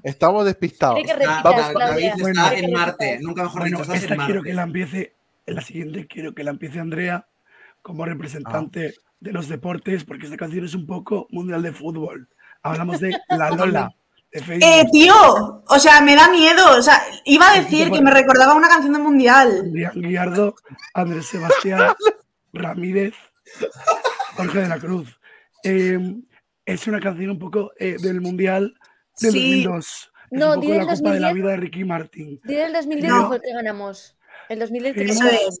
Estamos despistados. Que Ah, Vamos, está Bueno. en Marte. Nunca mejor Bueno, dicho, esta en quiero que Marte. la empiece, en la siguiente quiero que la empiece Andrea como representante de los deportes, porque esta canción es un poco mundial de fútbol. Hablamos de La Lola. Eh, tío, o sea, me da miedo. O sea, iba a decir que me recordaba una canción del mundial. Adrián Guiardo, Andrés Sebastián, Ramírez, Jorge de la Cruz. Eh, es una canción un poco eh, del Mundial del Sí. 2002. Es No, un di poco del la Copa de la 2010. Vida de Ricky Martin. Diré el 2010 No. que fue el que ganamos. El 2010 que ganamos. es.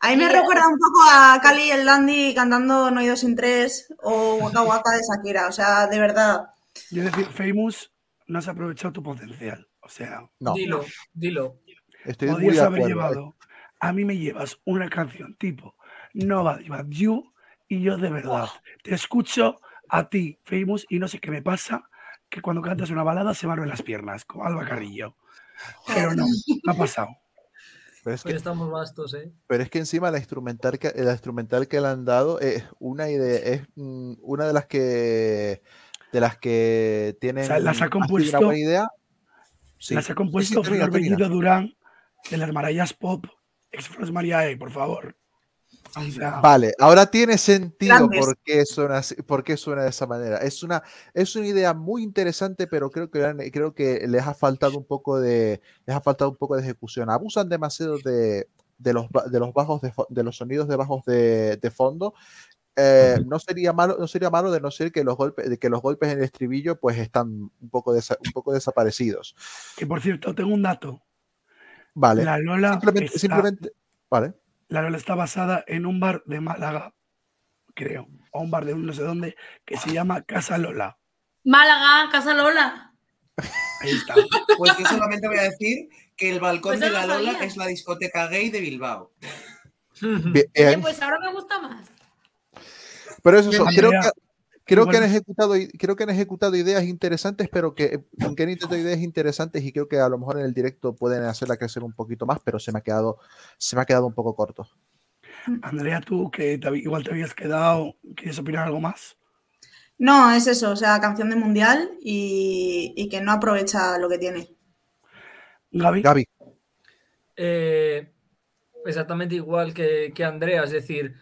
A mí me recuerda un poco a Cali y el Dandy cantando No hay dos sin tres o Waka Waka de Shakira. O sea, de verdad. Yo decir, Famous, no has aprovechado tu potencial. O sea, No, Dilo, dilo. estoy de haber acuerdo. llevado. A mí me llevas una canción tipo Nobody But You y yo de verdad te escucho a ti, Famous, y no sé qué me pasa, que cuando cantas una balada se me abren las piernas, como Alba Carrillo. Pero no, no ha pasado. Pero es Hoy que estamos vastos, ¿eh? Pero es que encima la instrumental que, la instrumental que le han dado es una idea, es mm, una de las que de las que tienen sea, las ha compuesto- buena idea. Sí. Las ha Sí, sí, compuesto termina, Flor. Bellido Durán de las Marayas Pop, ex Fros Mariae, por favor. O sea, Vale, ahora tiene sentido por qué suena así- por qué suena de esa manera. Es una, es una idea muy interesante, pero creo que creo que les ha faltado un poco de les ha faltado un poco de ejecución. Abusan demasiado de, de los de los bajos de, de los sonidos de bajos de, de fondo. Eh, no sería malo, no sería malo de no ser que los golpes, de que los golpes en el estribillo pues están un poco desa- un poco desaparecidos. que por cierto, tengo un dato. Vale. La Lola, Simplemente, está, simplemente, vale. la Lola está basada en un bar de Málaga, creo, o un bar de no sé dónde, que se llama Casa Lola. Málaga, Casa Lola. Ahí está. Pues yo solamente voy a decir que el balcón Pues de la lo Lola sabía. es la discoteca gay de Bilbao. Bien, Oye, pues ahora me gusta más. Pero eso, son- creo que, creo que han ejecutado, creo que han ejecutado ideas interesantes, pero que, que han intentado ideas interesantes y creo que a lo mejor en el directo pueden hacerla crecer un poquito más, pero se me ha quedado, se me ha quedado un poco corto. Andrea, tú que te igual te habías quedado, ¿quieres opinar algo más? No, es eso. O sea, canción de mundial y, y que no aprovecha lo que tiene. Gaby, Gaby, Eh, exactamente igual que, que Andrea, es decir,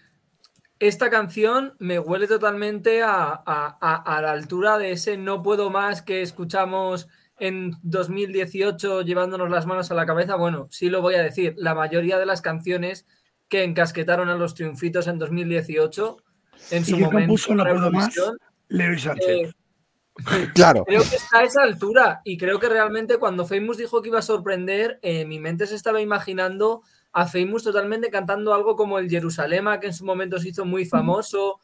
esta canción me huele totalmente a, a- a- a la altura de ese no puedo más que escuchamos en 2018 llevándonos las manos a la cabeza. Bueno, sí lo voy a decir, la mayoría de las canciones que encasquetaron a los triunfitos en 2018 en ¿y su momento compuso No Puedo Más? Leroy Sánchez. eh, claro. Creo que está a esa altura y creo que realmente cuando Famous dijo que iba a sorprender, eh, mi mente se estaba imaginando a Famous totalmente cantando algo como el Jerusalema, que en su momento se hizo muy famoso.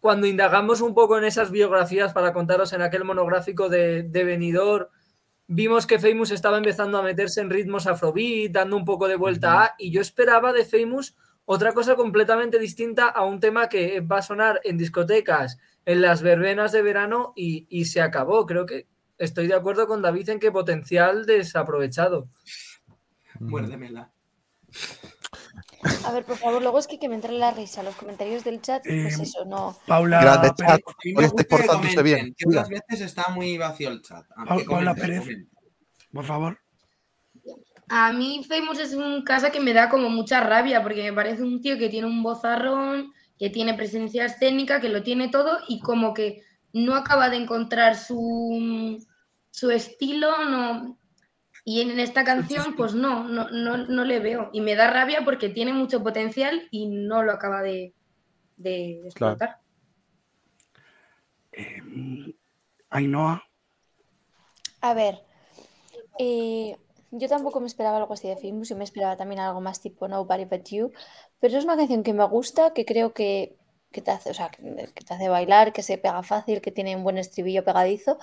Cuando indagamos un poco en esas biografías para contaros en aquel monográfico de, de Benidorm, vimos que Famous estaba empezando a meterse en ritmos afrobeat, dando un poco de vuelta a, y yo esperaba de Famous otra cosa completamente distinta a un tema que va a sonar en discotecas, en las verbenas de verano y, y se acabó. Creo que estoy de acuerdo con David en que potencial desaprovechado. Muérdemela. A ver, por favor, luego es que, que me entre la risa. Los comentarios del chat, pues Eh, eso, no. Paula Grande chat. Hoy me estáis gusta que portándose bien. que otras veces está muy vacío el chat. Paula comenten, Pérez. comenten. por favor. A mí Famous es un caso que me da como mucha rabia porque me parece un tío que tiene un vozarrón, que tiene presencia escénica, que lo tiene todo y como que no acaba de encontrar su, su estilo, no. Y en esta canción, pues no, no, no, no le veo. Y me da rabia porque tiene mucho potencial y no lo acaba de, de explotar. Eh, Ainhoa, A ver, eh, yo tampoco me esperaba algo así de Famous, yo me esperaba también algo más tipo Nobody But You, pero es una canción que me gusta, que creo que, que te hace, o sea, que, te hace bailar, que se pega fácil, que tiene un buen estribillo pegadizo.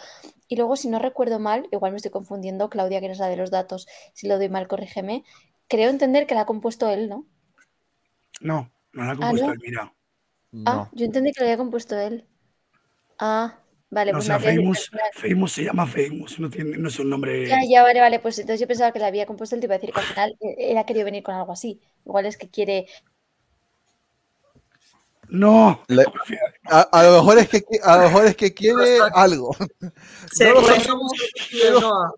Y luego, si no recuerdo mal, igual me estoy confundiendo, Claudia, que eres la de los datos, si lo doy mal, corrígeme. Creo entender que la ha compuesto él, ¿no? no, no la ha Ah, compuesto ¿no? él, mira. Ah, No. yo entendí que lo había compuesto él. Ah, vale, No, o pues sea, Famous, al final- Famous se llama Famous, no, tiene, no es un nombre. Ya, ya, vale, vale, pues entonces yo pensaba que la había compuesto él, te iba a decir que al final eh, él ha querido venir con algo así. Igual es que quiere. No, Le- a, a lo mejor es que a lo mejor es que quiere algo. Se- No lo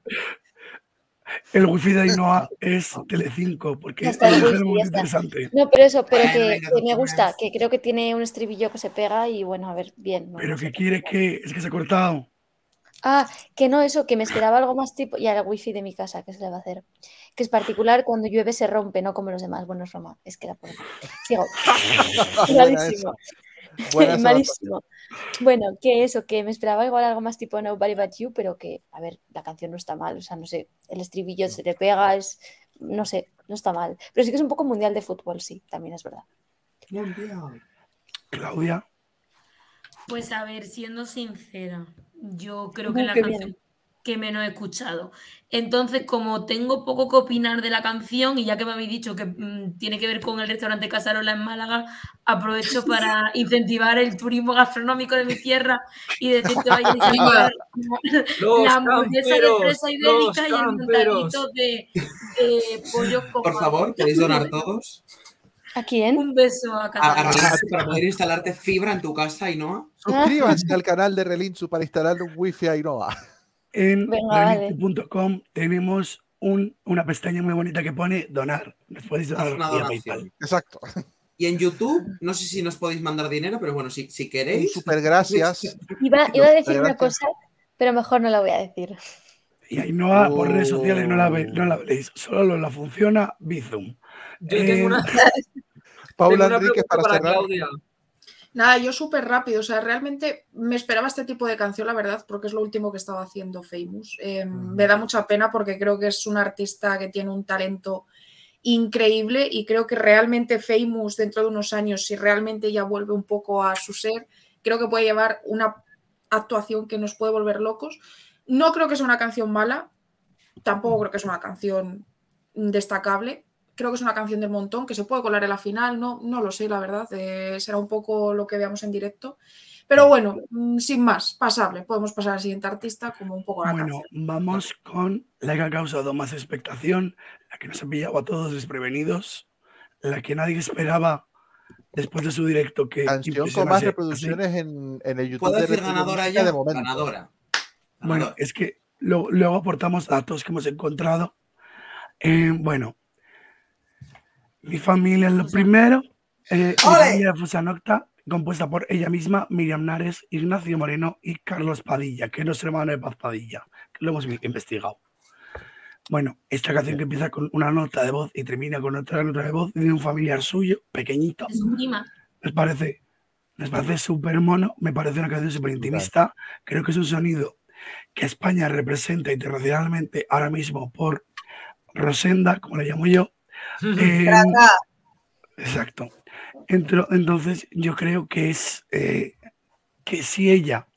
el wifi de Ainhoa es Telecinco, porque es muy interesante. No, pero eso, pero que, me gusta, que creo que tiene un estribillo que se pega y bueno, a ver, bien. ¿no? Pero que quiere que, es que se ha cortado. Ah, que no, eso, que me esperaba algo más tipo. Y el wifi de mi casa, ¿qué se le va a hacer? Que es particular cuando llueve se rompe, no como los demás. Bueno, es Roma, es que era por. Sigo. Malísimo. Malísimo. Bueno, que eso, que me esperaba igual algo más tipo Nobody But You, pero que, a ver, la canción no está mal, o sea, no sé, el estribillo se le pega, es, no sé, no está mal. Pero sí que es un poco mundial de fútbol, sí, también es verdad. Claudia. Pues a ver, siendo sincera, yo creo que es la canción bien. que menos he escuchado. Entonces, como tengo poco que opinar de la canción y ya que me habéis dicho que mm, tiene que ver con el restaurante Casarola en Málaga, aprovecho para incentivar el turismo gastronómico de mi tierra y decir que vayáis a la hamburguesa de fresa ibérica y el montadito de, de pollo con Por favor, ¿queréis donar todos? ¿A quién? Un beso a A, a Cataluña. Relinchu para poder instalarte fibra en tu casa y no. Suscríbanse al canal de Relinchu para instalar un wifi a Ainhoa. En vale. relinchu.com tenemos un- una pestaña muy bonita que pone donar. Nos podéis donar una vía donación. PayPal. Exacto. Y en YouTube, no sé si nos podéis mandar dinero, pero bueno, si, queréis. super gracias. Iba, iba a decir una cosa, pero mejor no la voy a decir. Y Ainhoa por redes sociales no la, ve- Oh. no la veréis, solo la funciona Bizum. Yo Eh, tengo una, Paula tengo una Enríquez pregunta para para cerrar. Claudia. Nada, yo súper rápido, o sea, realmente me esperaba este tipo de canción, la verdad, porque es lo último que estaba haciendo Famous. Eh, Me da mucha pena porque creo que es un artista que tiene un talento increíble y creo que realmente Famous dentro de unos años, si realmente ya vuelve un poco a su ser, creo que puede llevar una actuación que nos puede volver locos. No creo que sea una canción mala, tampoco creo que es una canción destacable. Creo que es una canción del montón que se puede colar en la final, no, no lo sé, la verdad. eh, será un poco lo que veamos en directo. Pero bueno, mm, sin más, pasable. Podemos pasar al siguiente artista como un poco la Bueno, canción. vamos con la que ha causado más expectación, la que nos ha pillado a todos desprevenidos, la que nadie esperaba después de su directo que Canción con más así. reproducciones en, en el YouTube ¿Puedo de decir ganadora ya? de momento. Ganadora. Bueno, es que lo- luego aportamos datos que hemos encontrado. Eh, bueno, mi familia es lo primero. eh, mi familia de Fusanocta, compuesta por ella misma, Miriam Nares, Ignacio Moreno y Carlos Padilla, que no es hermano de Paz Padilla, que lo hemos investigado. Bueno, esta canción que empieza con una nota de voz y termina con otra nota de voz de un familiar suyo, pequeñito, Es nos parece, nos parece súper mono, me parece una canción súper intimista. Creo que es un sonido que España representa internacionalmente ahora mismo por Rosenda, como le llamo yo. Eh, Grata. exacto. Entro- entonces, yo creo que es eh, que si ella,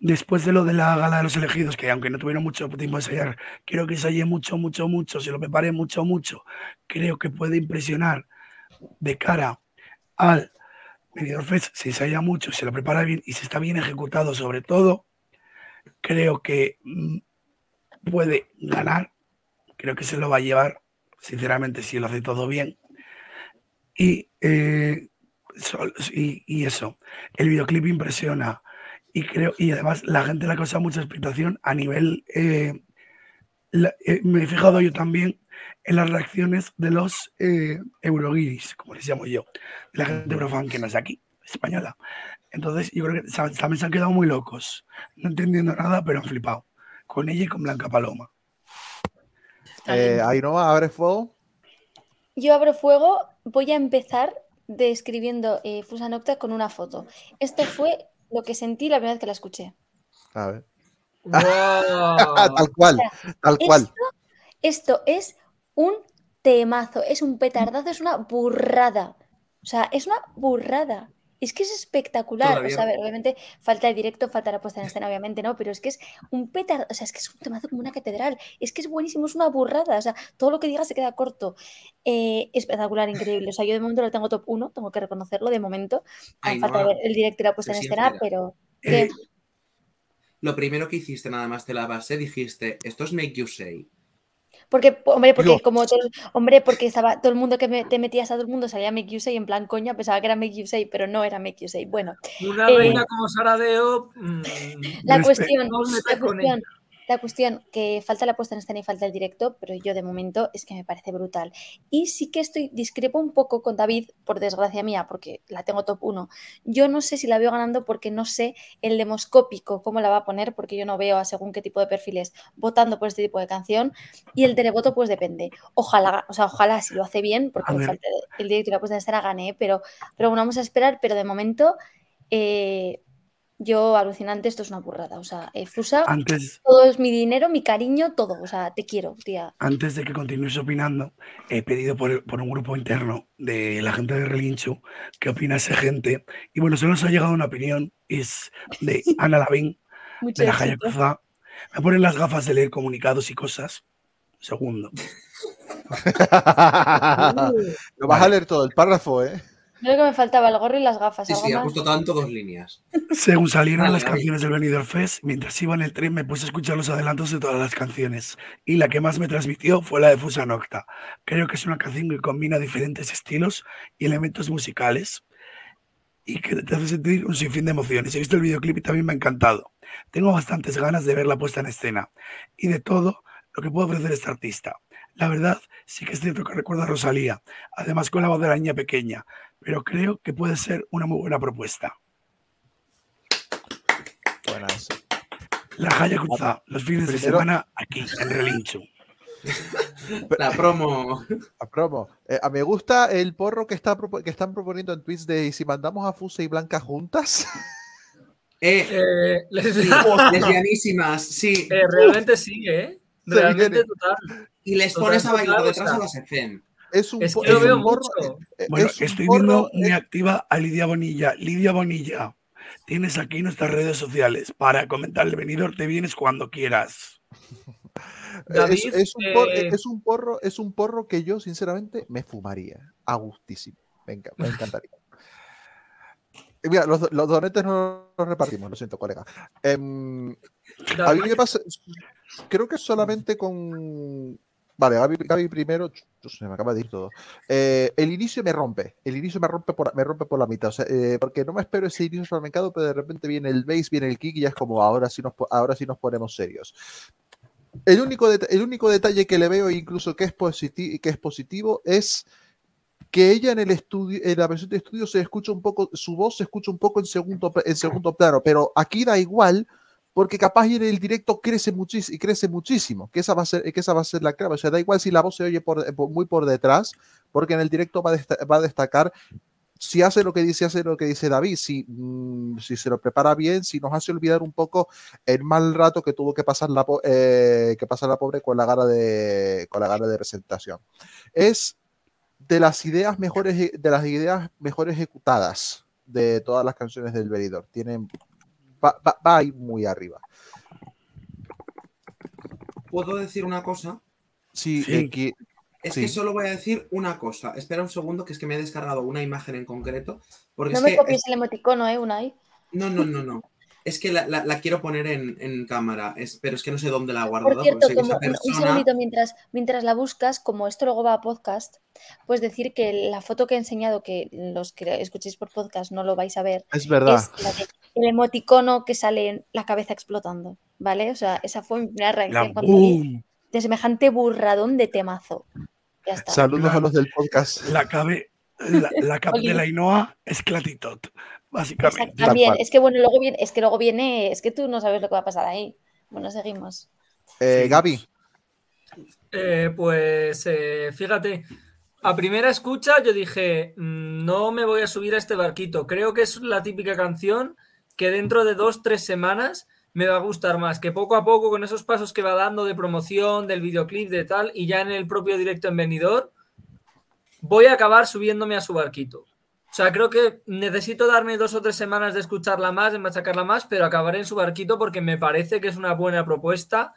después de lo de la gala de los elegidos, que aunque no tuvieron mucho tiempo de ensayar, creo que ensayé mucho, mucho, mucho, se lo preparé mucho, mucho, creo que puede impresionar de cara al Benidorm Fest, se ensaya mucho, se lo prepara bien y se está bien ejecutado sobre todo, creo que mm, puede ganar, creo que se lo va a llevar, sinceramente, si lo hace todo bien. Y, eh, y, y eso, el videoclip impresiona y creo, y además la gente le ha causado mucha expectación a nivel, eh, eh, me he fijado yo también en las reacciones de los Euroguiris, como les llamo yo, la gente eurofan que no es aquí, española. Entonces, yo creo que también se han quedado muy locos, no entendiendo nada, pero han flipado, con ella y con Blanca Paloma. Eh, Ainhoa, abre fuego. Yo abro fuego, voy a empezar describiendo eh, Fusa Nocta con una foto. Esto fue lo que sentí la primera vez que la escuché. A ver. ¡Guau! tal cual, tal cual. Esto, esto es un temazo, es un petardazo, es una burrada. O sea, es una burrada. Es que es espectacular. Todavía. O sea, a ver, obviamente falta el directo, falta la puesta en escena, obviamente, ¿no? Pero es que es un petardo, o sea, es que es un temazo como una catedral. Es que es buenísimo, es una burrada. O sea, todo lo que diga se queda corto. Eh, espectacular, increíble. O sea, yo de momento lo tengo top 1, tengo que reconocerlo de momento. Ainhoa, falta ver el directo y la puesta en escena, pero. Eh. Lo primero que hiciste nada más de la base, dijiste, esto es Make You Say. Porque, hombre, porque Dios. como todo, hombre, porque estaba todo el mundo que me- te metías a todo el mundo salía Make You Say en plan coña, pensaba que era Make You Say, pero no era Make You Say. Bueno, Una Eh, reina como Saradeo. mm, la cuestión, La cuestión que falta la puesta en escena y falta el directo, pero yo de momento es que me parece brutal. Y sí que estoy, discrepo un poco con David, por desgracia mía, porque la tengo top 1. Yo no sé si la veo ganando porque no sé el demoscópico cómo la va a poner, porque yo no veo a según qué tipo de perfiles votando por este tipo de canción. Y el televoto, pues depende. Ojalá, o sea, ojalá si lo hace bien, porque falta el directo y la puesta en escena gane, pero, pero bueno, vamos a esperar, pero de momento. eh, yo alucinante, esto es una burrada. O sea, eh, Fusa, Antes, todo es mi dinero, mi cariño, todo. O sea, te quiero, tía. antes de que continúes opinando, he pedido por, por un grupo interno de la gente de Relincho qué opina esa gente. Y bueno, solo nos ha llegado una opinión, es de Ana Lavín, de la. Hayakuza. Me ponen las gafas de leer comunicados y cosas. Segundo. Lo vas a leer todo el párrafo, ¿eh? Creo que me faltaba el gorro y las gafas. Sí, sí, ha puesto tanto dos líneas. Según salieron Vale, las vale. canciones del Benidorm Fest, mientras iba en el tren me puse a escuchar los adelantos de todas las canciones y la que más me transmitió fue la de Fusa Nocta. Creo que es una canción que combina diferentes estilos y elementos musicales y que te hace sentir un sinfín de emociones. He visto el videoclip y también me ha encantado. Tengo bastantes ganas de ver la puesta en escena y de todo lo que puede ofrecer este artista. La verdad, sí que es cierto que recuerda a Rosalía, además con la voz de la niña pequeña, pero creo que puede ser una muy buena propuesta. Buenas. La Hayakuza, los fines de semana aquí, en Relincho. La promo. La promo. Eh, a- me gusta el porro que, está, que están proponiendo en tweets de ¿y si mandamos a Fusa y Blanca juntas. Eh, Eh, les- sí, lesbianísimas, sí. Eh, realmente sí, ¿eh? Realmente total. Y les pones a bailar detrás o a las EFEM. Es un, Es que lo veo porro. mucho. Bueno, es un estoy porro, viendo muy activa a Lidia Bonilla. Lidia Bonilla, tienes aquí nuestras redes sociales para comentar el venidor. Te vienes cuando quieras. es, David, es un por- eh, es un porro, es un porro que yo, sinceramente, me fumaría. A gustísimo. Venga, me encantaría. Mira, los, los donetes no los repartimos, lo siento, colega. Em, a mí me pasa, creo que solamente con... Vale, Gaby, Gaby primero, se me acaba de ir todo. Eh, el inicio me rompe, el inicio me rompe por, me rompe por la mitad, o sea, eh, porque no me espero ese inicio flamencado, pero de repente viene el bass, viene el kick y ya es como ahora sí nos, ahora sí nos ponemos serios. El único, el único detalle que le veo, incluso que es, que es positivo, es que ella en el estudio, en la versión de estudio se escucha un poco, su voz se escucha un poco en segundo, en segundo plano, pero aquí da igual, porque capaz en el directo crece muchísimo y crece muchísimo, que esa va a ser, que esa va a ser la clave. O sea, da igual si la voz se oye por, por- muy por detrás, porque en el directo va a, desta- va a destacar si hace lo que dice, hace lo que dice David, si, mm, si se lo prepara bien, si nos hace olvidar un poco el mal rato que tuvo que pasar la, eh, que pasar la pobre con la gana de, con la gana de presentación. Es de las ideas mejores, de las ideas mejor ejecutadas de todas las canciones del Veridor. Tienen, va, va- va ahí muy arriba. ¿Puedo decir una cosa? Sí, Sí. eh, que- Es Sí. que solo voy a decir una cosa. Espera un segundo, que es que me he descargado una imagen en concreto. Porque No es me que. copies el emoticono, ¿eh, Unai? No, no, no, no. Es que la, la- la quiero poner en, en cámara, es- pero es que no sé dónde la he guardado. Por cierto, como un, segundito mientras, mientras la buscas, como esto luego va a podcast, pues decir que la foto que he enseñado, que los que escuchéis por podcast no lo vais a ver, es verdad. es la de- el emoticono que sale en la cabeza explotando, ¿vale? O sea, esa fue mi primera reacción La cuando vi de semejante burradón de temazo. Ya está. Saludos a La- los del podcast. La cabe, la, de la Inoa es Clatitot, básicamente. Exacto, También, es que bueno, luego viene, es que luego viene, es que tú no sabes lo que va a pasar ahí. Bueno, seguimos. Eh, Sí. Gaby, Eh, pues eh, fíjate, a primera escucha yo dije, "Mm, no me voy a subir a este barquito. Creo que es la típica canción que dentro de dos, tres semanas me va a gustar más, que poco a poco con esos pasos que va dando de promoción, del videoclip, de tal, y ya en el propio directo en Benidorm, voy a acabar subiéndome a su barquito. O sea, creo que necesito darme dos o tres semanas de escucharla más, de machacarla más, pero acabaré en su barquito porque me parece que es una buena propuesta.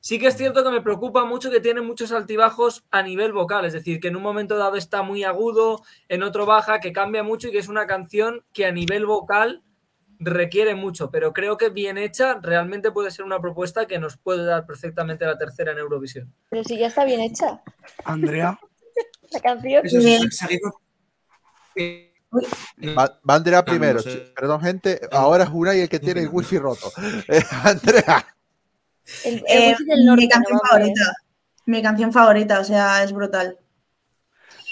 Sí que es cierto que me preocupa mucho que tiene muchos altibajos a nivel vocal, es decir, que en un momento dado está muy agudo, en otro baja, que cambia mucho y que es una canción que a nivel vocal requiere mucho, pero creo que bien hecha realmente puede ser una propuesta que nos puede dar perfectamente la tercera en Eurovisión. Pero si ya está bien hecha Andrea, la canción. Eso es, seguimos- va, va Andrea no primero. sé. Perdón, gente. Ahora es Unai el que tiene el wifi roto. Eh, Andrea. El, el Eh, wifi del norte, mi canción no favorita. Mi canción favorita, o sea, es brutal.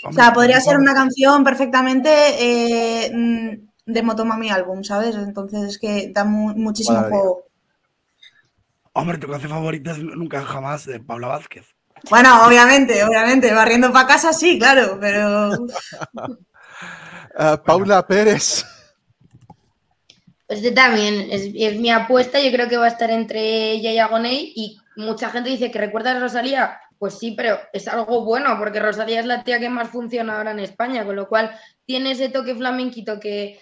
O sea, podría ser una canción perfectamente eh, mm, de Motomami álbum, ¿sabes? Entonces es que da mu- muchísimo juego. Hombre, tu canción favorita es Nunca Jamás de Paula Vázquez. Bueno, obviamente, obviamente, barriendo para casa sí, claro, pero Ah, Paula Pérez. Pues yo también, es, es mi apuesta, yo creo que va a estar entre ella y Agoney y mucha gente dice que recuerdas a Rosalía, pues sí, pero es algo bueno porque Rosalía es la tía que más funciona ahora en España, con lo cual tiene ese toque flamenquito que,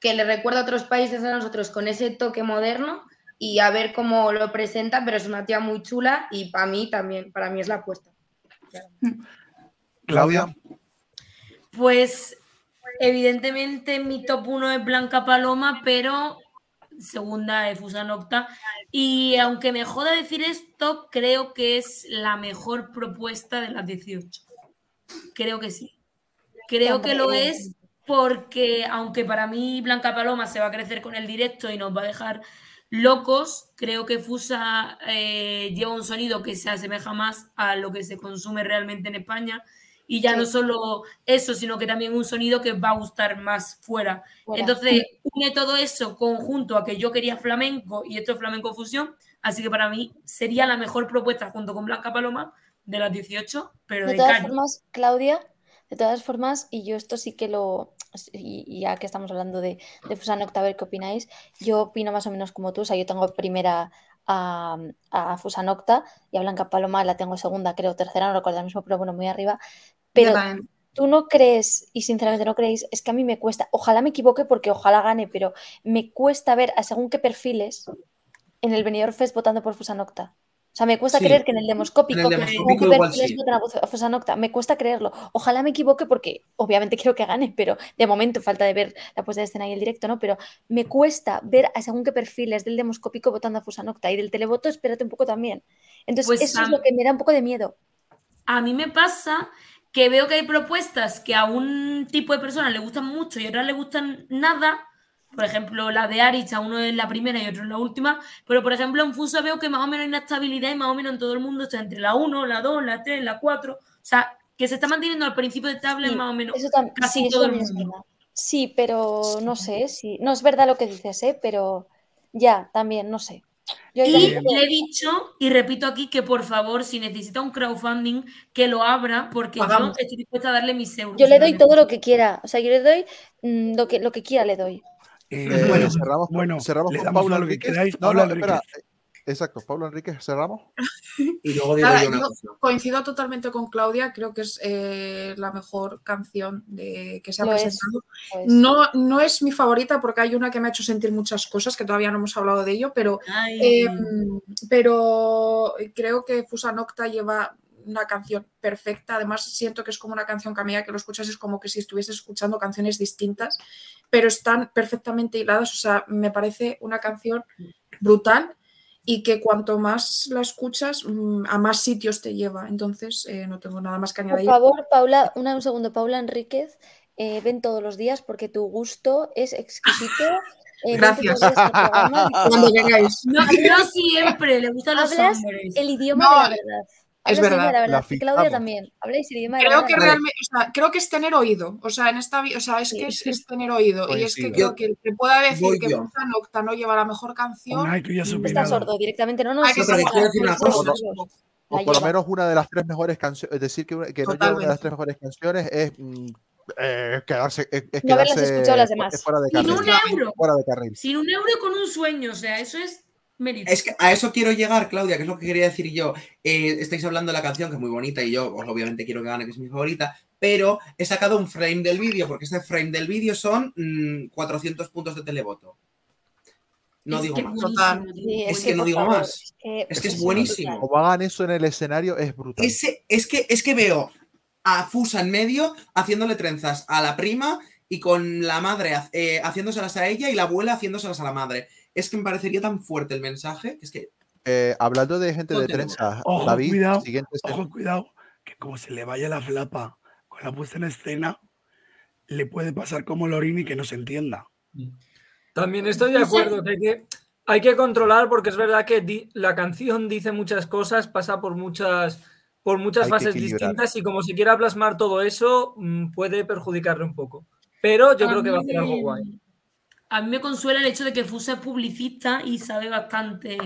que le recuerda a otros países a nosotros con ese toque moderno y a ver cómo lo presenta, pero es una tía muy chula y para mí también, para mí es la apuesta. Claudia. Pues evidentemente mi top 1 es Blanca Paloma, pero segunda es Fusa Nocta. Y aunque me joda decir esto, creo que es la mejor propuesta de las 18. Creo que sí. Creo que lo es porque, aunque para mí Blanca Paloma se va a crecer con el directo y nos va a dejar locos, creo que Fusa eh, lleva un sonido que se asemeja más a lo que se consume realmente en España. Y ya Sí. no solo eso, sino que también un sonido que va a gustar más fuera. Fuera. Entonces, une todo eso conjunto a que yo quería flamenco y esto es flamenco fusión. Así que para mí sería la mejor propuesta junto con Blanca Paloma de las 18, pero De de, todas formas, Claudia, de todas formas, y yo esto sí que lo, y, ya que estamos hablando de, de Fusan Octa, a ver qué opináis, yo opino más o menos como tú, o sea, yo tengo primera a, a Fusan Octa y a Blanca Paloma la tengo segunda, creo, tercera, no recuerdo ahora mismo, pero bueno, muy arriba. Pero tú no crees, y sinceramente no creéis, es que a mí me cuesta, ojalá me equivoque porque ojalá gane, pero me cuesta ver a según qué perfiles en el Benidorm Fest votando por Fusan Octa. O sea, me cuesta Sí. creer que en el demoscópico, En el según demoscópico qué igual perfiles sí. votan a Fu- a Fusan Octa, me cuesta creerlo. Ojalá me equivoque porque obviamente quiero que gane, pero de momento falta de ver la puesta de escena y el directo, ¿no? Pero me cuesta ver a según qué perfiles del demoscópico votando a Fusan Octa y del televoto, espérate un poco también. Entonces, Pues, eso es lo que me da un poco de miedo. A mí me pasa que veo que hay propuestas que a un tipo de personas le gustan mucho y a otras le gustan nada. Por ejemplo, la de Aritz, a uno es la primera y otro es la última. Pero, por ejemplo, en Fusa veo que más o menos hay una estabilidad y más o menos en todo el mundo está entre la 1, la 2, la 3, la 4. O sea, que se está manteniendo al principio de tabla Sí, más o menos eso casi sí, eso todo el mundo. Sí, pero no sé, sí. No es verdad lo que dices, ¿eh? Pero ya, también, no sé. Yo Y le he dicho, y repito aquí, que por favor, si necesita un crowdfunding, que lo abra, porque yo estoy dispuesta a darle mis euros. yo le doy todo lo que quiera. O sea, yo le doy mm, lo que, lo que quiera, le doy. Eh, bueno, cerramos, bueno, cerramos le con Paula que Enríquez. queráis. No, Paula no, espera. Enríquez. eh, Exacto, Paula Enríquez, cerramos. Y luego digo Nada, yo una yo cosa. coincido totalmente con Claudia, creo que es eh, la mejor canción de, que se ha Lo presentado. es. No, no es mi favorita porque hay una que me ha hecho sentir muchas cosas, que todavía no hemos hablado de ello, pero, eh, pero creo que Fusa Nocta lleva una canción perfecta. Además, siento que es como una canción que a medida que lo escuchas es como que si estuvieses escuchando canciones distintas, pero están perfectamente hiladas. O sea, me parece una canción brutal y que cuanto más la escuchas, mm, a más sitios te lleva. Entonces, eh, no tengo nada más que Por añadir. favor, Paula, una, un segundo, Paula Enríquez, eh, ven todos los días porque tu gusto es exquisito. Eh, Gracias. al programa. No, no siempre, le gustan los hombres. el idioma No, de la verdad. Es verdad. la La verdad. Y Claudia también. Habláis el idioma de la Creo que realmente, o sea, creo que es tener oído. O sea, en esta o sea, es que es, es tener oído. Y es que creo que el que pueda decir Voy que. Fusa Nocta no lleva la mejor canción. Tú ya has mm, Está sordo directamente. No, no, Ay, sí, que sí, se sí, me quiero decir una por los cosa. oídos. O La por lo menos una de las tres mejores canciones, es decir, que, una- que no lleva una de las tres mejores canciones es mm, eh, quedarse, es, es No haberlas quedarse escuchado las demás. fuera de Sin carril. un euro. Fuera de carril. Sin un euro con un sueño. O sea, eso es mérito. Es que a eso quiero llegar, Claudia, que es lo que quería decir yo. Eh, estáis hablando de la canción, que es muy bonita, y yo, pues, obviamente, quiero que gane, que es mi favorita, pero he sacado un frame del vídeo, porque este frame del vídeo son mm, 400 puntos de televoto. No Es digo que más. Total. Sí, Es es que no digo favor, más. Es que, Es que es es buenísimo. Como hagan eso en el escenario es brutal. Ese, es, que, es que veo a Fusa en medio haciéndole trenzas a la prima y con la madre eh, haciéndoselas a ella y la abuela haciéndoselas a la madre. Es que me parecería tan fuerte el mensaje que es que Eh, hablando de gente No de tengo. trenzas, Ojo, David, cuidado, siguiente escena. Ojo, cuidado, que como se le vaya la flapa con la puesta en escena, le puede pasar como Lorini que no se entienda. También estoy de acuerdo que hay que, Hay que controlar porque es verdad que di- la canción dice muchas cosas, pasa por muchas, por muchas fases distintas y como si quiera plasmar todo eso, mm, puede perjudicarle un poco. Pero yo creo que va a hacer algo guay. A mí me consuela el hecho de que Fusa es publicista y sabe bastante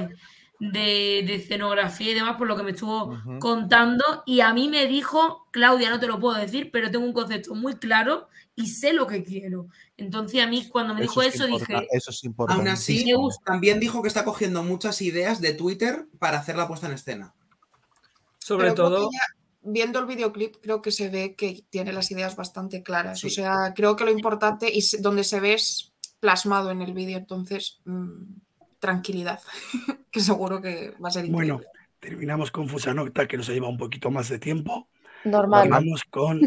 de, de escenografía y demás, por lo que me estuvo contando. Y a mí me dijo, Claudia, no te lo puedo decir, pero tengo un concepto muy claro y sé lo que quiero. Entonces a mí cuando me dijo es eso importa- dije, eso es Aún importante. así, Me gusta. también dijo que está cogiendo muchas ideas de Twitter para hacer la puesta en escena. Sobre Pero todo, viendo el videoclip, creo que se ve que tiene las ideas bastante claras. Sí. O sea, creo que lo importante y donde se ve es plasmado en el vídeo. Entonces, mm, tranquilidad, que seguro que va a ser increíble. Bueno, terminamos con Fusanocta, que nos ha llevado un poquito más de tiempo. Normal. Vamos con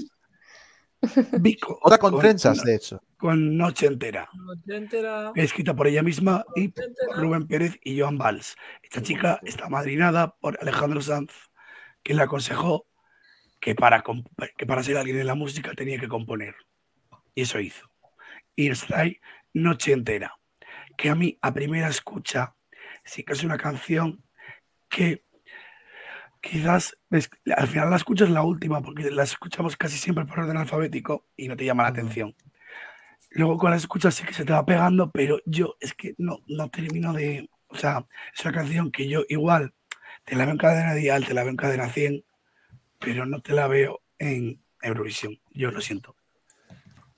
Vico. Otra con trenzas, no- de hecho. Con Noche Entera. noche entera, Escrita por ella misma y por. Rubén Pérez y Joan Valls. Esta chica está madrinada por Alejandro Sanz, que le aconsejó que para, que para ser alguien en la música tenía que componer. Y eso hizo. Y nos trae Noche Entera, que a mí a primera escucha sí que es una canción que quizás al final la escuchas la última, porque la escuchamos casi siempre por orden alfabético y no te llama la atención. Luego con la escuchas sí que se te va pegando, pero yo es que no, no termino de... O sea, es una canción que yo igual te la veo en cadena dial, te la veo en cadena 100, pero no te la veo en Eurovisión. Yo lo siento.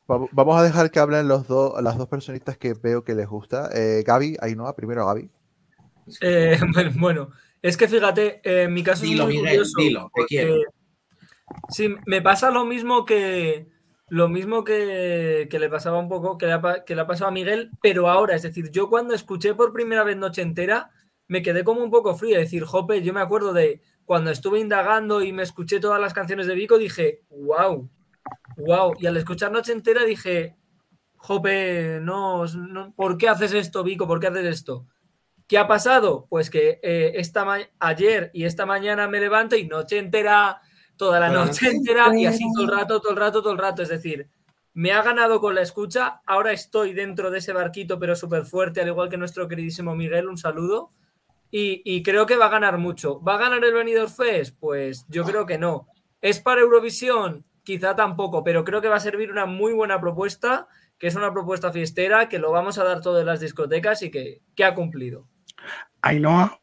Va- Vamos a dejar que hablen los dos, las dos personitas que veo que les gusta. Eh, Gaby, Ainhoa, primero Gaby. Eh, bueno, es que fíjate, eh, en mi caso Dilo, es muy Miguel, curioso. dilo, te quiero. Sí, me pasa lo mismo que lo mismo que, que le pasaba un poco, que le, ha, pa- que le ha pasado a Miguel, pero ahora, es decir, yo cuando escuché por primera vez Noche Entera, me quedé como un poco frío, es decir, Jope, yo me acuerdo de cuando estuve indagando y me escuché todas las canciones de Vico, dije, wow, wow, y al escuchar Noche Entera dije, Jope, no, no, ¿por qué haces esto, Vico? ¿Por qué haces esto? ¿Qué ha pasado? Pues que eh, esta ma- ayer y esta mañana me levanto y noche entera, toda la noche entera y así todo el rato, todo el rato, todo el rato. Es decir, me ha ganado con la escucha, ahora estoy dentro de ese barquito pero súper fuerte, al igual que nuestro queridísimo Miguel, un saludo. Y, y creo que va a ganar mucho. ¿Va a ganar el Benidorm Fest? Pues yo creo que no. ¿Es para Eurovisión? Quizá tampoco, pero creo que va a servir una muy buena propuesta, que es una propuesta fiestera, que lo vamos a dar todo en las discotecas y que, que ha cumplido. Ainhoa,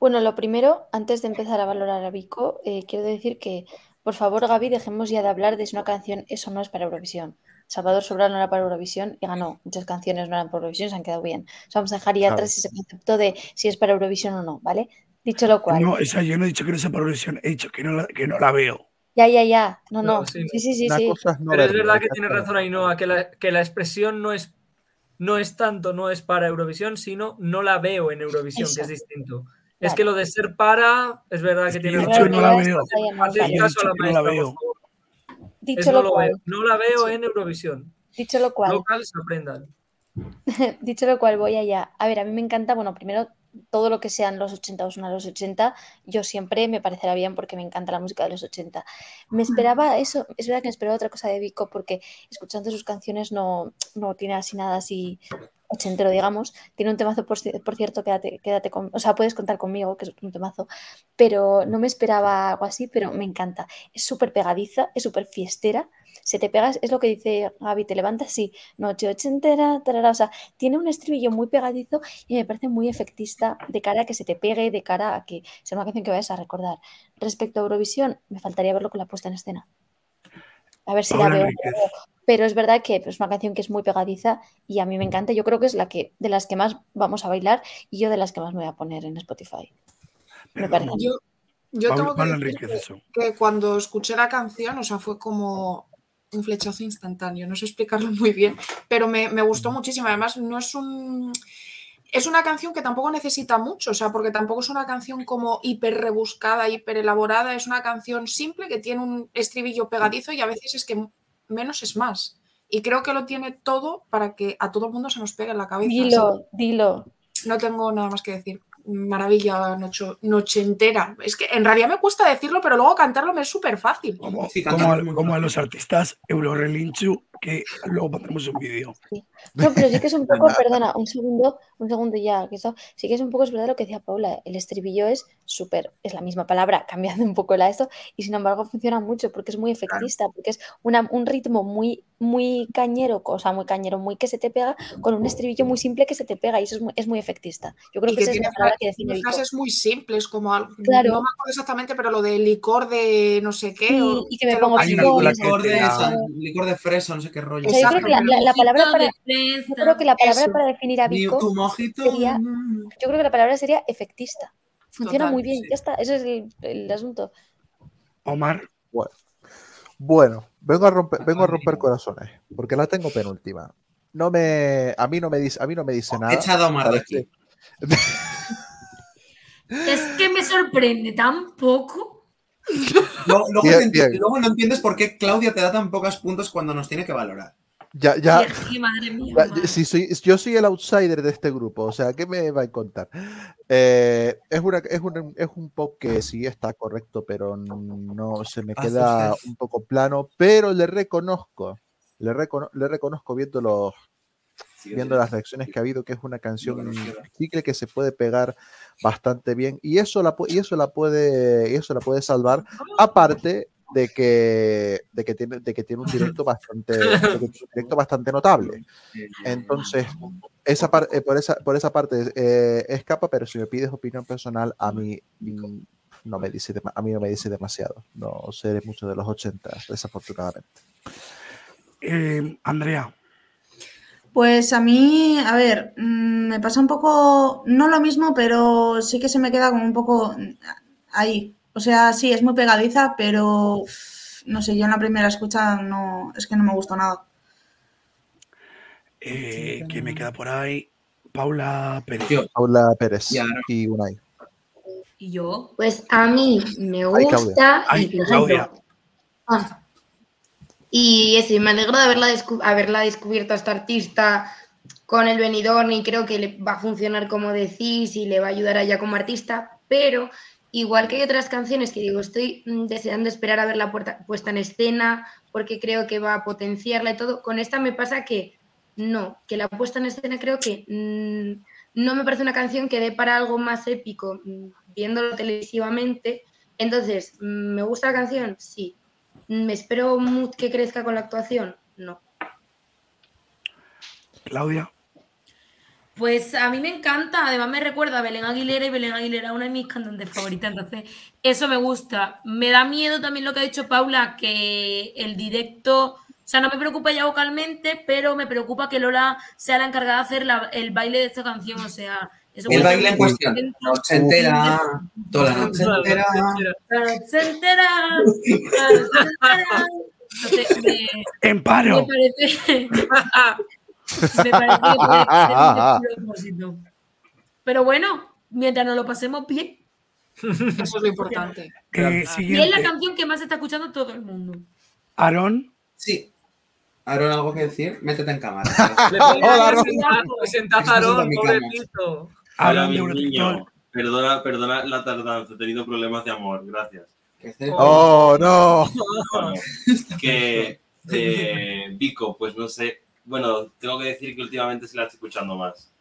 Bueno, lo primero, antes de empezar a valorar a Vico, eh, quiero decir que, por favor, Gaby, dejemos ya de hablar de si una canción eso no es para Eurovisión. Salvador Sobral no era para Eurovisión y ganó. Muchas canciones no eran para Eurovisión, se han quedado bien. O sea, vamos a dejar ya Claro. atrás ese concepto de si es para Eurovisión o no, ¿vale? Dicho lo cual. no, o sea, yo no he dicho que no sea para Eurovisión, he dicho que no la, que no la veo. Ya, ya, ya. No, No, no. sí, Sí, sí, sí, no Pero es verdad que tiene razón Ainhoa, que la, que la expresión no es, no es tanto, no es para Eurovisión, sino no la veo en Eurovisión, que es distinto. Es que lo de ser para, es verdad que tiene razón. no la veo. no, la veo. Dicho no lo cual. No la veo en Eurovisión. dicho lo cual, Locals aprendan. Dicho lo cual, voy allá. A ver, a mí me encanta, bueno, primero todo lo que sean los 80 o son a los 80, yo siempre me parecerá bien porque me encanta la música de los 80. Me esperaba eso, es verdad que me esperaba otra cosa de Vico porque escuchando sus canciones no, no tiene así nada así ochentero, digamos. Tiene un temazo, por, ci- por cierto, quédate, quédate con, o sea, puedes contar conmigo, que es un temazo, pero no me esperaba algo así, pero me encanta. Es súper pegadiza, es súper fiestera. Se te pegas, es lo que dice Gaby, te levantas, sí, noche ochentera, tarara, o sea, tiene un estribillo muy pegadizo y me parece muy efectista de cara a que se te pegue, de cara a que sea una canción que vayas a recordar. Respecto a Eurovisión, me faltaría verlo con la puesta en escena. A ver si la veo. Enríquez. Pero es verdad que es una canción que es muy pegadiza y a mí me encanta. Yo creo que es la que de las que más vamos a bailar y yo de las que más me voy a poner en Spotify. Me parece. Yo, yo tengo que decir que cuando escuché la canción, o sea, fue como un flechazo instantáneo, no sé explicarlo muy bien, pero me, me gustó muchísimo. Además, no es un... Es una canción que tampoco necesita mucho, o sea, porque tampoco es una canción como hiper rebuscada, hiper elaborada, es una canción simple que tiene un estribillo pegadizo y a veces es que menos es más. Y creo que lo tiene todo para que a todo el mundo se nos pegue en la cabeza. así Dilo, dilo. no tengo nada más que decir. Maravilla, noche, noche entera. Es que en realidad me cuesta decirlo, pero luego cantarlo me es súper fácil. Como, Sí, como a, como a los artistas Eurorelinchu que luego pondremos un vídeo. No, pero sí que es un poco, perdona, un segundo, un segundo ya, que eso, sí que es un poco, es verdad lo que decía Paula, el estribillo es súper, es la misma palabra, cambiando un poco la esto, y sin embargo funciona mucho porque es muy efectista, porque es una, un ritmo muy, muy cañero, o sea, muy cañero, muy que se te pega, con un estribillo muy simple que se te pega, y eso es muy, es muy efectista. Yo creo Y que, que esa es tiene, la palabra que define tiene frases muy simples, como algo, Claro. no me acuerdo exactamente, pero lo de licor de no sé qué. Sí, o- y que me pongo Licor qué, de, ¿sabes? licor de fresa, no sé qué rollo. O sea, yo creo que la, la- la palabra para, yo creo que la palabra Eso. para definir a Mi- Vico tu mojito. sería, yo creo que la palabra sería efectista. Funciona Total, muy bien, sí. ya está, ese es el, el asunto. Omar, Bueno, Bueno, vengo a romper, vengo a romper corazones, porque la tengo penúltima. No me, a mí no me dice, a mí no me dice nada. Echado a Omar de Parece- Es que me sorprende tan poco. Luego, luego Bien, te enti- bien. luego no entiendes por qué Claudia te da tan pocos puntos cuando nos tiene que valorar. Ya, ya, que, madre mía, ya, madre. si soy, yo soy el outsider de este grupo, o sea, ¿qué me va a contar? Eh, es, una, es, un, es un pop que sí está correcto, pero no se me queda un poco plano, pero le reconozco, le, recono- le reconozco viendo los viendo las reacciones que ha habido, que es una canción chicle que se puede pegar bastante bien y eso la, y eso la puede y eso la puede salvar. Aparte de que, de que tiene de que tiene un directo bastante un directo bastante notable. Entonces esa par- eh, por esa por esa parte eh, escapa pero si me pides opinión personal a mí no me dice a mí no me dice demasiado. No sé mucho de los 80 desafortunadamente. Eh, Andrea, Pues a mí, a ver, mm, me pasa un poco, no lo mismo, pero sí que se me queda como un poco mm, ahí. O sea, sí, es muy pegadiza, pero no sé, yo en la primera escucha no, es que no me gustó nada. eh, ¿quién me queda por ahí? Paula Pérez. Yo, Paula Pérez Y ahora- y Unai Y yo. Pues a mí me Ay, Claudia. gusta. Ay, Claudia. ah, y eso, y me alegro de haberla, descu- haberla descubierto a esta artista con el Benidorm y creo que le va a funcionar como decís y le va a ayudar a ella como artista, pero igual que hay otras canciones que digo, estoy mm, deseando esperar a ver la puerta- puesta en escena porque creo que va a potenciarla y todo, con esta me pasa que no, que la puesta en escena creo que mm, no me parece una canción que dé para algo más épico mm, viéndolo televisivamente. Entonces, ¿me gusta la canción? Sí. ¿Me espero que crezca con la actuación? No. Claudia, Pues a mí me encanta, además me recuerda a Belén Aguilera y Belén Aguilera es una de mis cantantes favoritas, entonces eso me gusta. Me da miedo también lo que ha dicho Paula, que el directo, o sea, no me preocupa ya vocalmente, pero me preocupa que Lola sea la encargada de hacer la- el baile de esta canción, o sea, eso el baile en cuestión. Noche entera, toda la noche entera. La noche entera, la noche entera. Entonces, me, en me paro. parece, me parece que despropósito. Pero bueno, mientras nos lo pasemos bien. Eso es lo importante. Eh, Y es la canción que más está escuchando todo el mundo. Aarón, Sí. Aaron, ¿algo que decir? Métete en cámara. Hola, Aaron. presentar, presentad a Estás en Aarón, mi pobrecito. Aarón. Perdona, perdona la tardanza, he tenido problemas de amor, gracias. Oh no que eh, Vico, pues no sé. Bueno, tengo que decir que últimamente se la estoy escuchando más.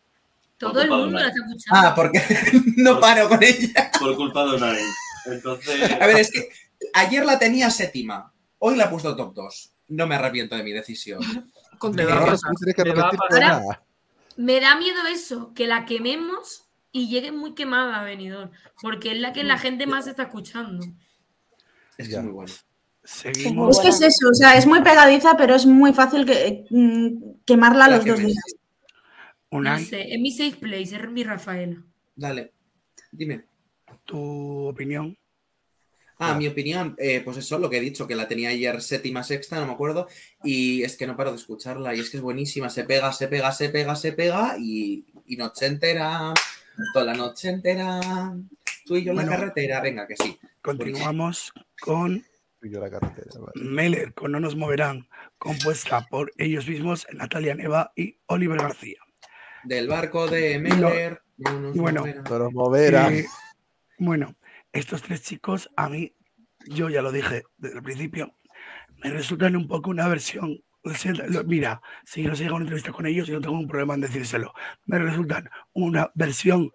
Todo el mundo la está escuchando. Ah, porque no paro con ella. Por culpa de Unai. Entonces, A ver, es que ayer la tenía séptima. Hoy la he puesto top 2. No me arrepiento de mi decisión. Con Me que Me va a arrepentirte de pasar. nada Me da miedo eso, que la quememos y llegue muy quemada a Benidorm, porque es la que la gente más está escuchando. Es que es muy bueno. Seguimos. Es que es eso, o sea, es muy pegadiza, pero es muy fácil que, mm, quemarla La los dos días. No sé, es mi safe place, es mi Rafaela. Dale, dime. tu opinión. Ah, mi opinión, eh, pues eso, lo que he dicho, que la tenía ayer séptima, sexta, no me acuerdo, y es que no paro de escucharla, y es que es buenísima, se pega, se pega, se pega, se pega, y, y noche entera, toda la noche entera, tú y yo en la carretera, venga, que sí. Continuamos con Y yo la carretera vale. Meller, con No nos moverán, compuesta por ellos mismos, Natalia Neva y Oliver García. Del barco de Meller, no nos y bueno, moverán. Eh, bueno, estos tres chicos, a mí, yo ya lo dije desde el principio, me resultan un poco una versión mira, si no se llega a una entrevista con ellos, yo no tengo un problema en decírselo. Me resultan una versión,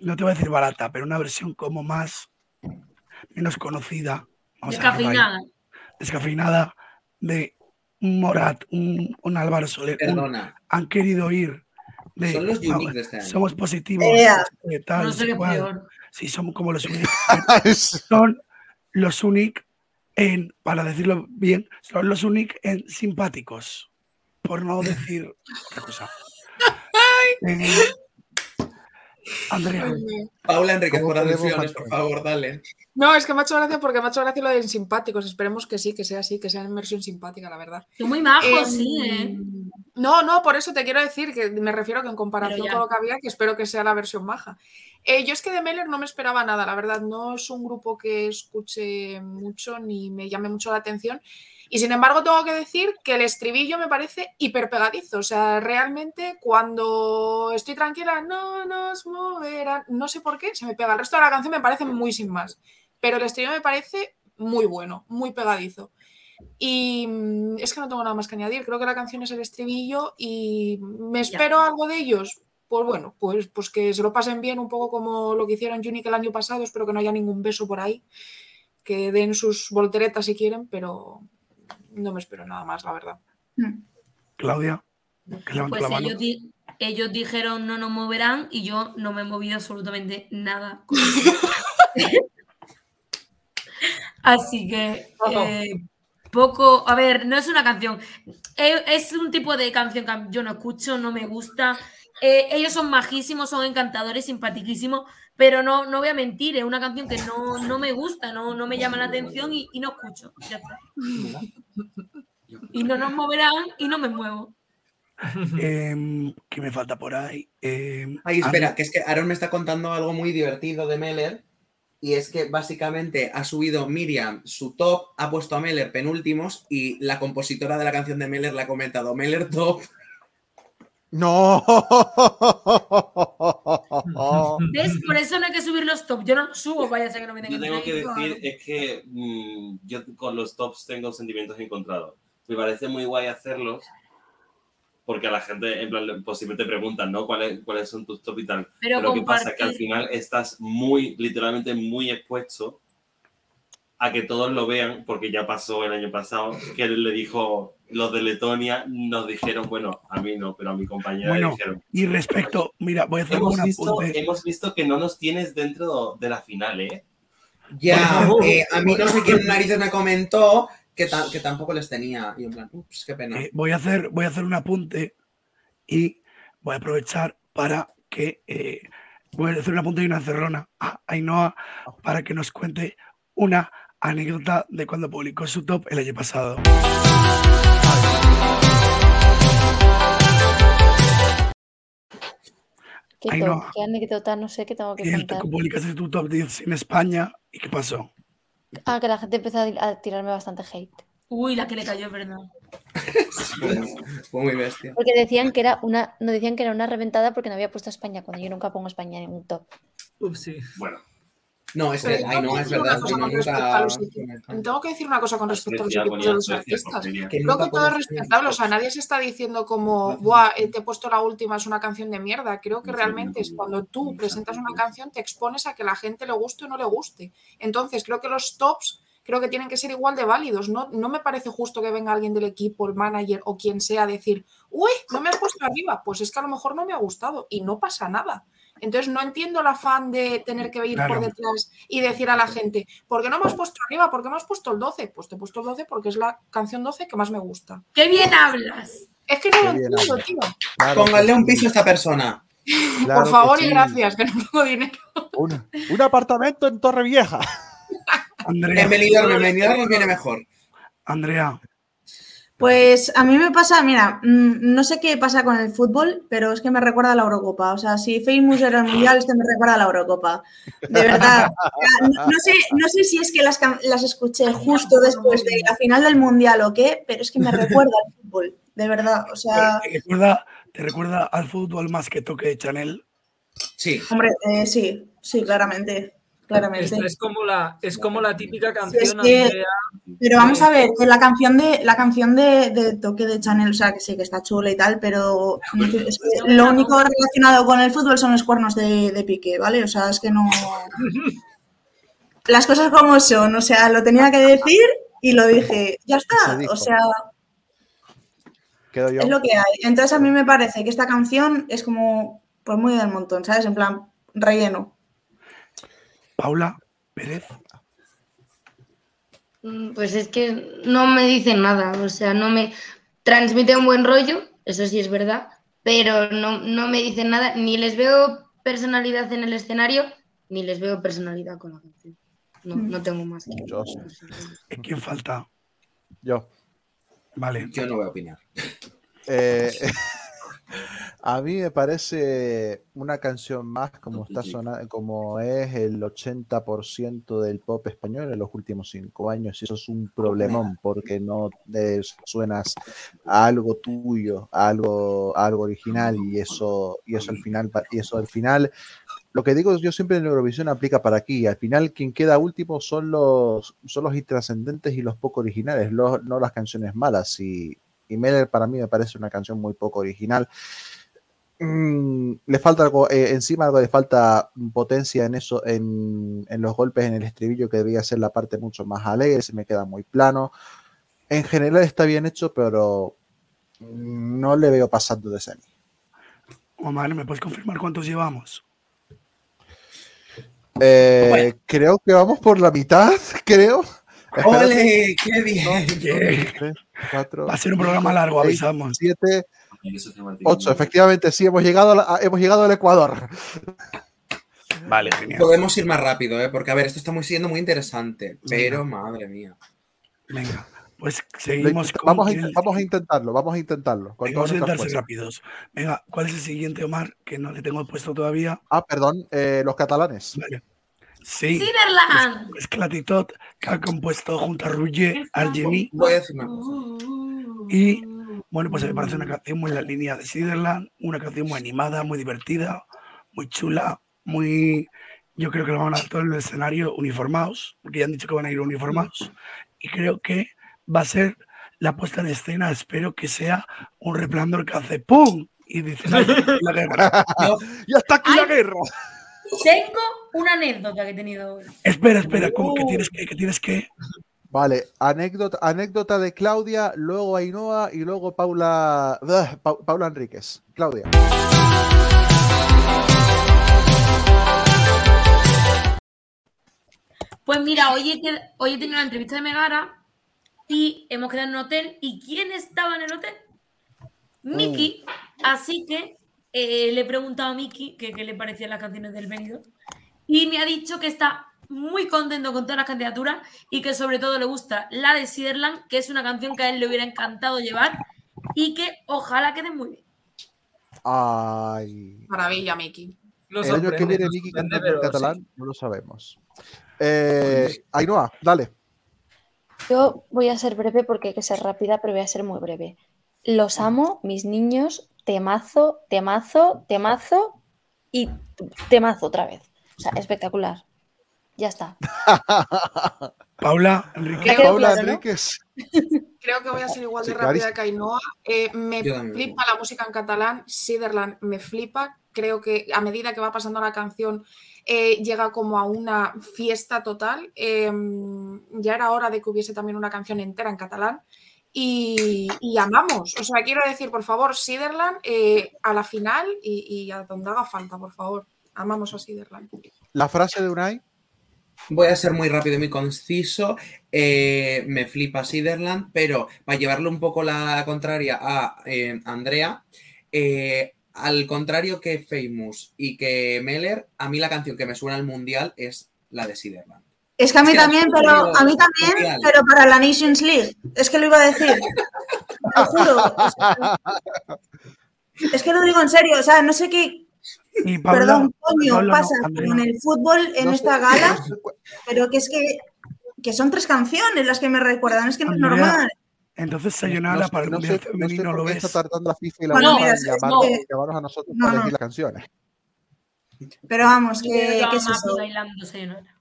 no te voy a decir barata, pero una versión como más, menos conocida. Vamos Descafeinada. Descafeinada de un Morat, un, un Álvaro Soler. un- Perdona. han querido ir de Son los "Vamos, uniques de este año". somos positivos, eh, tal, No no sé sé qué es cuál". peor. Sí, son como los uniques. son los unique en, para decirlo bien, son los unique en simpáticos. Por no decir otra cosa. Eh, Andrea, Paula Enríquez, ¿Cómo por alusiones, por favor, dale. No, es que me ha hecho gracia porque me ha hecho gracia lo de simpáticos. Esperemos que sí, que sea así, que sea en versión simpática, la verdad. Son muy majos, Em, sí, ¿eh? No, no, por eso te quiero decir que me refiero que en comparación con lo que había, que espero que sea la versión maja. Eh, yo es que de Meller no me esperaba nada, la verdad. No es un grupo que escuche mucho ni me llame mucho la atención. Y sin embargo, tengo que decir que el estribillo me parece hiper pegadizo. O sea, realmente cuando estoy tranquila, no nos moverán. No sé por qué, se me pega. El resto de la canción me parece muy sin más. Pero el estribillo me parece muy bueno, muy pegadizo. Y mm, es que no tengo nada más que añadir. Creo que la canción es el estribillo y me espero algo de ellos. Pues bueno, pues, pues que se lo pasen bien, un poco como lo que hicieron Unique el año pasado. Espero que no haya ningún beso por ahí. Que den sus volteretas si quieren, pero no me espero nada más, la verdad. Claudia, que levanta Pues la mano. ellos, di- ellos dijeron no nos moverán y yo no me he movido absolutamente nada. con. Así que eh, poco, a ver, no es una canción, Eh, es un tipo de canción que yo no escucho, no me gusta. Eh, ellos son majísimos, son encantadores, simpaticísimos, pero no, no voy a mentir, es una canción que no, no me gusta, no, no me llama la atención y, y no escucho. Ya está. Y no nos moverán y no me muevo. Em, ¿Qué me falta por ahí? Em, Ay, espera, que es que Aaron me está contando algo muy divertido de Meller. Y es que básicamente ha subido Miriam su top, ha puesto a Meller penúltimos y la compositora de la canción de Meller le ha comentado Meller top. No. ¿Ves? Por eso no hay que subir los top. Yo no los subo, vaya a ser que no me Yo tengan tengo que decir es que mm, yo con los tops tengo sentimientos encontrados. Me parece muy guay hacerlos porque a la gente, en plan, pues siempre te preguntan, ¿no? ¿Cuáles, cuáles son tus top y tal? Pero Pero, ¿qué pasa? Que al final estás muy, literalmente muy expuesto a que todos lo vean, porque ya pasó el año pasado, que él le dijo, los de Letonia nos dijeron, bueno, a mí no, pero a mi compañera le Bueno, dijeron, y respecto, mira, voy a hacer hemos un visto, apunte. hemos visto que no nos tienes dentro de la final, ¿eh? Ya, eh, a mí no sé quién narices me comentó que, ta- que tampoco les tenía. Y en plan, ups, qué pena. Eh, voy, a hacer, voy a hacer un apunte y voy a aprovechar para que eh, voy a hacer un apunte y una cerrona a Ainhoa para que nos cuente una anécdota de cuando publicó su top el año pasado. ¿Qué, Ay, no. qué anécdota? No sé qué tengo que Que contar. publicaste tu top 10 en España y qué pasó. Ah, que la gente empezó a tirarme bastante hate. Uy, la que le cayó, es verdad. Fue, muy bestia. Porque decían que era una, no decían que era una reventada porque no había puesto España, cuando yo nunca pongo España en un top. Upsi. Bueno. No, es ay, que no, es verdad. Tengo que decir una cosa con respecto a los equipos de los artistas. Creo que todo es el respetable, o sea, nadie se está diciendo como, Buah, te he puesto la última, es una canción de mierda. Creo que realmente es cuando tú presentas una canción, te expones a que la gente le guste o no le guste. Entonces, creo que los tops creo que tienen que ser igual de válidos. No, no me parece justo que venga alguien del equipo, el manager o quien sea a decir, uy, no me has puesto arriba. Pues es que a lo mejor no me ha gustado y no pasa nada. Entonces no entiendo el afán de tener que ir por detrás y decir a la gente, ¿por qué no me has puesto arriba? ¿Por qué me has puesto el 12? Pues te he puesto el 12 porque es la canción 12 que más me gusta. ¡Qué bien hablas! Es que no Qué lo entiendo, hablas. tío. Claro Pónganle que un piso a esta persona. claro por favor y gracias, que no tengo dinero. Un, un apartamento en. Andrea, Benidorm, en Benidorm nos viene mejor. Andrea, Pues a mí me pasa, mira, mm, no sé qué pasa con el fútbol, pero es que me recuerda a la Eurocopa. O sea, si Famous era el Mundial, este me recuerda a la Eurocopa. De verdad. No, no sé, no sé si es que las, can- las escuché justo después de la final del Mundial o qué, pero es que me recuerda al fútbol. De verdad. O sea, ¿te recuerda, ¿te recuerda al fútbol más que toque de Chanel? Sí. hombre, eh, sí, sí, claramente. Claramente. Esta es como la, es como la típica Sí, es canción que- Andrea, Pero vamos a ver, la canción de la canción de, de Toque de Chanel, o sea, que sí, que está chula y tal, pero es que lo único relacionado con el fútbol son los cuernos de, de Piqué, ¿vale? O sea, es que no... Las cosas como son, o sea, lo tenía que decir y lo dije, ya está, o sea, Quedo yo. es lo que hay. Entonces a mí me parece que esta canción es como, pues muy del montón, ¿sabes? En plan, relleno. Paula Pérez. Mm, Pues es que no me dicen nada, o sea, no me transmite un buen rollo, eso sí es verdad, pero no, no me dicen nada, ni les veo personalidad en el escenario, ni les veo personalidad con la canción. No, no tengo más que Yo ¿Quién falta? Yo. Vale. Yo no voy a opinar. Eh, a mí me parece una canción más como está sonando, como es el 80% del pop español en los últimos cinco años. Y eso es un problemón porque no eh, suenas a algo tuyo, a algo, a algo original y eso, y eso al final, y eso al final, lo que digo yo siempre en Eurovisión aplica para aquí. Al final quien queda último son los, son los intrascendentes y los poco originales, los- no las canciones malas. Y, y Meller para mí me parece una canción muy poco original. Mm, le falta algo, eh, encima algo le falta potencia en eso, en, en, los golpes en el estribillo, que debía ser la parte mucho más alegre, se me queda muy plano. En general está bien hecho, pero no le veo pasando de semi. Omar, ¿me puedes confirmar cuántos llevamos? Eh, creo que vamos por la mitad, creo. ¡Ole! ¡Qué bien! Va a ser un programa largo, avisamos. 7, 8. Efectivamente, sí, hemos llegado, hemos llegado al Ecuador. Vale. Podemos ir más rápido, ¿eh? porque a ver, esto está muy siendo muy interesante, pero madre mía. Venga, pues seguimos con vamos, el... a, vamos a intentarlo, vamos a intentarlo. vamos a intentarse rápidos. Venga, ¿cuál es el siguiente, Omar? Que no le tengo puesto todavía. Ah, perdón, eh, los catalanes. Vale. Sí. Siderland. Es Clatitot, que ha compuesto junto a Ruye, Argemi. Voy a decir una cosa. Y bueno, pues me parece una canción muy en la línea de Siderland, una canción muy animada, muy divertida, muy chula, muy. Yo creo que lo van a dar todo en el escenario uniformados, porque ya han dicho que van a ir uniformados. Y creo que va a ser la puesta en escena, espero que sea un resplandor que hace ¡pum! Y dice "Ay, la guerra. ¡Ya está aquí la guerra! Tengo una anécdota que he tenido hoy. Espera, espera, ¿cómo que tienes que, que tienes que? Vale, anécdota, anécdota de Claudia, luego Ainhoa y luego Paula, Pa- Paula Enríquez. Claudia. Pues mira, hoy he, qued- hoy he tenido una entrevista de Megara y hemos quedado en un hotel. ¿Y quién estaba en el hotel? Miki. Así que eh, le he preguntado a Miki qué le parecían las canciones del Benidorm y me ha dicho que está muy contento con todas las candidaturas y que sobre todo le gusta la de Siderland, que es una canción que a él le hubiera encantado llevar y que ojalá quede muy bien. Ay. Maravilla, Miki. Lo El año que viene Miki cantando en catalán, sí. no lo sabemos. Eh, Ainhoa, dale. Yo voy a ser breve porque hay que ser rápida, pero voy a ser muy breve. Los amo, mis niños, temazo, temazo, temazo y temazo otra vez. O sea, espectacular. Ya está. Paula, Enrique. Creo- Paula claro, ¿no? Enríquez. Creo que voy a ser igual de Sí, rápida que Ainhoa. Eh, me Yo también. flipa la música en catalán. Siderland me flipa. Creo que a medida que va pasando la canción eh, llega como a una fiesta total. Eh, ya era hora de que hubiese también una canción entera en catalán. Y, y amamos. O sea, quiero decir, por favor, Siderland eh, a la final y, y a donde haga falta, por favor. Amamos a Siderland. La frase de Unai. Voy a ser muy rápido y muy conciso. Eh, me flipa Siderland, pero para llevarle un poco la contraria a eh, Andrea, eh, al contrario que Famous y que Meller, a mí la canción que me suena al mundial es la de Siderland. Es que a mí también, pero a mí también, Mundial. pero para la Nations League. Es que lo iba a decir. Te lo juro. es que lo digo en serio, o sea, no sé qué, Paula, perdón, coño, Paula, pasa con el fútbol en No sé- esta no gala, sé pero que es que, que son tres canciones las que me recuerdan, es que no es normal. Entonces Sayonara para el no Mundial sé- no sé Femenino lo ves. está tardando la FIFA y la Bueno, mira, en llamarnos, llamarnos a nosotros No, para no. elegir las canciones. Pero vamos, que, que ¿qué es eso? Bailando Sayonara.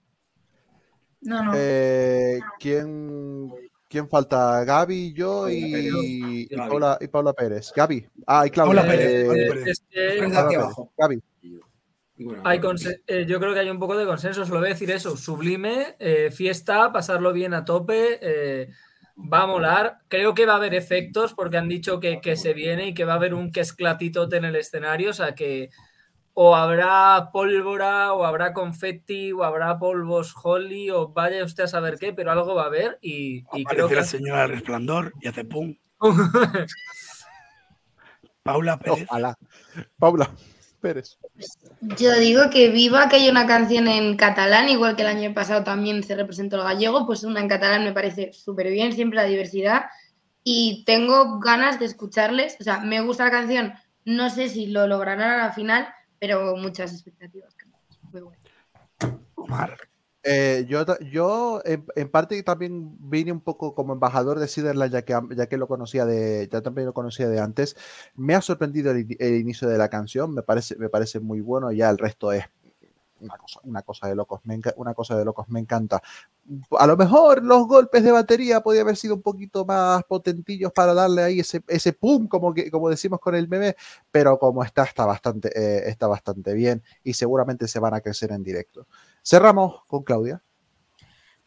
No, no. Eh, ¿quién, ¿Quién falta? Gaby, yo y, y, Paula, y Paula Pérez. Gaby. Ah, y Claudia. Paula Pérez, eh, Paula Pérez. Es que Paula Pérez. Gaby. hay conse- eh, yo creo que hay un poco de consenso, solo voy a decir eso. Sublime, eh, fiesta, pasarlo bien a tope, eh, va a molar. Creo que va a haber efectos porque han dicho que, que se viene y que va a haber un que esclatitote en el escenario, o sea que o habrá pólvora, o habrá confetti, o habrá polvos holly, o vaya usted a saber qué, pero algo va a haber y, y creo que... la señora del resplandor y hace pum. Paula Pérez. Ojalá. Paula Pérez. Yo digo que viva que haya una canción en catalán, igual que el año pasado también se representó el gallego, pues una en catalán me parece súper bien, siempre la diversidad. Y tengo ganas de escucharles. O sea, me gusta la canción, no sé si lo lograrán a la final, pero muchas expectativas. Muy bueno. Eh, yo yo en, en parte también vine un poco como embajador de Siderland, ya que, ya que lo conocía de, ya también lo conocía de antes. Me ha sorprendido el, el inicio de la canción, me parece, me parece muy bueno, ya el resto es una cosa, una cosa de locos, me una cosa de locos, me encanta. A lo mejor los golpes de batería podían haber sido un poquito más potentillos para darle ahí ese, ese pum, como, que, como decimos con el meme, pero como está, está bastante, eh, está bastante bien y seguramente se van a crecer en directo. Cerramos con Claudia.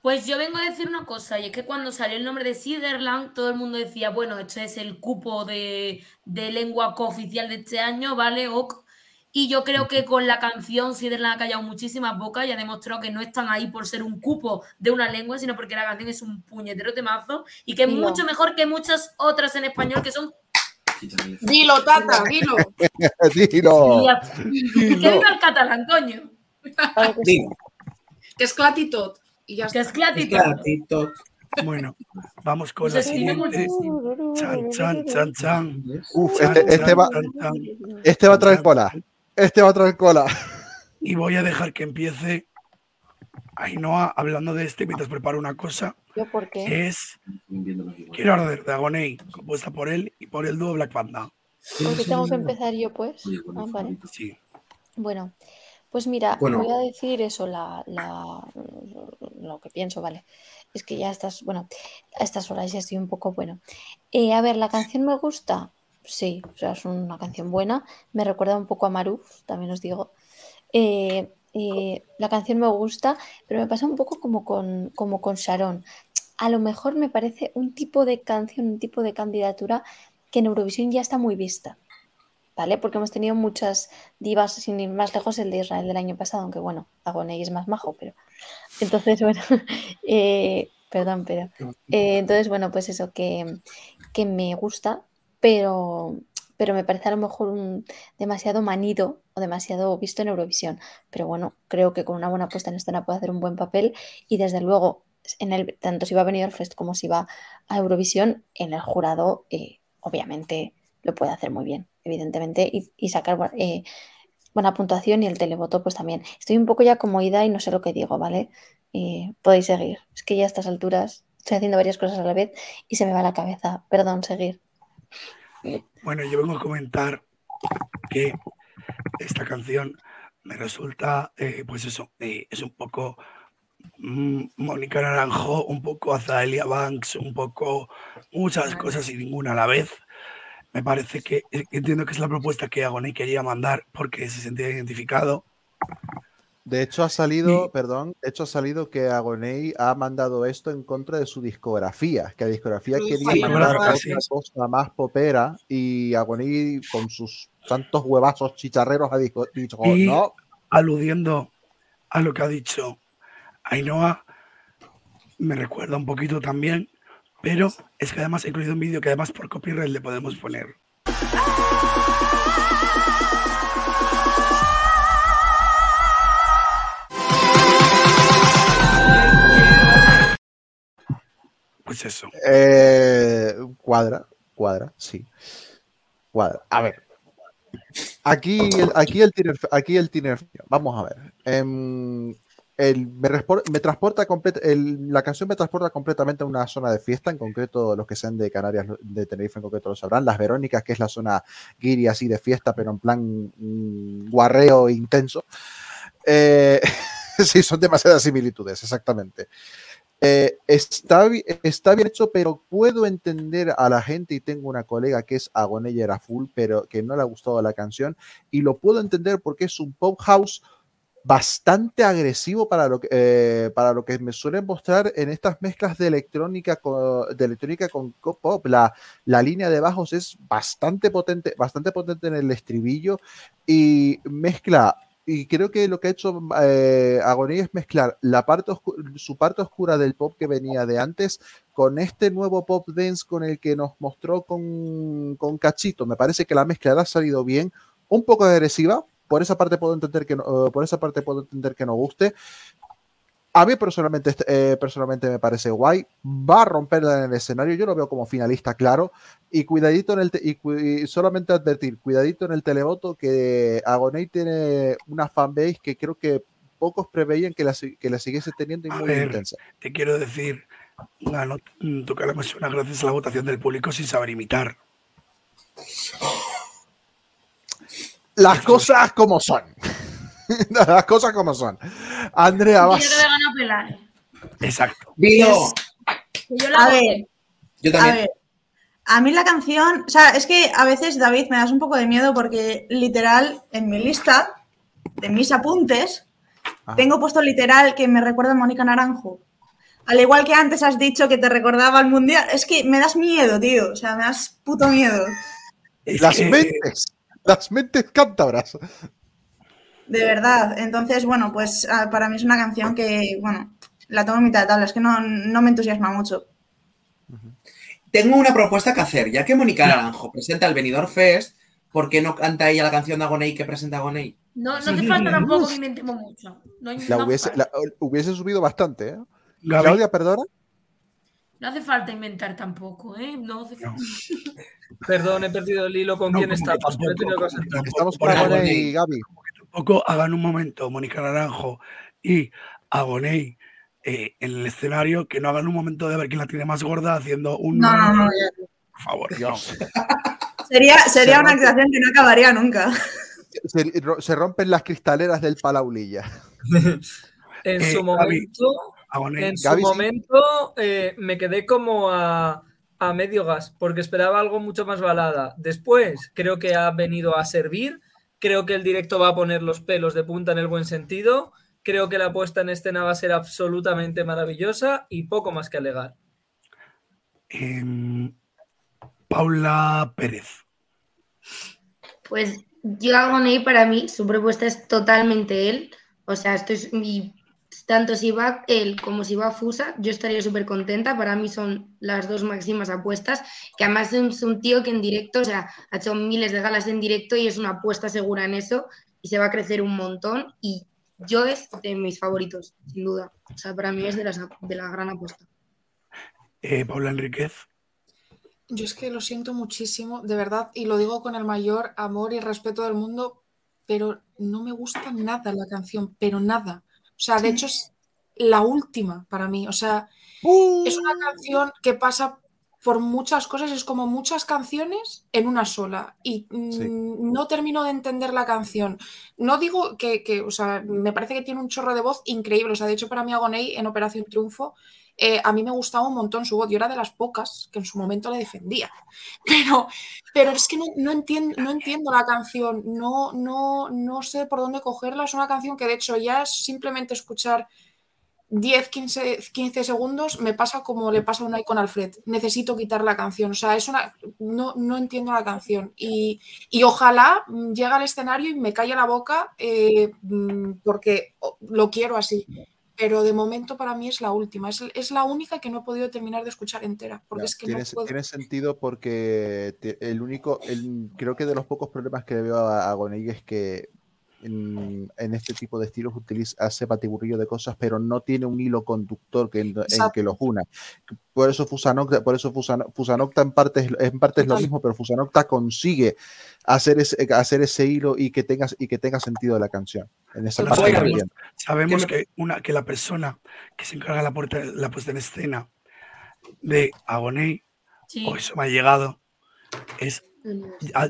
Pues yo vengo a decir una cosa, y es que cuando salió el nombre de Siderland, todo el mundo decía, bueno, este es el cupo de, de lengua cooficial de este año, ¿vale? Ok. Y yo creo que con la canción Siderland ha callado muchísimas bocas y ha demostrado que no están ahí por ser un cupo de una lengua, sino porque la canción es un puñetero temazo y que es Dilo. mucho mejor que muchas otras en español que son... Dilo, Tata, dilo. Dilo. Que viva el catalán, coño. Que es clatitot. Y ya Que es está. clatito. Bueno, vamos con la siguiente. Chan, chan, chan, chan. Uf, este, este chan, va, este va a traer cola. Este va a traer cola. Y voy a dejar que empiece Ainhoa hablando de este mientras preparo una cosa. ¿Yo por qué? Que es Quiero arder de Agoney, compuesta por él y por el dúo Black Panda. ¿Por qué tengo que empezar yo, pues? Ah, vale. Sí. Bueno, pues mira, Bueno. voy a decir eso, la, la- lo que pienso, ¿vale? Es que ya a estas, bueno, a estas horas ya estoy un poco bueno. Eh, a ver, la canción me gusta, sí, o sea, es una canción buena. Me recuerda un poco a Maruf, también os digo. Eh, eh, la canción me gusta, pero me pasa un poco como con, como con Sharon. A lo mejor me parece un tipo de canción, un tipo de candidatura que en Eurovisión ya está muy vista. ¿vale? Porque hemos tenido muchas divas, sin ir más lejos, el de Israel del año pasado, aunque bueno, Agoney es más majo, pero... Entonces, bueno, eh, perdón, pero... eh, entonces, bueno, pues eso, que, que me gusta, pero, pero me parece a lo mejor un demasiado manido o demasiado visto en Eurovisión. Pero bueno, creo que con una buena puesta en escena puede hacer un buen papel y desde luego, en el, tanto si va a Benidorm Fest como si va a Eurovisión, en el jurado, eh, obviamente lo puede hacer muy bien, evidentemente, y, sacar eh, buena puntuación y el televoto pues también. Estoy un poco ya como ida y no sé lo que digo, ¿vale? Eh, podéis seguir. Es que ya a estas alturas estoy haciendo varias cosas a la vez y se me va la cabeza. Perdón, seguir. Bueno, yo vengo a comentar que esta canción me resulta, eh, pues eso, eh, es un poco mm, Mónica Naranjo, un poco Azaelia Banks, un poco muchas cosas y ninguna a la vez. Me parece que eh, entiendo que es la propuesta que Agoné quería mandar porque se sentía identificado. De hecho, ha salido, perdón, de hecho ha salido que Agoney ha mandado esto en contra de su discografía, que la discografía Sí, quería sí, mandar otra sí. cosa más popera y Agoney con sus tantos huevazos chicharreros ha dicho, dicho, y no, aludiendo a lo que ha dicho Ainhoa, me recuerda un poquito también, pero es que además he incluido un vídeo que además por copyright le podemos poner. Pues eso. Eh, cuadra, cuadra, sí. A ver. Aquí aquí el tiner, aquí el tiner- Vamos a ver. Em, el- me, transporta la canción me transporta completamente a una zona de fiesta, en concreto los que sean de Canarias, de Tenerife en concreto lo sabrán, las Verónicas, que es la zona guiri así de fiesta, pero en plan mm, guarreo intenso. Eh, sí, son demasiadas similitudes, exactamente. Eh, está, está bien hecho, pero puedo entender a la gente, y tengo una colega que es Agonella full, pero que no le ha gustado la canción, y lo puedo entender porque es un pop house bastante agresivo para lo que, eh, para lo que me suelen mostrar en estas mezclas de electrónica con, electrónica con co- pop. La, la línea de bajos es bastante potente, bastante potente en el estribillo y mezcla. Y creo que lo que ha hecho eh, es mezclar la parte su parte oscura del pop que venía de antes con este nuevo pop dance con el que nos mostró con, con Cachito. Me parece que la mezcla ha salido bien, un poco agresiva, por esa parte puedo entender que eh, por esa parte puedo entender que no guste. A mí personalmente, este- eh, personalmente me parece guay. Va a romperla en el escenario. Yo lo veo como finalista, claro. Y cuidadito en el y, cu- y solamente advertir, cuidadito en el televoto que Agoney tiene una fanbase que creo que pocos preveían que la, que la siguiese teniendo y A muy ver, intensa. te quiero decir, ganó suena gracias a la votación del público sin saber imitar. Las cosas como son. Las cosas como son. Andrea, vas. gana Pelar. Exacto. Yo la A ver, Yo a ver. A mí la canción, o sea, es que a veces, David, me das un poco de miedo porque literal, en mi lista de mis apuntes, Ah. tengo puesto literal que me recuerda a Mónica Naranjo. Al igual que antes has dicho que te recordaba al mundial. Es que me das miedo, tío. O sea, me das puto miedo. Las mentes. Las mentes cántabras. De verdad. Entonces, bueno, pues ah, para mí es una canción que, bueno, la tengo en mitad de tabla. Es que no, no me entusiasma mucho. Tengo una propuesta que hacer. Ya que Mónica Naranjo presenta el Benidorm Fest, ¿por qué no canta ella la canción de Agoney que presenta Agoney? No, no hace falta tampoco que inventemos mucho. No, La no hubiese, la- hubiese subido bastante, ¿eh? Claudia, perdona. No hace falta inventar tampoco, ¿eh? No hace falta. Perdón, he perdido el hilo con No, quién que estamos. he tenido que con por Agoney. y Gaby. Tampoco hagan un momento Mónica Naranjo y Agoney eh, en el escenario, que no hagan un momento de ver quién la tiene más gorda haciendo un... No, no, no. ya. Por favor. Dios. Sería, sería Se una actuación que no acabaría nunca. Se, se rompen las cristaleras del Palaulilla. En Eh, su Gaby, momento, en su Gaby, sí. momento eh, me quedé como a, a medio gas, porque esperaba algo mucho más balada. Después, creo que ha venido a servir. Creo que el directo va a poner los pelos de punta en el buen sentido. Creo que la puesta en escena va a ser absolutamente maravillosa y poco más que alegar. Paula Pérez. Pues yo Agoney para mí, su propuesta es totalmente él. O sea, esto es mi- tanto si va él como si va Fusa, yo estaría súper contenta. Para mí son las dos máximas apuestas. Que además es un tío que en directo, o sea, ha hecho miles de galas en directo y es una apuesta segura en eso. Y se va a crecer un montón. Y yo es de mis favoritos, sin duda. O sea, para mí es de, las, de la gran apuesta. Eh, Paula Enríquez. Yo es que lo siento muchísimo, de verdad, y lo digo con el mayor amor y respeto del mundo, pero no me gusta nada la canción, pero nada. O sea, de hecho la última para mí. O sea, es una canción que pasa por muchas cosas, es como muchas canciones en una sola. Y mm, Sí. no termino de entender la canción. No digo que, que, o sea, me parece que tiene un chorro de voz increíble. O sea, de hecho, para mí Agoney en Operación Triunfo, eh, a mí me gustaba un montón su voz. Yo era de las pocas que en su momento le defendía. Pero, pero es que no, no entiendo, no entiendo la canción. No, no, no sé por dónde cogerla. Es una canción que de hecho ya es simplemente escuchar 10, 15, 15 segundos me pasa como le pasa a una con Alfred. Necesito quitar la canción. O sea, es una. No, no entiendo la canción. Y, y ojalá llegue al escenario y me calle la boca eh, porque lo quiero así. Pero de momento para mí es la última. Es, es la única que no he podido terminar de escuchar entera. Porque Ya, es que tiene, no puedo. tiene sentido porque el único, el- creo que de los pocos problemas que le veo a Agoney es que en, en este tipo de estilos utiliza, hace patiburrillo de cosas, pero no tiene un hilo conductor que, en, en que los una. Por eso Fusanocta, por eso Fusan- Fusanocta en parte, es, en parte es lo mismo, pero Fusanocta consigue hacer ese, hacer ese hilo y que tenga, y que tenga sentido la canción. En esa parte bien. Sabemos Que una, que la persona que se encarga de la, puerta- la puesta en escena de Agoney, Sí. o eso me ha llegado, es,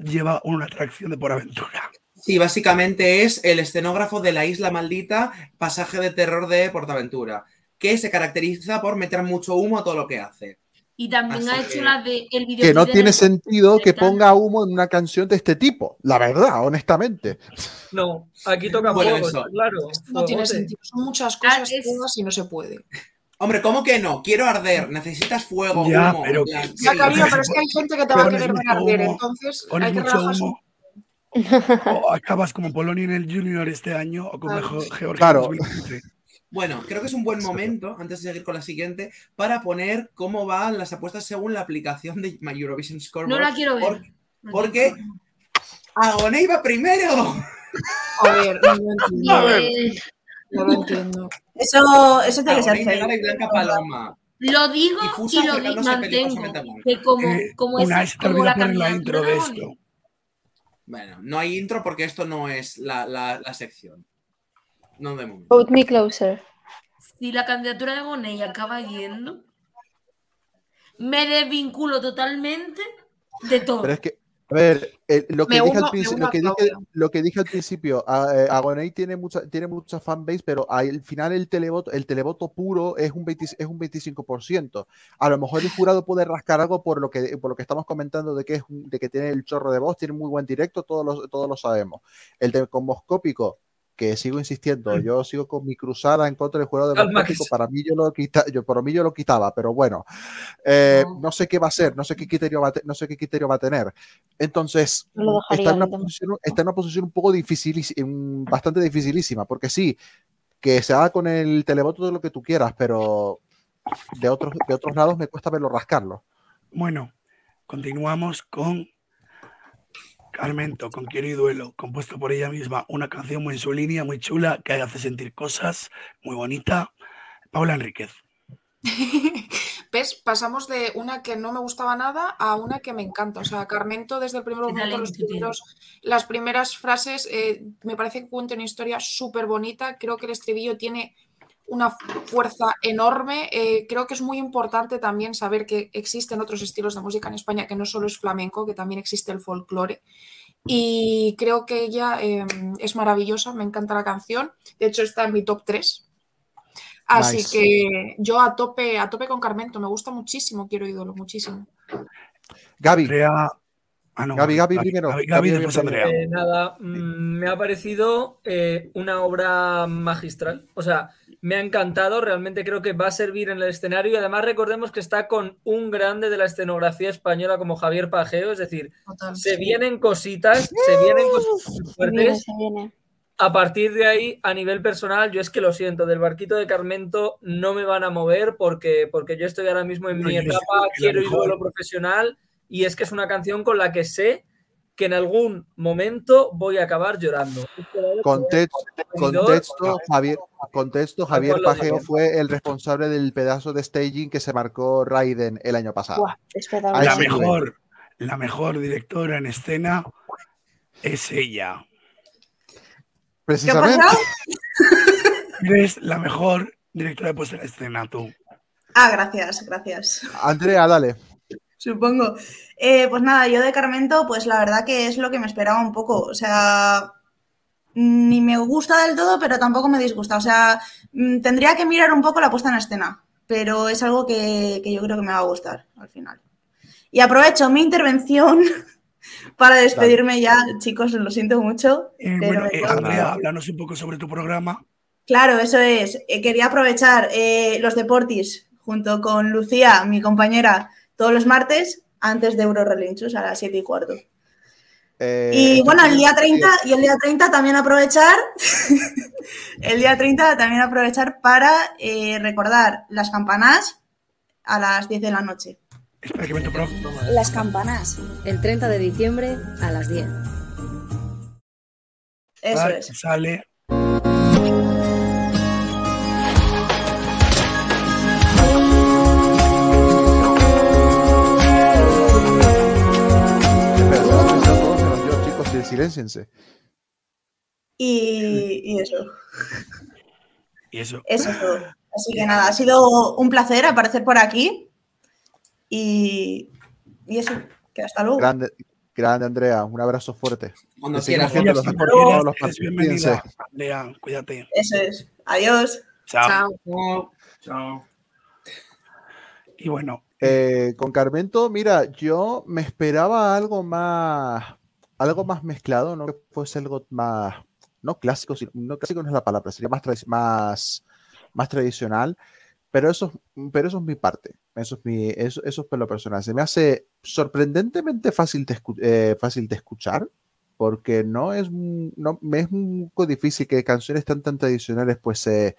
lleva una atracción de por aventura. Sí, básicamente es el escenógrafo de la isla maldita, pasaje de terror de Portaventura, que se caracteriza por meter mucho humo a todo lo que hace. Y también Así ha hecho que- la de el videoclip Que no de tiene sentido que ponga humo en una canción de este tipo, la verdad, honestamente. No, aquí toca Bueno, eso. claro. No tiene sentido. Son muchas Ah, cosas todas y no se puede. Hombre, ¿cómo que no? Quiero arder, necesitas fuego, Ya, humo. pero sí. Ya, cariño, pero es que hay gente que te va a querer ver arder, entonces hay que relajarse. humo. O acabas como Polonia en el Junior este año o como Claro. Ge- Georgia Claro. en 2015. Bueno, creo que es un buen momento, antes de seguir con la siguiente, para poner cómo van las apuestas según la aplicación de My Eurovision Scoreboard. No la quiero ver. por- porque Agoné iba primero. A ver, no lo entiendo. No lo entiendo. Eso, eso tiene que ser Agoné, Blanca Paloma. Lo digo Y y, lo mantengo. Que como, Eh, como una es te como la la intro de esto. Bueno, no hay intro porque esto no es la, la- la sección. No de momento. Vote me closer. Si la candidatura de Gonei acaba yendo, me desvinculo totalmente de todo. Pero es que, a ver, eh, lo, que uno- al lo, que dije, Claudia. lo que dije al principio, eh, Agoney tiene mucha, tiene mucha fanbase, pero al final el televoto, el televoto puro es un, 20 es un 25%. A lo mejor el jurado puede rascar algo por lo que, por lo que estamos comentando de que, es de que tiene el chorro de voz, tiene muy buen directo, todos lo, todos lo sabemos. El de que sigo insistiendo, yo sigo con mi cruzada en contra del de Calma, Moscópico, para mí yo lo quita, yo, por mí yo lo quitaba, pero bueno, eh, no sé qué va a ser, no sé qué criterio va no sé qué criterio va a tener. Entonces, No está, en una posición, está en una posición un poco difícil, bastante dificilísima, porque sí, que se haga con el televoto todo lo que tú quieras, pero de otros, de otros lados me cuesta verlo rascarlo. Bueno, continuamos con Carmento, con Quiero y Duelo, compuesto por ella misma, una canción muy en su línea, muy chula, que hace sentir cosas, muy bonita. Paula Enríquez. ¿Ves? Pasamos de una que no me gustaba nada a una que me encanta. O sea, Carmento desde el primer ¿Qué momento, los primeros- las primeras frases, eh, me parece que cuenta una historia súper bonita. Creo que el estribillo tiene una fuerza enorme. Eh, creo que es muy importante también saber que existen otros estilos de música en España, que no solo es flamenco, que también existe el folclore. Y creo que ella eh, es maravillosa, me encanta la canción. De hecho, está en mi top 3. Así Nice. que yo a tope, a tope con Carmento, me gusta muchísimo, quiero ídolo, muchísimo. Gaby. Ah, no, Gaby, Gaby Gaby, primero. Gaby, Gaby, después. Andrea. Eh, nada, mm, me ha parecido eh, una obra magistral. O sea, me ha encantado. Realmente creo que va a servir en el escenario. Y además, recordemos que está con un grande de la escenografía española como Javier Pajeo. Es decir, Total, se sí. vienen cositas, se vienen Se viene, fuertes. se viene. A partir de ahí, a nivel personal, yo es que lo siento, del barquito de Carmento no me van a mover porque, porque yo estoy ahora mismo en No, mi etapa, quiero ir mejor- lo profesional y es que es una canción con la que sé que en algún momento voy a acabar llorando. Contexto, contexto, Javier, contexto, Javier Pajeo fue el responsable del pedazo de staging que se marcó Raiden el año pasado. Buah. La mejor, la mejor directora en escena es ella. Precisamente. Eres la mejor directora de puesta en escena, tú. Ah, gracias, gracias. Andrea, dale. Supongo. Eh, pues nada, yo de Carmento, pues la verdad que es lo que me esperaba un poco. O sea, ni me gusta del todo, pero tampoco me disgusta. O sea, mm, tendría que mirar un poco la puesta en escena, pero es algo que, que yo creo que me va a gustar al final. Y aprovecho mi intervención para despedirme ya, chicos, lo siento mucho. Eh, pero bueno, eh. Andrea, háblanos un poco sobre tu programa. Claro, eso es. Eh, quería aprovechar los deportis junto con Lucía, mi compañera, todos los martes antes de Euro Relinchus a las 7 y cuarto. Eh, Y bueno, el día 30 y el día 30 también aprovechar, el día 30 también aprovechar para eh, recordar las campanas a las 10 de la noche. Las campanas, el 30 de diciembre a las 10. Eso es. Sale. Silénciense. Y, y eso, Y eso. eso es todo. Así que nada, ha sido un placer aparecer por aquí y, y eso, que hasta luego. Grande, Grande, Andrea. Un abrazo fuerte. Cuando quieras, Andrea, los los bienvenida. Andrea, cuídate. Eso es. Adiós. Chao. Chao. Chao. Y bueno, Eh, con Carmento, mira, yo me esperaba algo más, algo más mezclado, no que fuese algo más, no clásico, sino- no clásico no es la palabra, sería más, más, más tradicional, pero eso, es- pero eso es mi parte, eso es mi, eso, eso es por lo personal. Se me hace sorprendentemente fácil de, eh, fácil de escuchar, porque no es, no, me es un poco difícil que canciones tan tan tradicionales pues eh,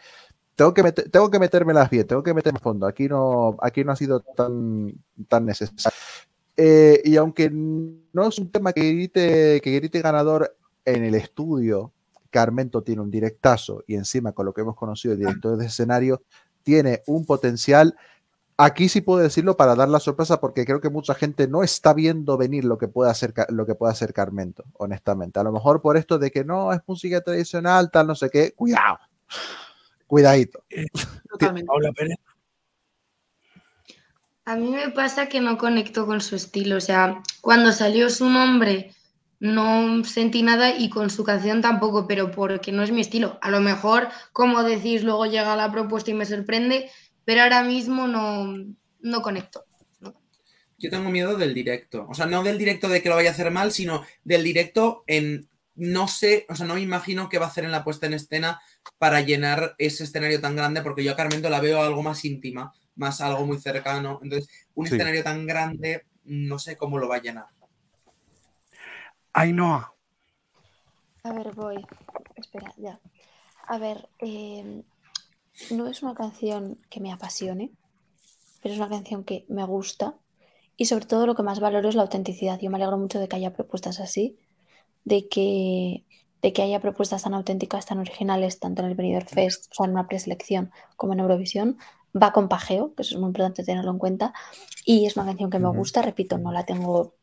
tengo que, meter- tengo que metérmelas bien, tengo que meterme a fondo. Aquí no, aquí no ha sido tan, tan necesario. Eh, y aunque no es un tema que grite, que grite ganador en el estudio, Carmento tiene un directazo y encima con lo que hemos conocido, el director de escenario tiene un potencial. Aquí sí puedo decirlo para dar la sorpresa porque creo que mucha gente no está viendo venir lo que puede hacer, lo que puede hacer Carmento, honestamente. A lo mejor por esto de que no es música tradicional, tal, no sé qué. Cuidado. Cuidadito. Paula Pérez. A mí me pasa que no conecto con su estilo. O sea, cuando salió su nombre no sentí nada y con su canción tampoco, pero porque no es mi estilo. A lo mejor, como decís, luego llega la propuesta y me sorprende, pero ahora mismo no, no conecto. Yo tengo miedo del directo. O sea, no del directo de que lo vaya a hacer mal, sino del directo en. No sé, o sea, no me imagino qué va a hacer en la puesta en escena para llenar ese escenario tan grande, porque yo a Carmento la veo algo más íntima, más algo muy cercano. Entonces, un Sí. escenario tan grande, no sé cómo lo va a llenar. Ainhoa. A ver, voy. Espera, ya. A ver, eh, no es una canción que me apasione, pero es una canción que me gusta y sobre todo lo que más valoro es la autenticidad. Yo me alegro mucho de que haya propuestas así, de que, de que haya propuestas tan auténticas, tan originales, tanto en el Benidorm Fest, o sea, en una preselección, como en Eurovisión. Va con pajeo, que eso es muy importante tenerlo en cuenta, y es una canción que me gusta, repito, no la tengo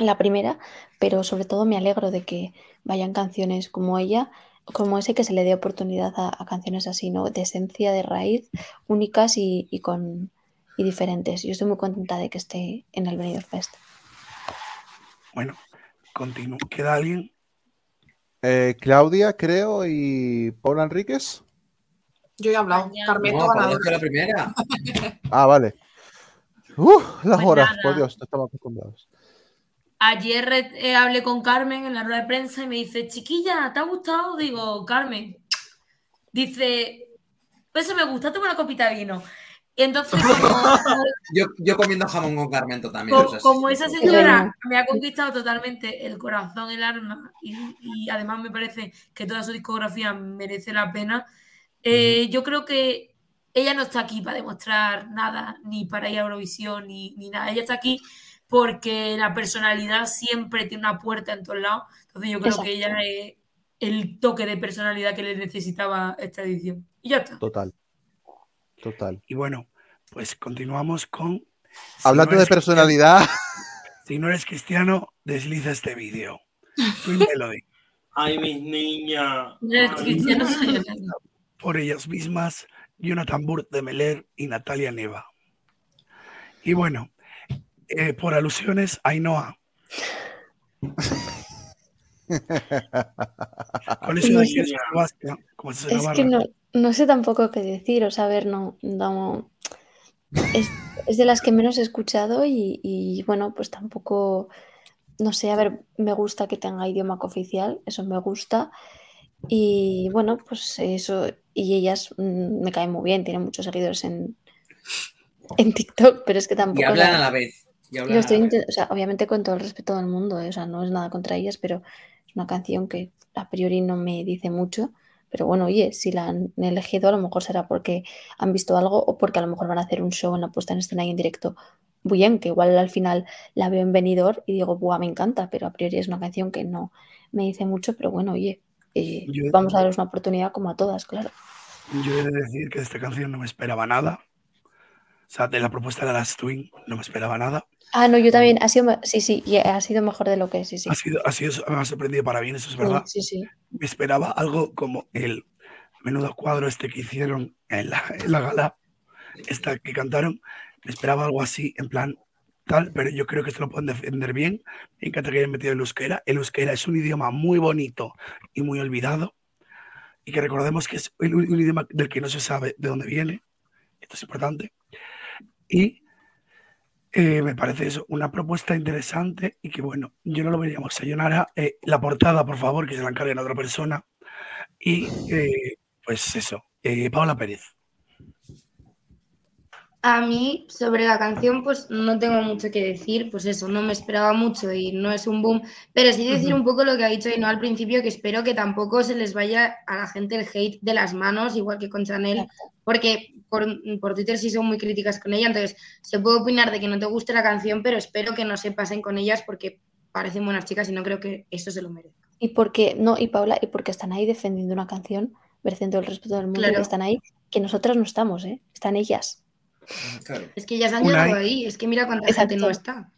la primera, pero sobre todo me alegro de que vayan canciones como ella, como ese que se le dé oportunidad a, a canciones así, ¿no? De esencia, de raíz, únicas y, y con y diferentes. Yo estoy muy contenta de que esté en el Benidorm Fest. Bueno, continúo. ¿Queda alguien? Eh, Claudia, creo, y Paula Enríquez. Yo he hablado. Carmento No, ganador. La primera. Ah, vale. Uh, las Pues horas, nada. por Dios, no estamos acostumbrados. Ayer eh, hablé con Carmen en la rueda de prensa y me dice, chiquilla, ¿te ha gustado? Digo, Carmen. Dice, pues eso me gusta, toma una copita de vino. Y entonces, como, Yo, yo comiendo jamón con Carmento también. co- o sea, como esa señora me ha conquistado totalmente el corazón, el alma, y, y además me parece que toda su discografía merece la pena, eh, yo creo que ella no está aquí para demostrar nada, ni para ir a Eurovisión, ni, ni nada. Ella está aquí porque la personalidad siempre tiene una puerta en todos lados. Entonces yo creo Exacto. que ella es el toque de personalidad que le necesitaba esta edición. Y ya está. Total. Total. Y bueno, pues continuamos con. si Hablando no de personalidad. Si no eres cristiano, desliza este vídeo. Melody. Ay, mis niñas. No eres cristiano, soy niñas. por ellas mismas, Jonathan Burt de Meler y Natalia Neva. Y bueno, eh, por alusiones, Ainhoa. Que es Sebastián, se Es que no, no sé tampoco qué decir, o sea, a ver, no, no es, es de las que menos he escuchado y, y, bueno, pues tampoco, no sé, a ver, me gusta que tenga idioma cooficial, eso me gusta y bueno, pues eso, y ellas mm, me caen muy bien, tienen muchos seguidores en, en TikTok, pero es que tampoco... Y hablan la- a la vez. Y a estoy la vez. o sea, obviamente con todo el respeto del mundo, ¿eh? o sea, no es nada contra ellas, pero es una canción que a priori no me dice mucho. Pero bueno, oye, si la han elegido, a lo mejor será porque han visto algo o porque a lo mejor van a hacer un show en la puesta en escena y en directo muy bien, que igual al final la veo en venidor y digo, ¡buah, me encanta! Pero a priori es una canción que no me dice mucho, pero bueno, oye, Yo- vamos a darles una oportunidad como a todas, claro. Yo he de decir que de esta canción no me esperaba nada. O sea, de la propuesta de las Twin no me esperaba nada. Ah, no, yo también, ha sido, sí, sí, y ha sido mejor de lo que sí, sí. Ha sido, ha sido, me ha sorprendido para bien, eso es Sí, verdad. sí, sí. Me esperaba algo como el menudo cuadro este que hicieron en la, en la gala, esta que cantaron. Me esperaba algo así, en plan tal, pero yo creo que se lo pueden defender bien. Me encanta que hayan metido el euskera. El euskera es un idioma muy bonito y muy olvidado. Y que recordemos que es un, un idioma del que no se sabe de dónde viene. Esto es importante. Y eh, me parece eso, una propuesta interesante y que bueno, yo no lo veríamos. Sayonara, eh, la portada, por favor, que se la encarguen a otra persona. Y eh, pues eso, eh, Paola Pérez. A mí, sobre la canción, pues no tengo mucho que decir, pues eso, no me esperaba mucho y no es un boom, pero sí decir un poco lo que ha dicho no al principio, que espero que tampoco se les vaya a la gente el hate de las manos, igual que con Chanel, porque por, por Twitter sí son muy críticas con ella, entonces se puede opinar de que no te guste la canción, pero espero que no se pasen con ellas porque parecen buenas chicas y no creo que eso se lo merezca. Y porque, no, y Paula, y porque están ahí defendiendo una canción, mereciendo el respeto del mundo, Claro. que están ahí, que nosotras no estamos, ¿eh? Están ellas. Es que ellas han Unai. llegado ahí, es que mira cuánta gente no está.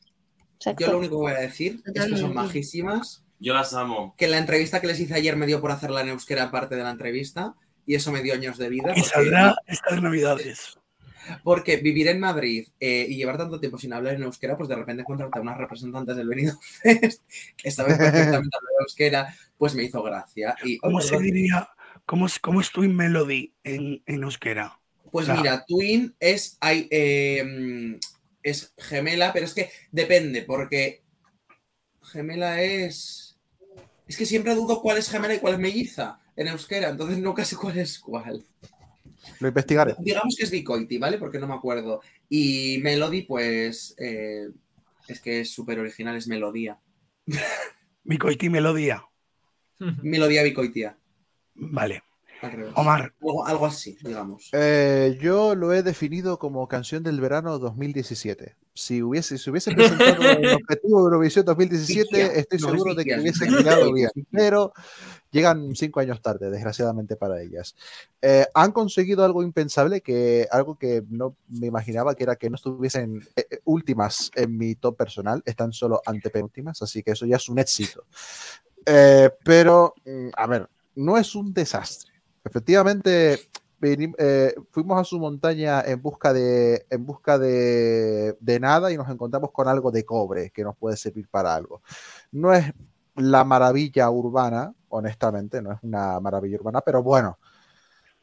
Yo lo único que voy a decir es que son majísimas. Yo las amo. Que la entrevista que les hice ayer me dio por hacerla en euskera parte de la entrevista y eso me dio años de vida. Y porque- saldrá estas navidades. Porque vivir en Madrid eh, y llevar tanto tiempo sin hablar en euskera, pues de repente encontrarte a unas representantes del Benidorm Fest que saben perfectamente hablar euskera, pues me hizo gracia. Y, ¿Cómo se diría, cómo es, cómo es Twin Melody en, en euskera? Pues mira, Twin es, hay, eh, es gemela, pero es que depende, porque gemela es... Es que siempre dudo cuál es gemela y cuál es melliza en euskera, entonces nunca sé cuál es cuál. Lo investigaré. Digamos que es Vicoiti, ¿vale? Porque no me acuerdo. Y Melody, pues eh, es que es súper original, es melodía. Micoiti Melodía. Melodía Vicoitia. Vale. Al revés. Omar. Algo, algo así, digamos. Eh, yo lo he definido como canción del verano 2017. Si hubiese, si hubiese presentado el objetivo de Eurovisión 2017, Vigia, estoy no, seguro de que hubiese llegado bien. Pero llegan cinco años tarde, desgraciadamente para ellas. Eh, han conseguido algo impensable, que algo que no me imaginaba, que era que no estuviesen eh, eh, últimas en mi top personal, están solo antepenúltimas, así que eso ya es un éxito. Eh, pero, mm, a ver, no es un desastre. Efectivamente, eh, fuimos a su montaña en busca de, en busca de, nada y nos encontramos con algo de cobre que nos puede servir para algo. No es la maravilla urbana, honestamente, no es una maravilla urbana, pero bueno,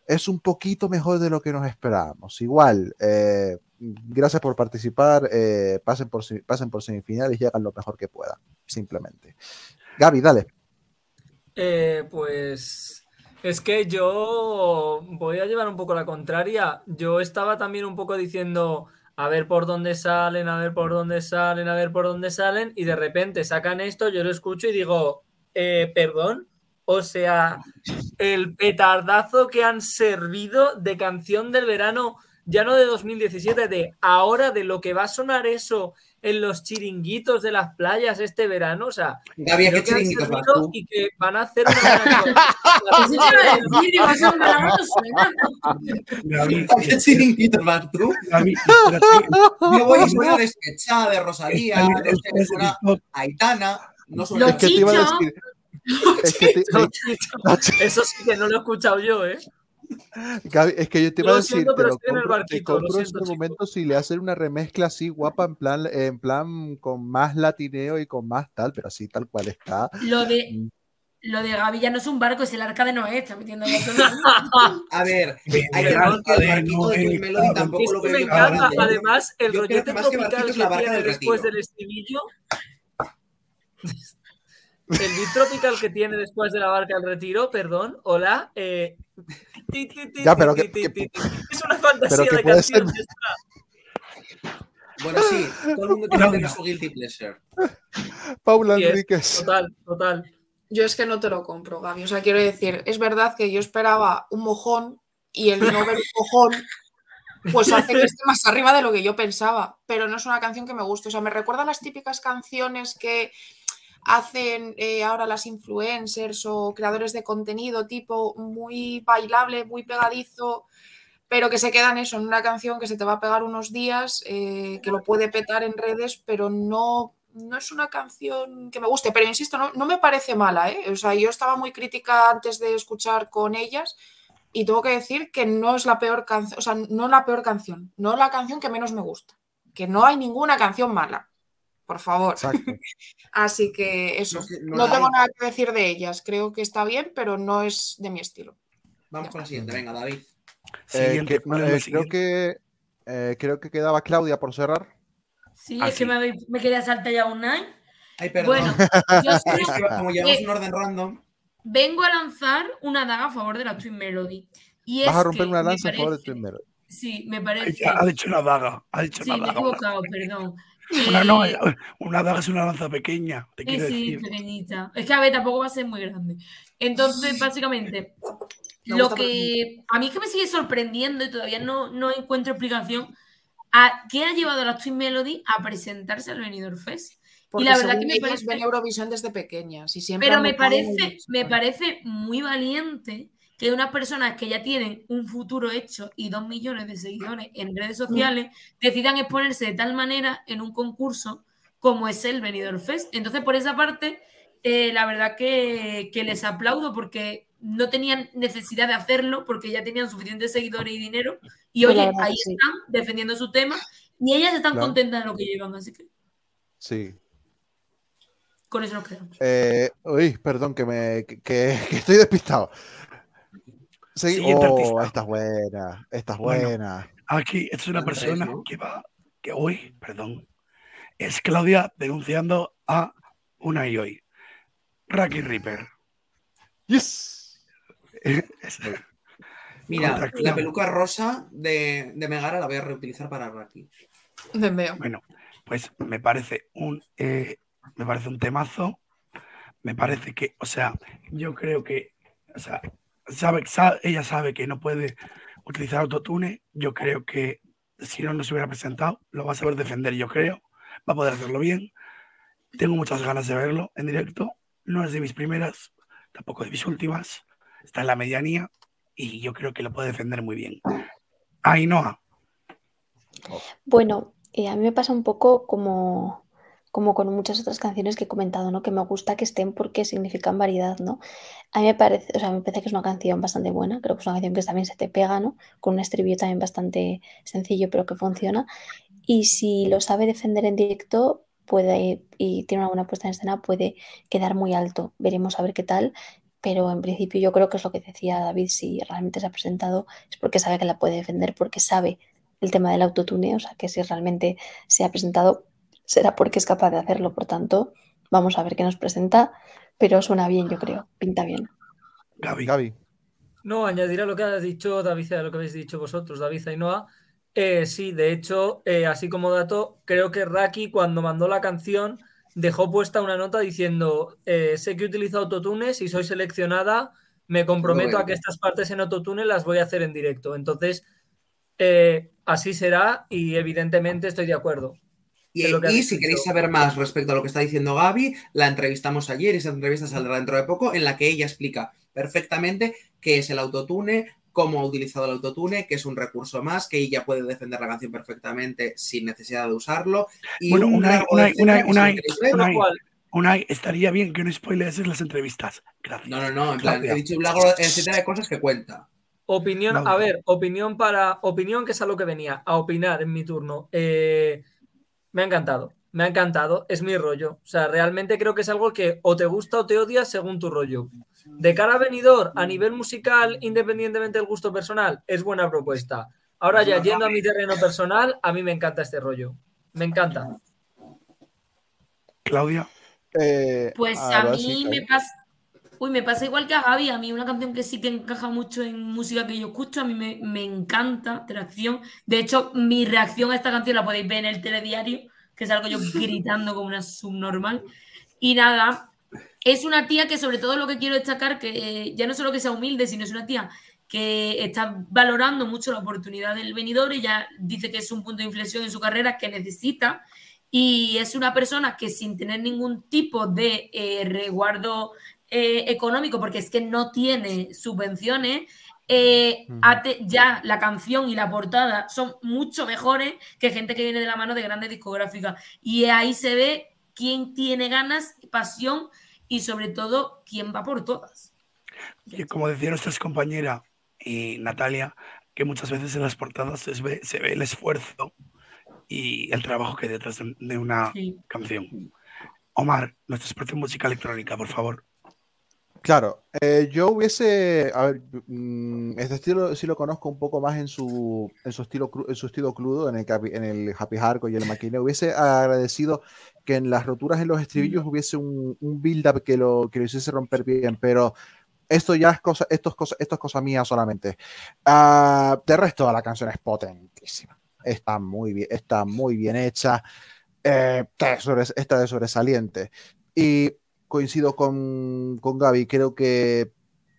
es un poquito mejor de lo que nos esperábamos. Igual, eh, gracias por participar, eh, pasen, por, pasen por semifinales y hagan lo mejor que puedan, simplemente. Gaby, dale. Pues es que yo voy a llevar un poco la contraria. Yo estaba también un poco diciendo, a ver por dónde salen, a ver por dónde salen, a ver por dónde salen, y de repente sacan esto, yo lo escucho y digo, eh, perdón, o sea, el petardazo que han servido de canción del verano, ya no de 2017, de ahora, de lo que va a sonar eso en los chiringuitos de las playas este verano, o sea, Gaby, ¿a qué chiringuitos vas servido tú? y que van a hacer una a ¿A qué chiringuitos vas tú? Yo voy suena despechada de Rosalía, TikTok. Aitana, no a te- Los chichos. Eso sí que no lo he escuchado yo, ¿eh? Gaby, es que yo te iba a decir, siento, te pero lo estoy en el compro, barquito, lo compro en siento, este chicos. momento si le hacen una remezcla así guapa, en plan, en plan con más latineo y con más tal, pero así tal cual está. Lo Mm. de, lo de Gaby ya no es un barco, es el arca de Noé, está metiendo. A ver, hay que decir que el barquito no, de eh, Melody tampoco Es lo veo me encanta, grande. además, el rollete más que tropical que la barca tiene del después retiro. del estribillo. El beat tropical que tiene después de la barca del retiro, perdón, hola. eh, Ya, pero que-. Es una fantasía pero que de canción. ser-. Bueno, sí, todo el mundo tiene que tener su guilty pleasure. Paula Sí, Enríquez. Total, total. Yo es que no te lo compro, Gaby. O sea, quiero decir, es verdad que yo esperaba un mojón y el no ver mojón pues hace que esté más arriba de lo que yo pensaba, pero no es una canción que me guste. O sea, me recuerda a las típicas canciones que hacen eh, ahora las influencers o creadores de contenido, tipo muy bailable, muy pegadizo, pero que se quedan eso, en una canción que se te va a pegar unos días, eh, que lo puede petar en redes, pero no, no es una canción que me guste. Pero insisto, no, no me parece mala, ¿eh? O sea, yo estaba muy crítica antes de escuchar con ellas y tengo que decir que no es la peor canción, o sea, no la peor canción, no la canción que menos me gusta. que no hay ninguna canción mala. Por favor. Así que eso. No tengo nada que decir de ellas. Creo que está bien, pero no es de mi estilo. Vamos con la siguiente, venga, David. Eh, Siguiente, que- ¿cuál es eh, creo que eh, creo que quedaba Claudia por cerrar. Sí, Ah, es que me, me quería saltar ya un night. Ay, perdón. Bueno, yo creo que como llevamos un orden random, vengo a lanzar una daga a favor de la Twin Melody. Y Vas a es romper que una lanza a favor de Twin Melody. Sí, me Ay, parece. ya, Ha dicho una daga. Ha dicho Sí, una me he daga. una- equivocado, perdón. Una, no, una daga es una lanza pequeña, te Sí, quiero sí, decir. pequeñita. Es que a ver, tampoco va a ser muy grande. Entonces, básicamente, Me lo que a mí es que me sigue sorprendiendo y todavía no, no encuentro explicación a qué ha llevado a la Twin Melody a presentarse al Benidorm Fest. Porque y la verdad que me parece, ven Eurovisión desde pequeñas y siempre pero me parece, me parece muy valiente que unas personas que ya tienen un futuro hecho y dos millones de seguidores en redes sociales decidan exponerse de tal manera en un concurso como es el Benidorm Fest. Entonces, por esa parte, eh, la verdad que, que les aplaudo porque no tenían necesidad de hacerlo porque ya tenían suficientes seguidores y dinero. Y Pues oye, verdad ahí sí. están defendiendo su tema y ellas están Claro. contentas de lo que llevan. Así que Sí. con eso nos quedamos. Eh, uy, perdón, que me que estoy despistado. Segui- Siguiente oh, artista. esta es buena, esta es Bueno. buena. Aquí es una persona ¿no? que va, que hoy, perdón, es Claudia denunciando a una y hoy. Raki Reaper. Yes. Es- mira, la peluca rosa de, de Megara la voy a reutilizar para veo. Bueno, pues me parece un eh, me parece un temazo. Me parece que, o sea, yo creo que, o sea, ella sabe que no puede utilizar autotune. Yo creo que si no nos hubiera presentado, lo va a saber defender, yo creo. Va a poder hacerlo bien. Tengo muchas ganas de verlo en directo. No es de mis primeras, tampoco de mis últimas. Está en la medianía y yo creo que lo puede defender muy bien. Ainhoa, Bueno, eh, a mí me pasa un poco como, como con muchas otras canciones que he comentado, ¿no? Que me gusta que estén porque significan variedad, ¿no? A mí me parece, o sea, me parece que es una canción bastante buena, creo que es una canción que también se te pega, ¿no? Con un estribillo también bastante sencillo, pero que funciona. Y si lo sabe defender en directo, puede, y tiene una buena puesta en escena, puede quedar muy alto. Veremos a ver qué tal. Pero en principio yo creo que es lo que decía David, si realmente se ha presentado es porque sabe que la puede defender, porque sabe el tema del autotune, o sea que si realmente se ha presentado será porque es capaz de hacerlo, por tanto, vamos a ver qué nos presenta, pero suena bien, yo creo, pinta bien. Gaby. Gaby. No, añadir a lo que has dicho, David, y a lo que habéis dicho vosotros, David Ainhoa. Eh, sí, de hecho, eh, así como dato, creo que Raki cuando mandó la canción dejó puesta una nota diciendo, eh, sé que utilizo autotune, si soy seleccionada, me comprometo a que estas partes en autotune las voy a hacer en directo. Entonces, eh, así será y evidentemente estoy de acuerdo. Y, si queréis saber más respecto a lo que está diciendo Gaby, la entrevistamos ayer y esa entrevista saldrá dentro de poco, en la que ella explica perfectamente qué es el autotune, cómo ha utilizado el autotune, que es un recurso más, que ella puede defender la canción perfectamente sin necesidad de usarlo. Y Bueno, un Unai, largo Unai, etcétera Unai, estaría bien que no spoileases las entrevistas. Gracias. No, no, no, en plan, he dicho un largo etcétera de cosas que cuenta. Opinión, No. a ver, opinión para. Opinión que es a lo que venía, a opinar en mi turno. Eh, me ha encantado, me ha encantado, es mi rollo. O sea, realmente creo que es algo que o te gusta o te odias según tu rollo. De cara a venidor, a nivel musical, independientemente del gusto personal, es buena propuesta. Ahora ya, yendo a mi terreno personal, a mí me encanta este rollo. Me encanta. Claudia. Eh, Pues ah, a mí sí, me pasa. Uy, me pasa igual que a Gaby. A mí una canción que sí que encaja mucho en música que yo escucho. A mí me, me encanta Tracción. De hecho, mi reacción a esta canción la podéis ver en el telediario, que salgo yo gritando como una subnormal. Y nada, es una tía que sobre todo lo que quiero destacar, que eh, ya no solo que sea humilde, sino es una tía que está valorando mucho la oportunidad del venidor. Ella dice que es un punto de inflexión en su carrera que necesita y es una persona que sin tener ningún tipo de eh, resguardo eh, económico, porque es que no tiene subvenciones, eh, ya la canción y la portada son mucho mejores que gente que viene de la mano de grandes discográficas. Y ahí se ve quién tiene ganas, pasión y sobre todo quién va por todas. Y como decía nuestra compañera y Natalia, que muchas veces en las portadas se ve, se ve el esfuerzo y el trabajo que hay detrás de, una Sí. canción. Omar, nuestra experta en música electrónica, por favor. Claro, eh, yo hubiese, a ver, mm, este estilo sí lo conozco un poco más en su, en su estilo, en su estilo crudo, en el, en el Happy Hardcore y el maquineo. Hubiese agradecido que en las roturas en los estribillos hubiese un, un build-up que lo, que lo hiciese romper bien, pero esto ya es cosa, esto es cosa, esto es mía solamente. Ah, de resto, la canción es potentísima. Está muy bien, está muy bien hecha. eh, está de sobresaliente. Y coincido con, con Gaby, creo que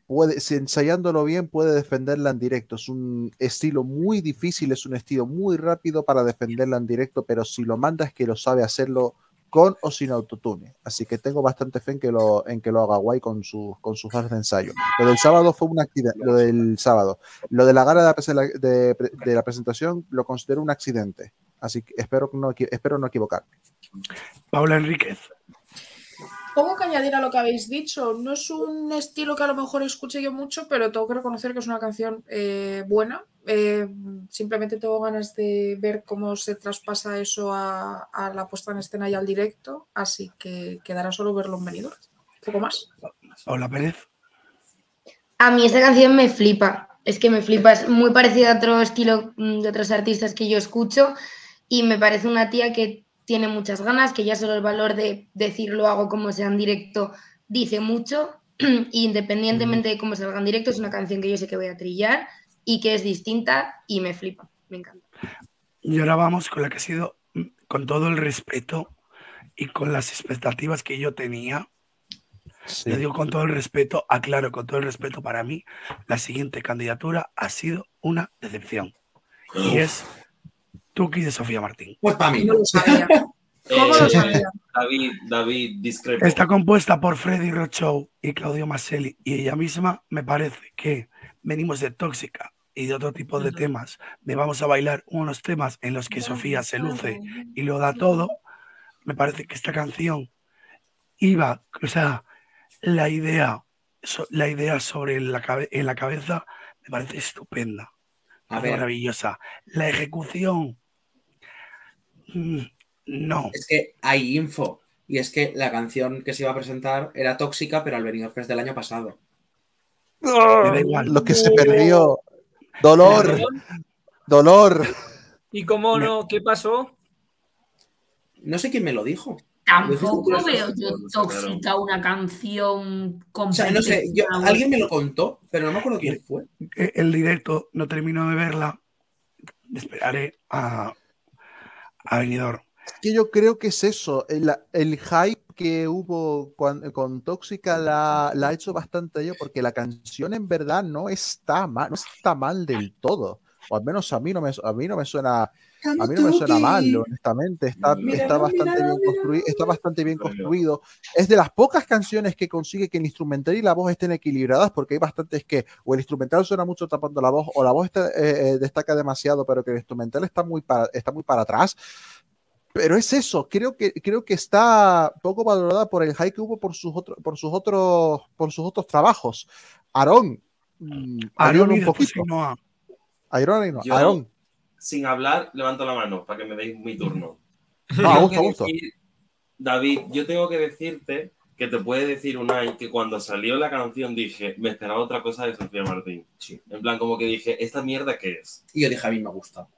puede, si ensayándolo bien, puede defenderla en directo. Es un estilo muy difícil, es un estilo muy rápido para defenderla en directo, pero si lo manda es que lo sabe hacerlo con o sin autotune. Así que tengo bastante fe en que lo, en que lo haga guay con, sus con sus horas de ensayo. Lo del sábado fue un accidente, lo del sábado. Lo de la gala de la, presentación lo considero un accidente. Así que espero no, espero no equivocarme. Paula Enríquez. Poco que añadir a lo que habéis dicho. No es un estilo que a lo mejor escuche yo mucho, pero tengo que reconocer que es una canción eh, buena. Eh, simplemente tengo ganas de ver cómo se traspasa eso a, a la puesta en escena y al directo. Así que quedará solo verlo en venidor. Poco más. Paula Pérez. A mí esta canción me flipa. Es que me flipa. Es muy parecida a otro estilo mm, de otros artistas que yo escucho. Y me parece una tía que tiene muchas ganas, que ya solo el valor de decir lo hago como sea en directo dice mucho. Y independientemente de cómo salga en directo, es una canción que yo sé que voy a trillar y que es distinta y me flipa. Me encanta. Y ahora vamos con la que ha sido, con todo el respeto y con las expectativas que yo tenía. Yo digo con todo el respeto, aclaro con todo el respeto para mí, la siguiente candidatura ha sido una decepción. Y es Tuki de Sofía Martín. Pues para mí. No lo sabía. ¿Cómo Eh, lo sabía? David, David, discrepo. Está compuesta por Freddy Rochow y Claudio Maselli y ella misma me parece que venimos de Tóxica y de otro tipo de temas, de vamos a bailar unos temas en los que Sofía se luce y lo da todo. Me parece que esta canción iba, o sea, la idea, la idea sobre la cabe- en la cabeza me parece estupenda, A es ver. maravillosa. La ejecución, no. Es que hay info. Y es que la canción que se iba a presentar era tóxica, pero al Benidorm Fest del año pasado. Me da igual. Lo que se perdió. Dolor. Dolor. ¿Y cómo no? ¿Qué pasó? No sé quién me lo dijo. Tampoco Lo veo yo tóxica una canción O sea, no sé, yo- alguien me lo contó, pero no me acuerdo quién fue. Eh, el directo no termino de verla. Esperaré a, a. Es que yo creo que es eso. El, el hype que hubo cuan- con, Tóxica la, la ha hecho bastante yo, porque la canción en verdad no está mal, no está mal del todo. O al menos a mí no me, a mí no me suena. A mí no me suena mal, honestamente. Está, Míralo, está, bastante míralo, bien construido, está bastante bien construido. Es de las pocas canciones que consigue que el instrumental y la voz estén equilibradas, porque hay bastantes que o el instrumental suena mucho tapando la voz, o la voz está, eh, eh, destaca demasiado, pero que el instrumental está muy para, está muy para atrás. Pero es eso, creo que, creo que está poco valorada por el hype que hubo por sus, otros por sus, otros, por sus otros trabajos. Aarón, mm, y un poquito. Aarón, no, Aarón. Sin hablar, levanto la mano para que me deis mi turno. No, a Tengo gusto, gusto. decir- David, yo tengo que decirte que te puede decir Unai que cuando salió la canción dije, me esperaba otra cosa de Sofía Martín. En plan, como que dije, ¿esta mierda qué es? Y yo dije, a mí me gusta.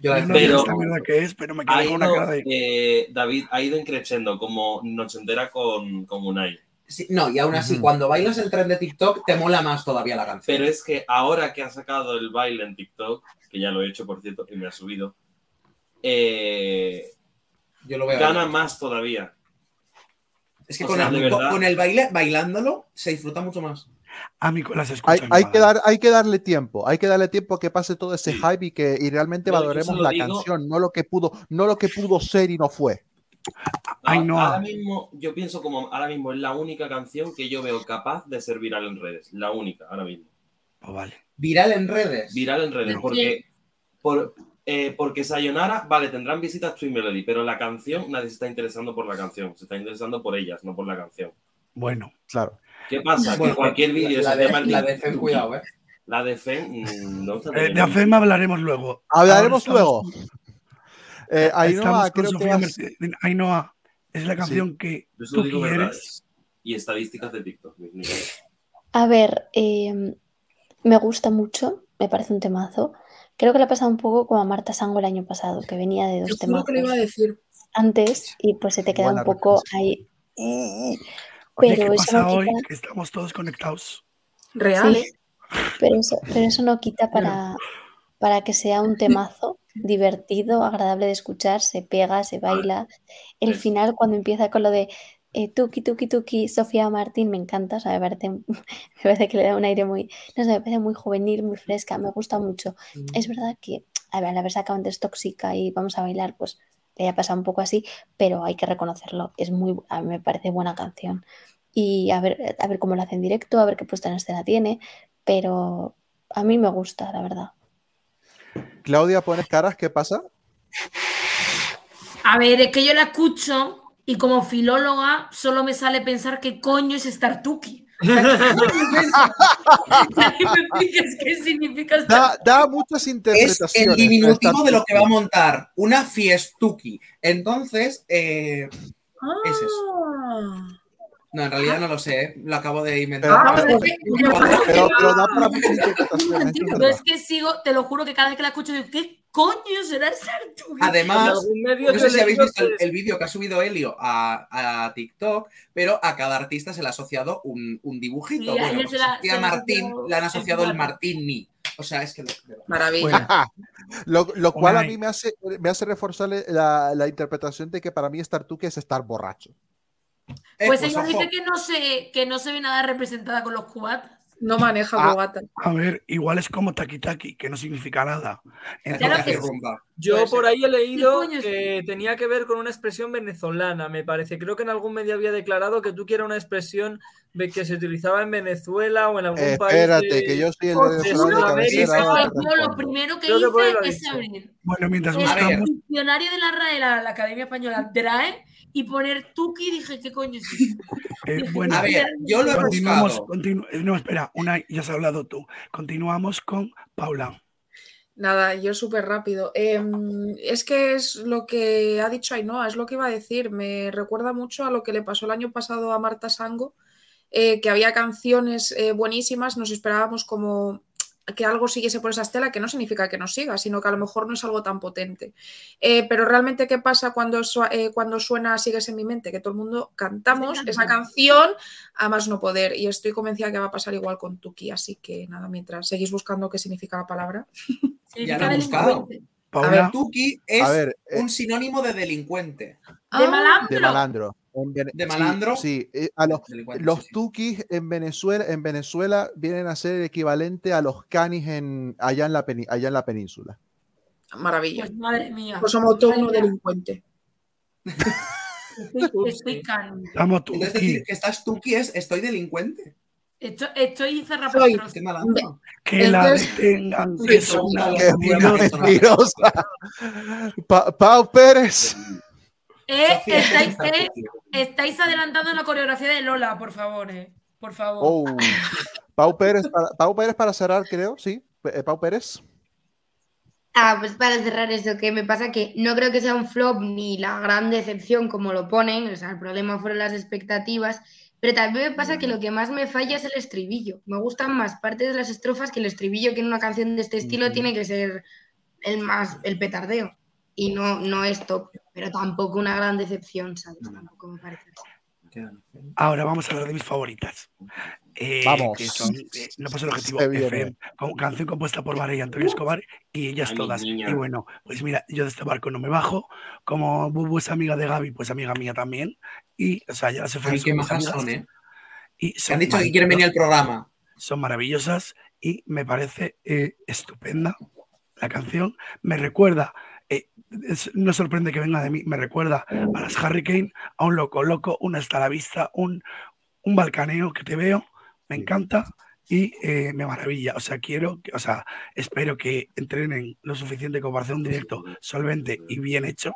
Yo la Yo no sé Pero- esta mierda que es, pero me quedé Ha con una cara de. eh, David, ha ido increciendo como nochentera con, con Unai. Sí, no, y aún así, cuando bailas el tren de TikTok, te mola más todavía la canción. Pero es que ahora que ha sacado el baile en TikTok, que ya lo he hecho, por cierto, y me ha subido, eh, Yo lo veo. gana más todavía. Es que con, sea, el, con- verdad. con el baile, bailándolo, se disfruta mucho más. A mí con las Hay, hay que dar, hay que darle tiempo, hay que darle tiempo a que pase todo ese hype y que y realmente No, valoremos la digo- canción, no lo que pudo, no lo que pudo ser y no fue. Ay, Ah, no. Ahora mismo, yo pienso como ahora mismo es la única canción que yo veo capaz de ser viral en redes. La única, ahora mismo. Pues vale. Viral en redes. Viral en redes. Porque, por, eh, porque Sayonara, vale, tendrán visitas Twin Melody, pero la canción, nadie se está interesando por la canción. Se está interesando por ellas, no por la canción. Bueno, Claro. ¿Qué pasa? Bueno, que cualquier vídeo la, de, la de Fen, cuidado, ¿eh? La de Fen, mm, no está eh, de. AFEM hablaremos luego. Hablaremos luego. Estamos- Eh, Ainhoa, creo que has-. Ainhoa, es la canción que Yo tú digo quieres. verdades y estadísticas de TikTok. A ver, eh, me gusta mucho, me parece un temazo. Creo que le ha pasado un poco como a Marta Sango el año pasado, que venía de dos decir. antes y pues se te queda Buena un poco ahí. Oye, Pero ¿qué eso pasa no hoy? quita. Que estamos todos conectados. Real, Sí, ¿eh? pero eso, pero eso no quita para, para que sea un temazo divertido, agradable de escuchar, se pega, se baila. El final, cuando empieza con lo de eh, Tuki, Tuki, Tuki, Sofía Martín, me encanta, o sea, me parece, me parece que le da un aire muy, no sé, me parece muy juvenil, muy fresca, me gusta mucho. Es verdad que, a ver, al haber sacado antes Tóxica y Vamos a bailar, pues le haya pasado un poco así, pero hay que reconocerlo, es muy, a mí me parece buena canción. Y a ver, a ver cómo lo hace en directo, a ver qué puesta en escena tiene, pero a mí me gusta, la verdad. Claudia, ¿pones caras? ¿Qué pasa? A ver, es que yo la escucho y como filóloga solo me sale pensar qué coño es Startuki. ¿qué es significa Da, da muchas Es interpretaciones. el diminutivo de lo que va a montar, una fiestuki. Entonces, eh, es eso. No, en realidad no lo sé, ¿eh? lo acabo de inventar. Ah, pero- pero es que- pero- pero da para muchas interpretaciones. eso es Pero verdad. es que sigo, te lo juro que cada vez que la escucho digo, ¿qué coño será Startuki? En Además, no sé si habéis visto el, el vídeo que ha subido Helio a, a TikTok, pero a cada artista se le ha asociado un, un dibujito. Sí, a bueno, ella pues se la- a se ha Martín le han asociado el Mi. O sea, es que... lo-. Maravilla. Lo, lo cual a mí me hace, me hace reforzar la, la interpretación de que para mí estar tú que es estar borracho. Eh, Pues pues ella ojo, dice que no, se, que no se ve nada representada con los cubatas. No maneja Ah. bogata. A ver, igual es como taki taki, que no significa nada. es Claro lo que que hace sí. rumba. Yo Puede por ser. ahí he leído que tenía que ver con una expresión venezolana, me parece. Creo que en algún medio había declarado que tú que era una expresión de que se utilizaba en Venezuela o en algún Espérate, país. de- que yo soy el de te yo lo primero que hice es abrir Bueno, mientras el diccionario de la RAE, la, la Academia Española, DRAE, y poner Tuki, dije, ¿qué coño es eso? eh, Dije, bueno, A ver, yo lo he continuamos. continu- no, espera, una, ya has hablado tú. Continuamos con Paula. Nada, yo súper rápido. Em, es que es lo que ha dicho Ainhoa, es lo que iba a decir. Me recuerda mucho a lo que le pasó el año pasado a Marta Sango, eh, que había canciones eh, buenísimas, nos esperábamos como que algo siguiese por esa estela, que no significa que no siga, sino que a lo mejor no es algo tan potente. Eh, pero realmente, ¿qué pasa cuando, su- eh, cuando suena Sigues en mi mente? Que todo el mundo cantamos esa canción a más no poder. Y estoy convencida que va a pasar igual con Tuki. Así que nada, mientras seguís buscando qué significa la palabra. Ya lo he buscado. delincuente. A ver, Paula, Tuki es ver, eh, un sinónimo de delincuente. De Ah, malandro. de malandro. Vene- ¿De malandro? Sí, eh, a los, los tukis en Venezuela, en Venezuela vienen a ser el equivalente a los canis en, allá, en la peni- allá en la península. Maravilla. Pues madre mía. Pues somos todos unos delincuentes. Estoy, estoy can- estamos Entonces Tuki. decir que estás Tuki es estoy delincuente. Estoy, estoy cerrada Soy-. Que la detengan, que. Pa- Pau Pérez. Eh, estáis, eh. Estáis adelantando la coreografía de Lola, por favor. eh. Por favor. Oh. Pau Pérez, para, Pau Pérez para cerrar, creo, sí. Eh, Pau Pérez. Ah, pues para cerrar eso, que me pasa que no creo que sea un flop ni la gran decepción como lo ponen, o sea, el problema fueron las expectativas, pero también me pasa que lo que más me falla es el estribillo. Me gustan más partes de las estrofas que el estribillo que en una canción de este estilo tiene que ser el más, el petardeo. Y no, no esto, pero tampoco una gran decepción, ¿sabes? Tampoco me parece así. Ahora vamos a hablar de mis favoritas. Eh, Vamos. que son, eh, no pasa el objetivo. FM, con canción compuesta por Vara y Antonio Escobar y ellas Ay, todas. niña. Y bueno, pues mira, yo de este barco no me bajo. Como Bubu es amiga de Gaby, pues amiga mía también. Y, o sea, ya las he Ay, qué majas son, ¿eh? Y son han dicho que quieren venir al programa. son maravillosas y me parece eh, estupenda la canción. Me recuerda, es- no sorprende que venga de mí, me recuerda a las Hurricane, a un loco loco, una hasta la vista, un, un balcaneo que te veo, me encanta y eh, me maravilla. O sea, quiero, que, o sea, espero que entrenen lo suficiente como para hacer un directo solvente y bien hecho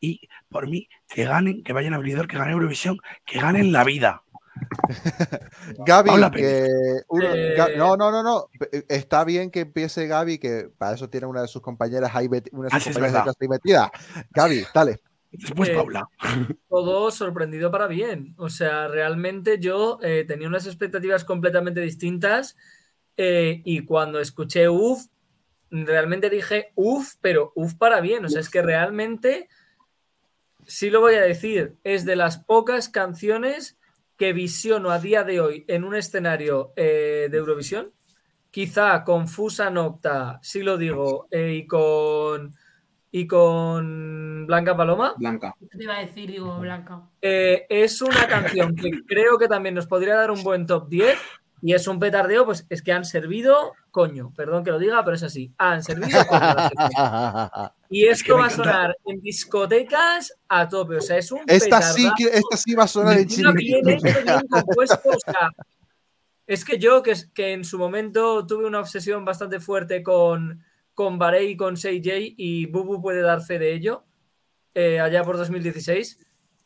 y por mí que ganen, que vayan a Benidorm, que ganen Eurovisión, que ganen la vida. Gaby, que uno- Eh, no, no, no, no. Está bien que empiece Gaby, que para eso tiene una de sus compañeras ahí, una de Ah, sus compañeras de ahí metida. Gaby, dale. Después Eh, Paula. todo sorprendido para bien. O sea, realmente yo eh, tenía unas expectativas completamente distintas eh, y cuando escuché UF, realmente dije UF, pero UF para bien. O sea, es que realmente, sí lo voy a decir, es de las pocas canciones que visiono a día de hoy en un escenario eh, de Eurovisión. Quizá con Fusa Nocta, sí lo digo, eh, y con y con Blanca Paloma. Blanca. Te iba a decir, digo, Blanca. Eh, es una canción que creo que también nos podría dar un buen top 10 y es un petardeo, pues es que han servido, coño, perdón que lo diga, pero es así, han servido coño. Y Es que esto va a sonar en discotecas a tope, o sea, es un Esta sí, esta sí va a sonar en o sea, es que yo, que, que en su momento tuve una obsesión bastante fuerte con, con Barey y con 6J, y Bubu puede dar fe de ello, eh, allá por 2016,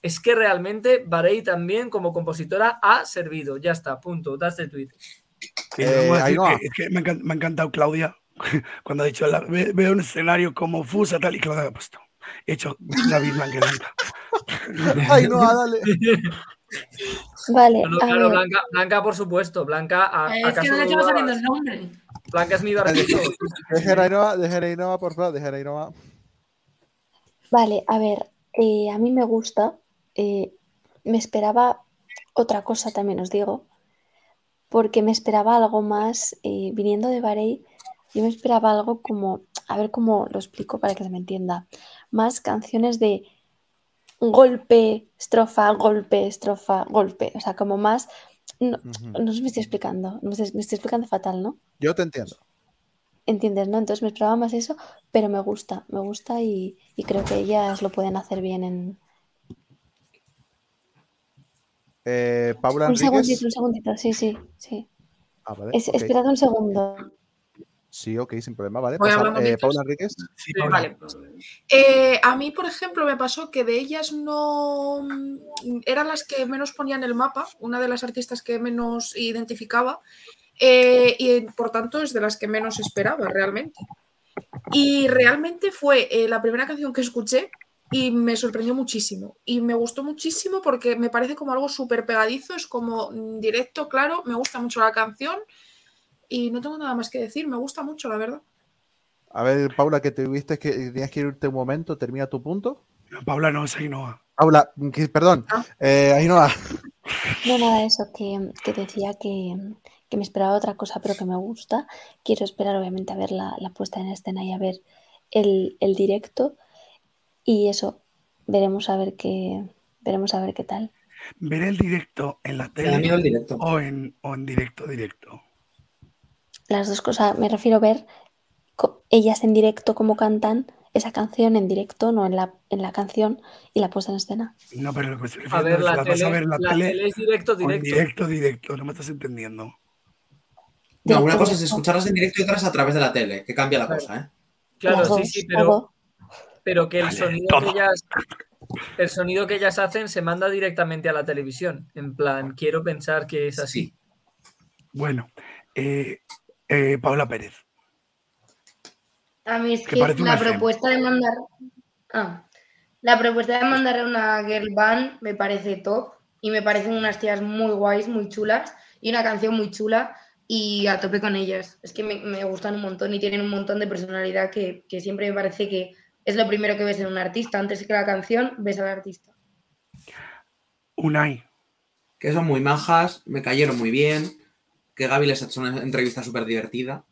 es que realmente Barey también, como compositora, ha servido. Ya está, punto. Das el tweet. Eh, decir es que me ha encantado Claudia cuando ha dicho la- ve- veo un escenario como Fusa tal y Claudia ha puesto. He hecho David Blanca. Ay, no, dale. Vale, No, no, a claro, ver. Blanca, Blanca, por supuesto. Blanca, a- Es que ¿acaso no le dudabas? saliendo el nombre. Blanca es mi barquito. Dejen a Ainhoa, dejen a Ainhoa, por favor, dejen a Ainhoa. Vale, a ver, eh, a mí me gusta. eh, me esperaba otra cosa también, os digo, porque me esperaba algo más, eh, viniendo de Barey, yo me esperaba algo como, a ver cómo lo explico para que se me entienda, más canciones de golpe, estrofa, golpe, estrofa, golpe, o sea, como más, no, no sé si me estoy explicando, me estoy explicando fatal, ¿no? Yo te entiendo. ¿Entiendes, no? Entonces me esperaba más eso, pero me gusta, me gusta y, y creo que ellas lo pueden hacer bien en... Eh, Paula Un Enríquez. segundito, un segundito, sí, sí, sí. Ah, vale. Es, ok. Esperad un segundo. Sí, ok, sin problema, vale. Voy Pasa- hablando eh. Paula Enríquez. Vale. Eh, a mí, por ejemplo, me pasó que de ellas no mm, eran las que menos ponía en el mapa, una de las artistas que menos identificaba, eh, y por tanto es de las que menos esperaba realmente. Y realmente fue eh, la primera canción que escuché y me sorprendió muchísimo. Y me gustó muchísimo porque me parece como algo súper pegadizo, es como mm, directo, claro, me gusta mucho la canción y no tengo nada más que decir, me gusta mucho, la verdad. A ver, Paula, que tuviste que tenías que irte un momento, termina tu punto. Paula no, es Ainhoa. Paula, que- perdón. Eh, Ainhoa. No, nada, eso, que, que decía que, que me esperaba otra cosa, pero que me gusta. Quiero esperar, obviamente, a ver la, la puesta en escena y a ver el, el directo. Y eso, veremos a ver qué, veremos a ver qué tal. ¿Ver el directo en la tele el directo. o en, o en directo, directo? Las dos cosas, me refiero a ver ellas en directo cómo cantan esa canción en directo, no en la, en la canción y la puesta en escena. No, pero lo que estoy A ver, es si la las vas a tele, ver en la, la tele, tele es directo, directo. directo, directo. No me estás entendiendo. No, una cosa es escucharlas en directo y otra es a través de la tele, que cambia la cosa, ¿eh? Claro, Las sí, dos, sí, pero, pero que el Vale, sonido que ellas el sonido que ellas hacen se manda directamente a la televisión. En plan, quiero pensar que es así. Sí. Bueno, eh, eh, Paula Pérez. A mí es Que un la propuesta de mandar. Ah, la propuesta de mandar a una girl band me parece top y me parecen unas tías muy guays, muy chulas y una canción muy chula y a tope con ellas. Es que me, me gustan un montón y tienen un montón de personalidad que, que siempre me parece que es lo primero que ves en un artista. Antes que la canción, ves al artista. Unai. Que son muy majas, me cayeron muy bien, que Gaby les ha hecho una entrevista súper divertida.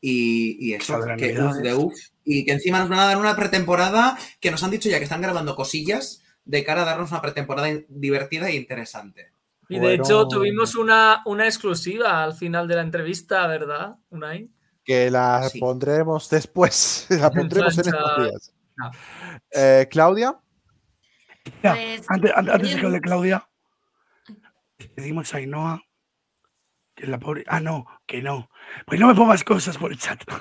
Y, y eso, que uf de uf. Y que encima nos van a dar una pretemporada que nos han dicho ya que están grabando cosillas de cara a darnos una pretemporada divertida e interesante. Y de Bueno. hecho tuvimos una, una exclusiva al final de la entrevista, ¿verdad? Unai? Que la Sí. pondremos después. La pondremos en estos días. No. Eh, Claudia. Ya, Pues, antes, antes, antes de que bien. hable Claudia, pedimos a Ainhoa que la pobre. Ah, no, que no. Pues no me pongas cosas por el chat.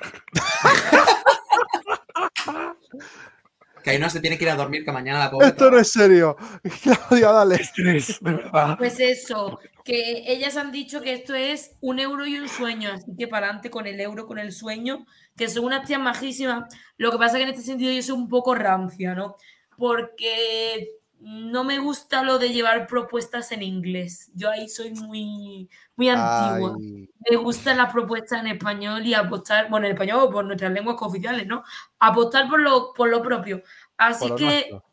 Que ahí no se tiene que ir a dormir, que mañana la pobre. Esto no es serio. Claudia, dale. Estrés, de verdad. Pues eso, que ellas han dicho que esto es un euro y un sueño, así que para adelante con el euro, con el sueño, que son unas tías majísimas. Lo que pasa que en este sentido yo soy un poco rancia, ¿no? Porque no me gusta lo de llevar propuestas en inglés. Yo ahí soy muy, muy antigua. Ay. Me gustan las propuestas en español y apostar, bueno, en español o por nuestras lenguas oficiales, ¿no? Apostar por lo, por lo propio. Así Por lo que nuestro.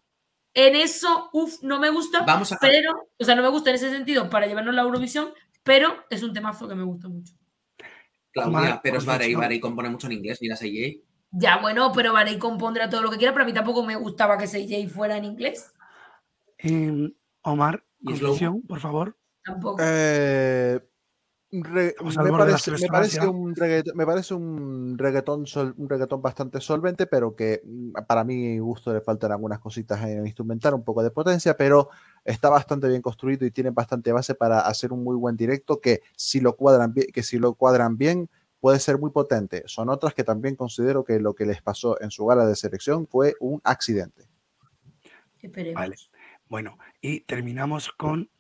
en eso, uff, no me gusta, Vamos a- pero, o sea, no me gusta en ese sentido para llevarnos la Eurovisión, pero es un temazo que me gusta mucho. Claudia, pero es Varey. Varey compone mucho en inglés, mira CJ. Ya, bueno, pero Varey compondrá todo lo que quiera, pero a mí tampoco me gustaba que CJ fuera en inglés. Em, Omar, conclusión, por favor. Tampoco. Eh, re- me, parece, me, un reggaetón, me parece un reggaetón, sol- un reggaetón bastante solvente, pero que mm, para mi gusto le faltan algunas cositas en el instrumental, un poco de potencia, pero está bastante bien construido y tiene bastante base para hacer un muy buen directo que si lo cuadran bien, que si lo cuadran bien puede ser muy potente. Son otras que también considero que lo que les pasó en su gala de selección fue un accidente. Esperemos. Vale. Bueno, y terminamos con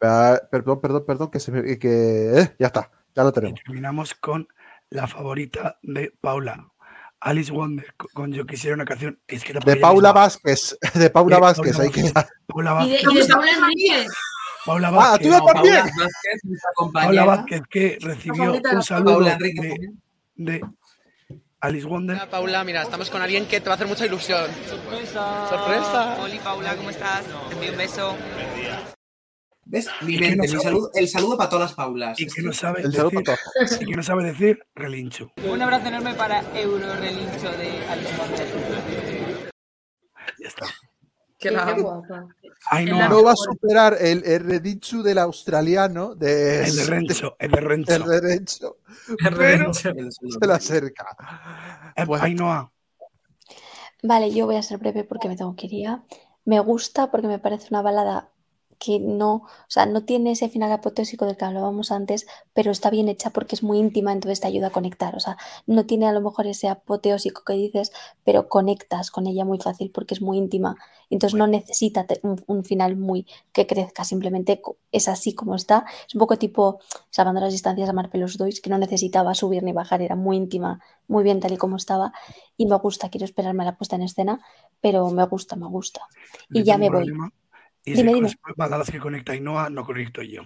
Ah, perdón, perdón, perdón, que se me, que eh, ya está, ya lo y tenemos. terminamos con la favorita de Paula. Alice Wonder co- con Yo quisiera una canción. Es que tampoco De Paula misma- Vázquez, de Paula de Vázquez, hay que Paula Y de, Vázquez. y de Paula Enríquez. Paula Ah, Vázquez. tú Paula también. Vázquez, nuestra Paula. Vázquez que recibió un saludo de Alice Wonder. Hola, Paula, mira, estamos con alguien que te va a hacer mucha ilusión. ¡Sorpresa! ¡Sorpresa! Hola Paula, ¿cómo estás? Te envío un beso. ¿Ves? Mi mente, no mi sabe- saludo, el saludo para todas las Paulas. Y que no sabe El saludo decir, para todos. y que no sabe decir relincho. Un abrazo enorme para Euro Relincho de Alice Wonder. Ya está. Qué amo. guapa. Ay, no, la- No va a superar el, el Reditsu del australiano de, el de Renzo, el Renzo. el Renzo, El pero saludo. se le acerca. Eh, Pues- Ainhoa, Vale, yo voy a ser breve porque me tengo que ir. Me gusta porque me parece una balada que no, o sea, no tiene ese final apoteósico del que hablábamos antes, pero está bien hecha porque es muy íntima, entonces te ayuda a conectar. O sea, no tiene a lo mejor ese apoteósico que dices, pero conectas con ella muy fácil porque es muy íntima. Entonces no necesita un, un final muy que crezca, simplemente es así como está. Es un poco tipo, salvando las distancias a Marpelos Dois, que no necesitaba subir ni bajar, era muy íntima, muy bien tal y como estaba. Y me gusta, quiero esperarme a la puesta en escena, pero me gusta, me gusta. Y ya me voy. problema, Y Dime, dime. las que conecta Ainhoa, no conecto yo.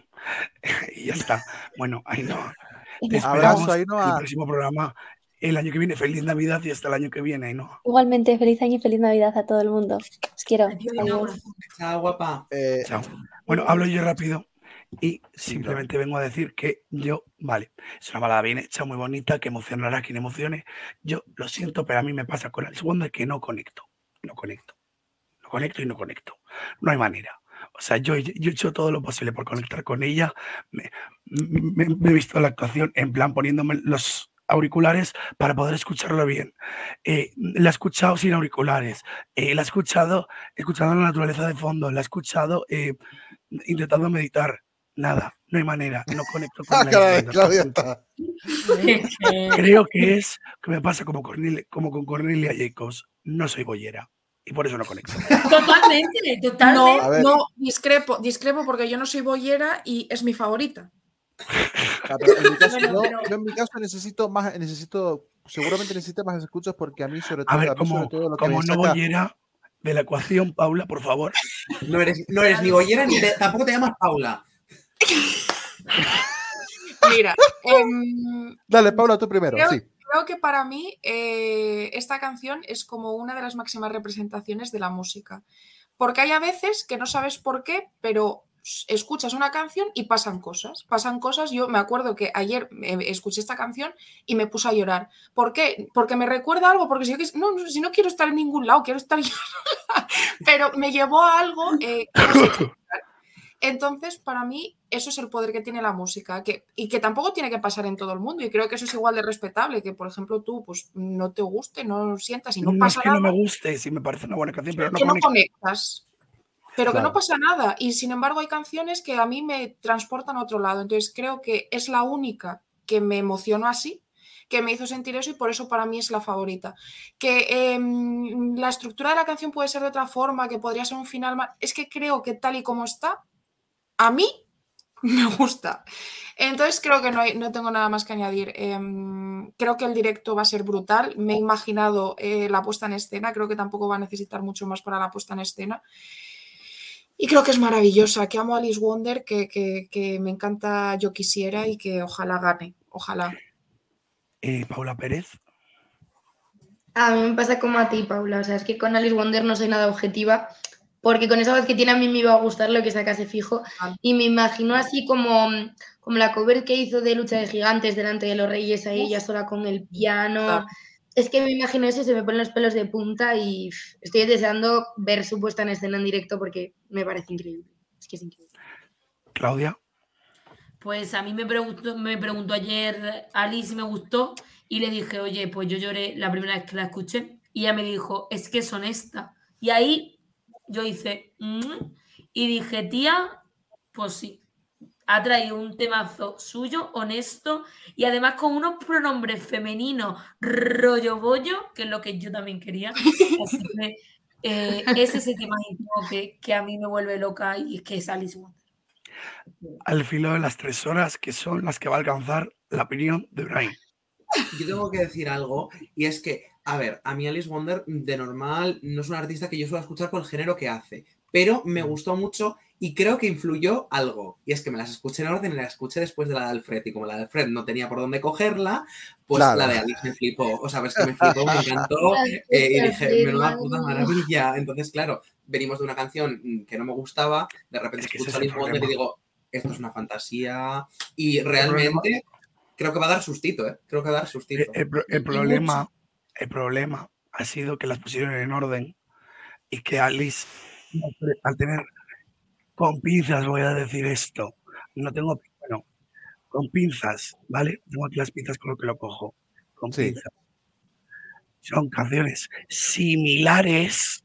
y ya está. Bueno, Ainhoa, te esperamos Abrazo, en el Ainhoa. próximo programa el año que viene. Feliz Navidad y hasta el año que viene, Ainhoa. Igualmente, feliz año y feliz Navidad a todo el mundo. Os quiero. Adiós. Chao, guapa. Eh, Chao. Bueno, hablo yo rápido y simplemente vengo a decir que yo, vale, es una balada bien hecha, muy bonita, que emocionará a quien emocione. Yo lo siento, pero a mí me pasa con Alice Wonder que no conecto. No conecto. No conecto y no conecto. No hay manera. O sea, yo, he- yo he hecho todo lo posible por conectar con ella. Me, me- me he visto la actuación en plan poniéndome los auriculares para poder escucharlo bien. Eh, la he escuchado sin auriculares. eh, la he escuchado escuchando la naturaleza de fondo. La he escuchado eh, intentando meditar. Nada, no hay manera. No conecto con ah, la Claudia está. Creo que es que me pasa como, Cornelia, como con Cornelia Jacobs. No soy bollera y por eso no conecto. Totalmente, No, totalmente. Ver. no, discrepo, discrepo porque yo no soy boyera y es mi favorita. Ah, pero en mi caso, Bueno, yo, pero- yo en mi caso necesito más, necesito, seguramente necesito más escuchas porque a mí sobre A todo, ver, a mí sobre como, todo lo que como me no saca- bollera de la ecuación, Paula, por favor. No eres, no eres ni bollera ni te- tampoco te llamas Paula. Mira, em, Dale, Paula, tú primero, creo, sí. Creo que para mí eh, esta canción es como una de las máximas representaciones de la música. Porque hay a veces que no sabes por qué, pero escuchas una canción y pasan cosas. Pasan cosas. Yo me acuerdo que ayer eh, escuché esta canción y me puse a llorar. ¿Por qué? Porque me recuerda algo, porque si yo, no, no, si no quiero estar en ningún lado, quiero estar yo. Pero me llevó a algo eh, que no sé. Entonces, para mí, eso es el poder que tiene la música que, y que tampoco tiene que pasar en todo el mundo. Y creo que eso es igual de respetable, que por ejemplo tú pues no te guste, no sientas y no, No, pasa es que no nada, me guste, sí me parece una buena canción, pero no que no conectas. Pero que no pasa nada. Y sin embargo hay canciones que a mí me transportan a otro lado. Entonces creo que es la única que me emocionó así, que me hizo sentir eso y por eso para mí es la favorita. Que em, la estructura de la canción puede ser de otra forma, que podría ser un final más... Es que creo que tal y como está, a mí me gusta. Entonces creo que no, hay- no tengo nada más que añadir. Em, creo que el directo va a ser brutal. Me he imaginado eh, la puesta en escena. Creo que tampoco va a necesitar mucho más para la puesta en escena. Y creo que es maravillosa. Que amo a Alice Wonder, que, que- que me encanta Yo Quisiera y que ojalá gane. Ojalá. Eh, Paula Pérez. A mí me pasa como a ti, Paula. O sea, es que con Alice Wonder no soy nada objetiva, porque con esa voz que tiene a mí me iba a gustar lo que sacase fijo. Y me imagino así como, como la cover que hizo de Lucha de Gigantes delante de los Reyes, ahí ella sola con el piano. Es que me imagino eso y se me ponen los pelos de punta y estoy deseando ver su puesta en escena en directo porque me parece increíble. Es que es increíble. Claudia. Pues a mí me preguntó, me preguntó ayer Alice si me gustó y le dije, oye, pues yo lloré la primera vez que la escuché y ella me dijo, es que es honesta. Y ahí yo hice, "Mm", y dije, tía, pues sí, ha traído un temazo suyo, honesto y además con unos pronombres femeninos, rollo bollo, que es lo que yo también quería. Así que eh, es ese tema que, que a mí me vuelve loca y es que es Alice Wonder. Al filo de las tres horas, que son las que va a alcanzar la opinión de Brian. Yo tengo que decir algo, y es que, a ver, a mí Alice Wonder de normal no es una artista que yo suelo escuchar por el género que hace, pero me gustó mucho y creo que influyó algo. Y es que me las escuché en orden y las escuché después de la de Alfred, y como la de Alfred no tenía por dónde cogerla, pues Claro. la de Alice me flipó. O sea, es que me flipó, me encantó, eh, y dije, menuda puta maravilla. Entonces, claro, venimos de una canción mm, que no me gustaba, de repente que escucho es el Alice Wonder y digo, esto es una fantasía, y realmente creo que va a dar sustito, ¿eh? Creo que va a dar sustito. El problema, el problema ha sido que las pusieron en orden y que Alice, al tener con pinzas, voy a decir esto, no tengo, bueno, con pinzas, ¿vale? Tengo aquí las pinzas con lo que lo cojo, con Sí. pinzas. Son canciones similares,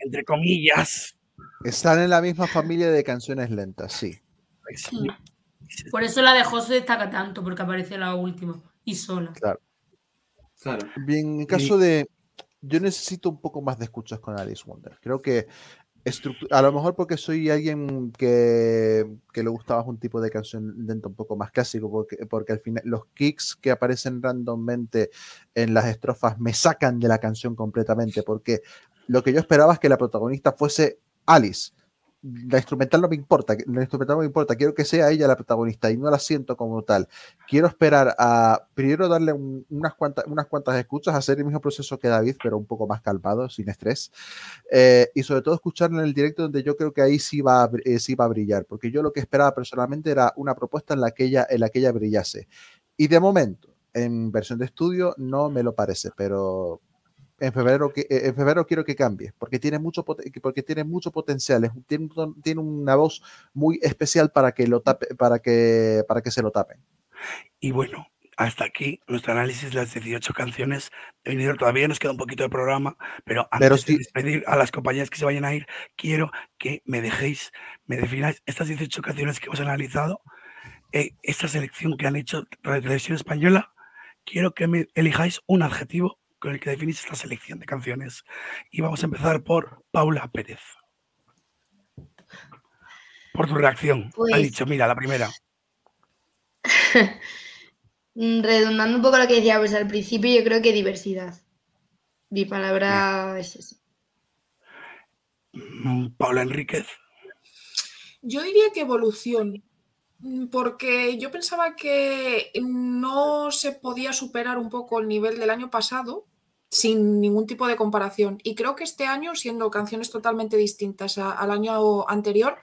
entre comillas. Están en la misma familia de canciones lentas, sí. Por eso la de José destaca tanto, porque aparece la última y sola. Claro. Claro. Bien, en caso de. Yo necesito un poco más de escuchas con Alice Wonder. Creo que a lo mejor porque soy alguien que, que le gustaba un tipo de canción lenta un poco más clásico, porque, porque al final los kicks que aparecen randommente en las estrofas me sacan de la canción completamente, porque lo que yo esperaba es que la protagonista fuese Alice. La instrumental no me importa, la instrumental no me importa, quiero que sea ella la protagonista y no la siento como tal. Quiero esperar a primero darle un- unas, cuantas, unas cuantas escuchas, hacer el mismo proceso que David, pero un poco más calmado, sin estrés. Eh, y sobre todo escucharla en el directo donde yo creo que ahí sí va, eh, sí va a brillar, porque yo lo que esperaba personalmente era una propuesta en la que ella, en la que ella brillase. Y de momento, en versión de estudio, no me lo parece, pero en febrero, que- eh, en febrero quiero que cambie, porque tiene mucho, porque tiene mucho potencial, es tiene, tiene una voz muy especial para que, lo tape, para que, para que se lo tapen. Y bueno, hasta aquí nuestro análisis de las 18 canciones de. Todavía nos queda un poquito de programa, pero antes Pero de despedir a las compañías que se vayan a ir, quiero que me dejéis, me defináis estas 18 canciones que hemos analizado, eh, esta selección que han hecho Radio Televisión Española. Quiero que me elijáis un adjetivo con el que definís esta selección de canciones. Y vamos a empezar por Paula Pérez. Por tu reacción. Ha Pues- dicho, mira, la primera. Redundando un poco lo que decía pues, al principio, yo creo que diversidad. Mi palabra es esa. Mm, Paula Enríquez. Yo diría que evolución, mm, porque yo pensaba que no se podía superar un poco el nivel del año pasado sin ningún tipo de comparación. Y creo que este año, siendo canciones totalmente distintas a- al año anterior,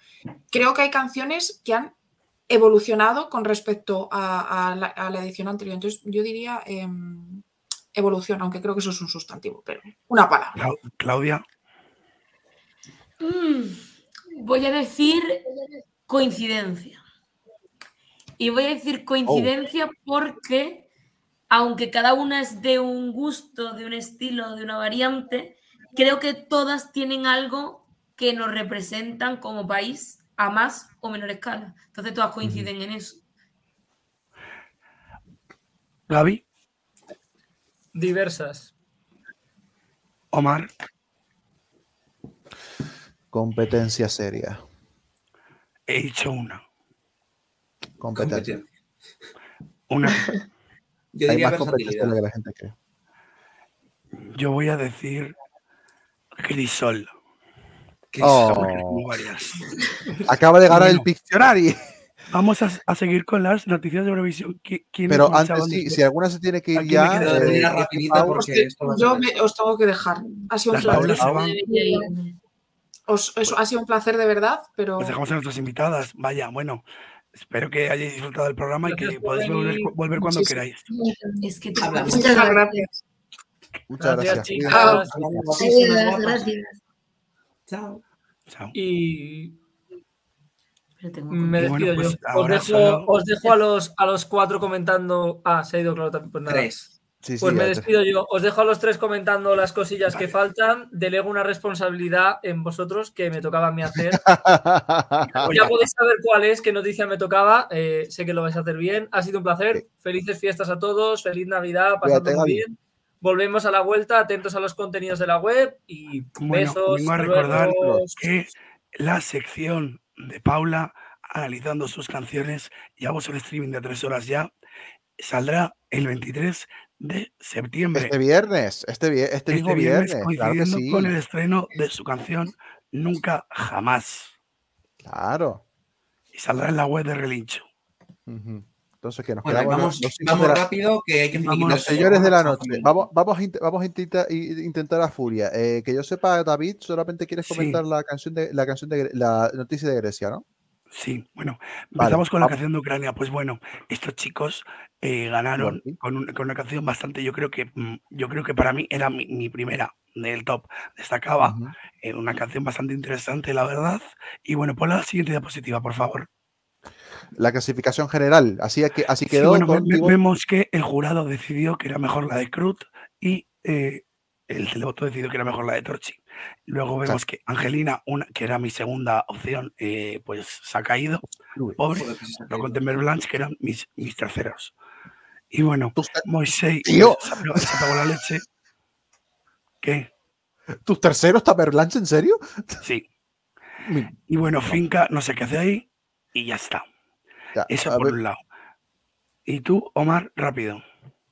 creo que hay canciones que han evolucionado con respecto a, a la, a la edición anterior. Entonces, yo diría em, evolución, aunque creo que eso es un sustantivo, pero una palabra. Clau- Claudia. Mm, voy a decir coincidencia. Y voy a decir coincidencia porque, aunque cada una es de un gusto, de un estilo, de una variante, creo que todas tienen algo que nos representan como país a más o menor escala. Entonces todas coinciden en eso. Gaby. Diversas. Omar, Competencia seria. he dicho una. Competencia. Una. Yo Hay diría más competencia de lo que la gente cree. Yo voy a decir Crisol. Oh. Tengo varias. Acaba de ganar el. Pictionary. Vamos a, a seguir con las noticias de Eurovisión. ¿Qui- quiénes Pero antes sí, si alguna se tiene que ir me ya. quedo eh, que rapidito Pau- porque Hostia, esto va a yo ser- me- os tengo que dejar. Ha sido un placer. Os- ha sido un placer de verdad, pero Pues dejamos a nuestras invitadas. Vaya, bueno. Espero que hayáis disfrutado del programa y que podáis volver, cuando Muchísimo. queráis. Es que Hablamos. muchas gracias. Muchas Gracias. Chao. Chao. Y Espérate, ¿cómo me bueno, despido pues yo. Dejo, os dejo a, los, a los cuatro comentando. Ah, se ha ido, claro, también. Pues nada. Tres. Sí, sí, Pues me ya despido yo. Os dejo a los tres comentando las cosillas que faltan. Delego una responsabilidad en vosotros que me tocaba a mí hacer. Ya podéis saber cuál es, qué noticia me tocaba. eh, sé que lo vais a hacer bien. Ha sido un placer. Felices fiestas a todos. Feliz Navidad. Pasando muy bien. Volvemos a la vuelta. Atentos a los contenidos de la web. Y Bueno, besos. vengo a recordar que la sección de Paula analizando sus canciones, llevamos el streaming de tres horas ya, saldrá el 23 de septiembre. Este viernes, este, vie- este mismo viernes, claro que coincidiendo sí. con el estreno de su canción Nunca Jamás. Claro. Y saldrá en la web de Relincho. Entonces, que nos Bueno, quedamos vamos, los, vamos la- rápido, que hay que Vamos, los señores de la noche. Vamos, vamos, vamos a intentar, a furia. Eh, que yo sepa, David, solamente quieres Sí. comentar la canción de la canción de la noticia de Grecia, ¿no? Sí, bueno, Vale, empezamos con la vamos. canción de Ucrania. Pues bueno, estos chicos eh, ganaron Bueno, con, un- con una canción bastante, yo creo que mm, yo creo que para mí era mi, mi primera del top. Destacaba eh, una canción bastante interesante, la verdad. Y bueno, pon la siguiente diapositiva, por favor. La clasificación general. Así, que, así Sí, quedó. bueno, ve- vemos que el jurado decidió que era mejor la de Crut y eh, el televoto decidió que era mejor la de Torchi. Luego vemos que Angelina, una, que era mi segunda opción, eh, pues se ha caído. Pobre. Lo con. Temper Blanche, que eran mis, mis terceros. Y bueno, Moisés Tío. se apagó, se apagó la leche. ¿Qué? ¿Tus terceros Tamer Blanche, en serio? Sí. Y bueno, Finca, no sé qué hace ahí y ya está. Ya, Eso por ver, un lado. Y tú, Omar, rápido.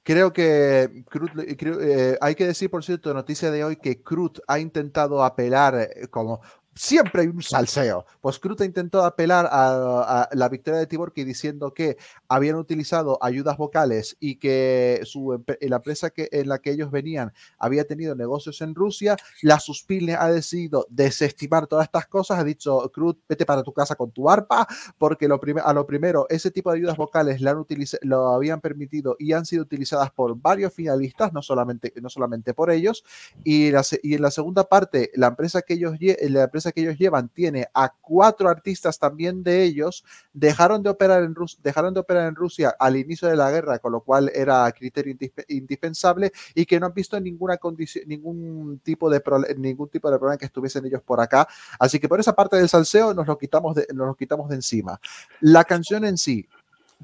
Creo que creo, eh, hay que decir, por cierto, noticia de hoy que Crut ha intentado apelar, eh, como siempre hay un salseo, pues Crut ha intentado apelar a, a la victoria de Tiborki diciendo que habían utilizado ayudas vocales y que su, la empresa que, en la que ellos venían había tenido negocios en Rusia. La Suspilne ha decidido desestimar todas estas cosas, ha dicho Crut, vete para tu casa con tu arpa, porque lo a lo primero, ese tipo de ayudas vocales le han lo habían permitido y han sido utilizadas por varios finalistas, no solamente, no solamente por ellos. Y, la y en la segunda parte, la empresa, que ellos, la empresa que ellos llevan tiene a cuatro artistas también de ellos, dejaron de operar en, Rus- dejaron de operar en Rusia al inicio de la guerra, con lo cual era criterio indispe- indispensable y que no han visto ninguna condición, ningún tipo de ningún tipo de problema que estuviesen ellos por acá. Así que por esa parte del salseo nos lo quitamos de, nos lo quitamos de encima. La canción en sí,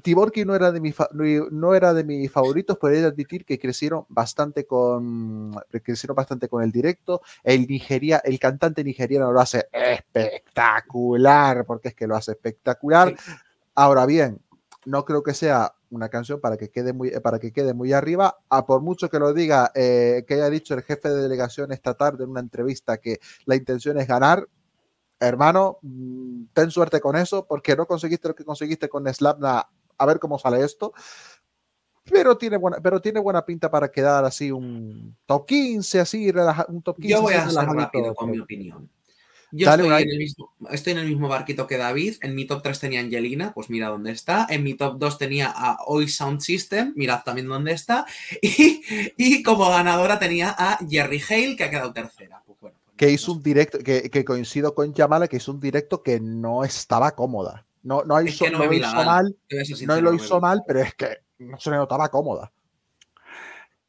Tiborki no era de mi fa- no no era de mis favoritos, pero he de admitir que crecieron bastante con crecieron bastante con el directo. El Nigeria, el cantante nigeriano lo hace espectacular, porque es que lo hace espectacular. Ahora bien, no creo que sea una canción para que quede muy, para que quede muy arriba. A por mucho que lo diga, eh, que haya dicho el jefe de delegación esta tarde en una entrevista que la intención es ganar, hermano, mm, ten suerte con eso, porque no conseguiste lo que conseguiste con Slapna. A ver cómo sale esto. Pero tiene buena, pero tiene buena pinta para quedar así un top 15, así, relaja- un top 15. Yo voy a ser rápido con mi opinión. Yo Dale, estoy en, el mismo, estoy en el mismo barquito que David. En mi top 3 tenía Angelina, pues mira dónde está. En mi top 2 tenía a Oi Sound System, mirad también dónde está. Y, y como ganadora tenía a Jerry Hale, que ha quedado tercera. Pues bueno, que hizo un directo, que, que coincido con Yamala, que hizo un directo que no estaba cómoda. No, no Es hizo, no no mal, no lo hizo mal, pero es que no se le notaba cómoda.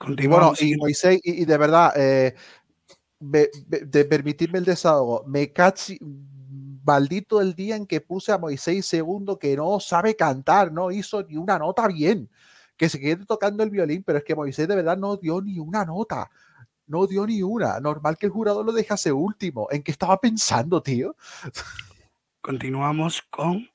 Y bueno, Continuamos. y Moisés, y, y de verdad, eh, de permitirme el desahogo, me cachi, maldito el día en que puse a Moisés segundo que no sabe cantar, no hizo ni una nota bien. que se quede tocando el violín, pero es que Moisés de verdad no dio ni una nota. No dio ni una. Normal que el jurado lo dejase último. ¿En qué estaba pensando, tío? Continuamos con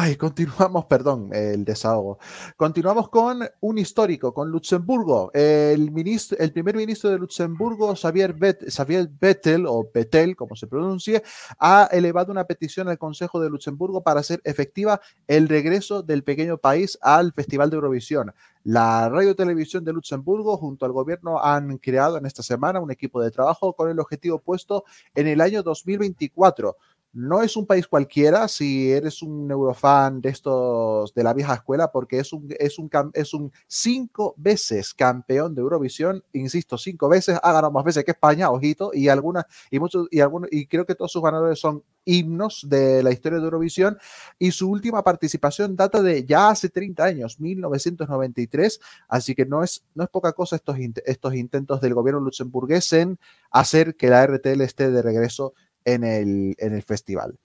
Ay, continuamos, perdón, el desahogo. Continuamos con un histórico, con Luxemburgo. El, ministro, el primer ministro de Luxemburgo, Xavier, Bet, Xavier Bettel, o Bettel, como se pronuncie, ha elevado una petición al Consejo de Luxemburgo para hacer efectiva el regreso del pequeño país al Festival de Eurovisión. La Radio Televisión de Luxemburgo junto al gobierno han creado en esta semana un equipo de trabajo con el objetivo puesto en el año 2024 no es un país cualquiera si eres un eurofan de estos de la vieja escuela, porque es un, es un, es un cinco veces campeón de Eurovisión, insisto, cinco veces, ha ganado más veces que España, ojito, y algunas, y muchos, y algunos, y creo que todos sus ganadores son himnos de la historia de Eurovisión, y su última participación data de ya hace 30 años, 1993, así que no es, no es poca cosa estos, estos intentos del gobierno luxemburgués en hacer que la RTL esté de regreso en el, en el festival.